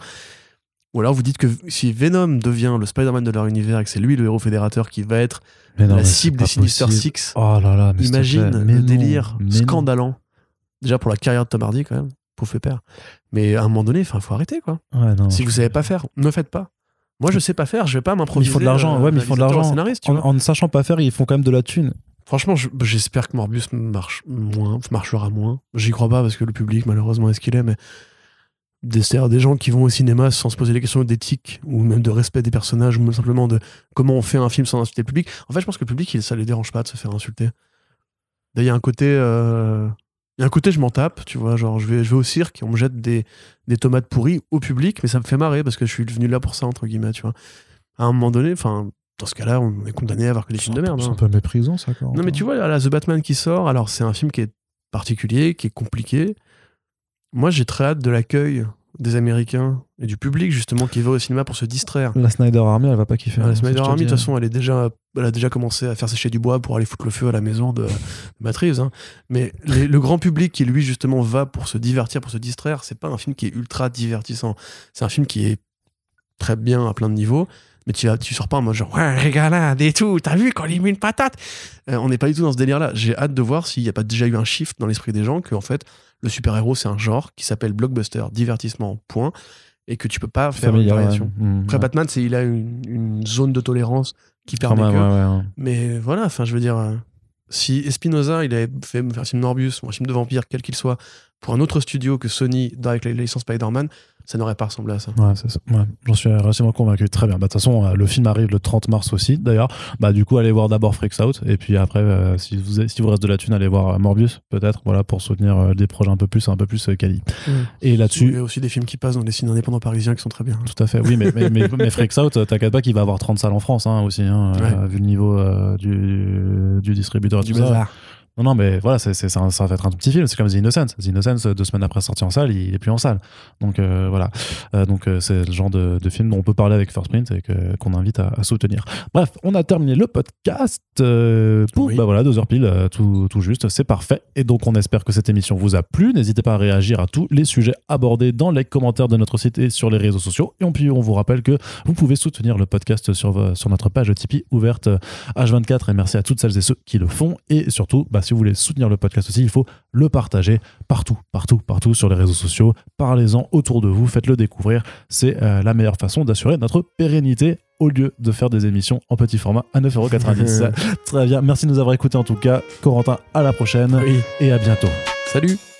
Ou alors vous dites que si Venom devient le Spider-Man de leur univers et que c'est lui le héros fédérateur qui va être non, la cible des Sinister. Six, Oh là là, mais imagine mais le non, délire scandalant. Déjà pour la carrière de Tom Hardy quand même, pauvre père. Mais à un moment donné, il faut arrêter quoi. Ouais, non, si vous savez pas faire, ne faites pas. Moi je sais pas faire, je vais pas m'improviser. ils font de l'argent, euh, ouais, mais ils font de l'argent. En, en ne sachant pas faire, ils font quand même de la thune. Franchement, je- j'espère que Morbius marche moins, marchera moins. J'y crois pas parce que le public, malheureusement, est ce qu'il est, mais des, des gens qui vont au cinéma sans se poser les questions d'éthique ou même de respect des personnages ou même simplement de comment on fait un film sans insulter le public. En fait, je pense que le public, il, ça les dérange pas de se faire insulter. D'ailleurs, il y a un côté, euh, il y a un côté, je m'en tape, tu vois, genre je vais, je vais au cirque et on me jette des, des tomates pourries au public, mais ça me fait marrer parce que je suis venu là pour ça entre guillemets, tu vois. À un moment donné, enfin, dans ce cas-là, on est condamné à avoir que des films de merde. C'est hein. un peu méprisant, ça, quand Non, mais tu vois, là, The Batman qui sort, alors c'est un film qui est particulier, qui est compliqué. Moi, j'ai très hâte de l'accueil des Américains et du public, justement, qui va au cinéma pour se distraire. La Snyder Army, elle va pas kiffer. La hein, Snyder Army, de toute façon, elle, est déjà, elle a déjà commencé à faire sécher du bois pour aller foutre le feu à la maison de, de Matt Reeves, hein. Mais les- le grand public qui, lui, justement, va pour se divertir, pour se distraire, c'est pas un film qui est ultra divertissant. C'est un film qui est très bien à plein de niveaux. Mais tu, tu sors pas en mode genre, ouais, régalade et tout, t'as vu quand il met une patate? Euh, On n'est pas du tout dans ce délire-là. J'ai hâte de voir s'il n'y a pas déjà eu un shift dans l'esprit des gens que, en fait, le super-héros, c'est un genre qui s'appelle blockbuster, divertissement, point, et que tu peux pas faire une ouais. variation. Mm, Après, ouais. Batman, c'est, il a une, une zone de tolérance qui permet que. ouais, ouais, ouais. Mais voilà, enfin, je veux dire, euh, si Espinoza, il avait fait un film Morbius ou un film de vampire, quel qu'il soit, pour un autre studio que Sony, avec la licence Spider-Man, ça n'aurait pas ressemblé à ça. Ouais, c'est ça. Ouais, j'en suis relativement convaincu. Très bien. Bah, De toute façon, euh, le film arrive le 30 mars aussi. D'ailleurs, bah, du coup, allez voir d'abord Freaks Out. Et puis après, euh, si, vous, avez- si vous reste de la thune, allez voir euh, Morbius, peut-être, voilà, pour soutenir euh, des projets un peu plus, un peu plus quali. Ouais. Et Il là-dessus, y a aussi des films qui passent dans les cinémas indépendants parisiens qui sont très bien. tout à fait. Oui, mais, mais, mais, mais Freaks Out, t'inquiète pas qu'il va avoir 30 salles en France hein, aussi, hein, euh, vu le niveau du, du distributeur. tout ça. Non, non, mais voilà, c'est, c'est- ça, ça va être un tout petit film. C'est comme The Innocence. The Innocence, deux semaines après sortie en salle, il est plus en salle. Donc euh, voilà. Euh, donc euh, c'est le genre de, de film dont on peut parler avec First Print et que- qu'on invite à, à soutenir. Bref, on a terminé le podcast euh, pour Oui. bah voilà deux heures pile, euh, tout, tout juste. C'est parfait. Et donc on espère que cette émission vous a plu. N'hésitez pas à réagir à tous les sujets abordés dans les commentaires de notre site et sur les réseaux sociaux. Et puis on vous rappelle que vous pouvez soutenir le podcast sur, sur notre page Tipeee ouverte euh, H24 et merci à toutes celles et ceux qui le font et surtout bah, si vous voulez soutenir le podcast aussi il faut le partager partout partout partout sur les réseaux sociaux. Parlez-en autour de vous faites-le découvrir. C'est euh, la meilleure façon d'assurer notre pérennité au lieu de faire des émissions en petit format à 9,90€ <laughs> très bien. Merci de nous avoir écoutés en tout cas. Corentin à la prochaine Oui. et à bientôt. Salut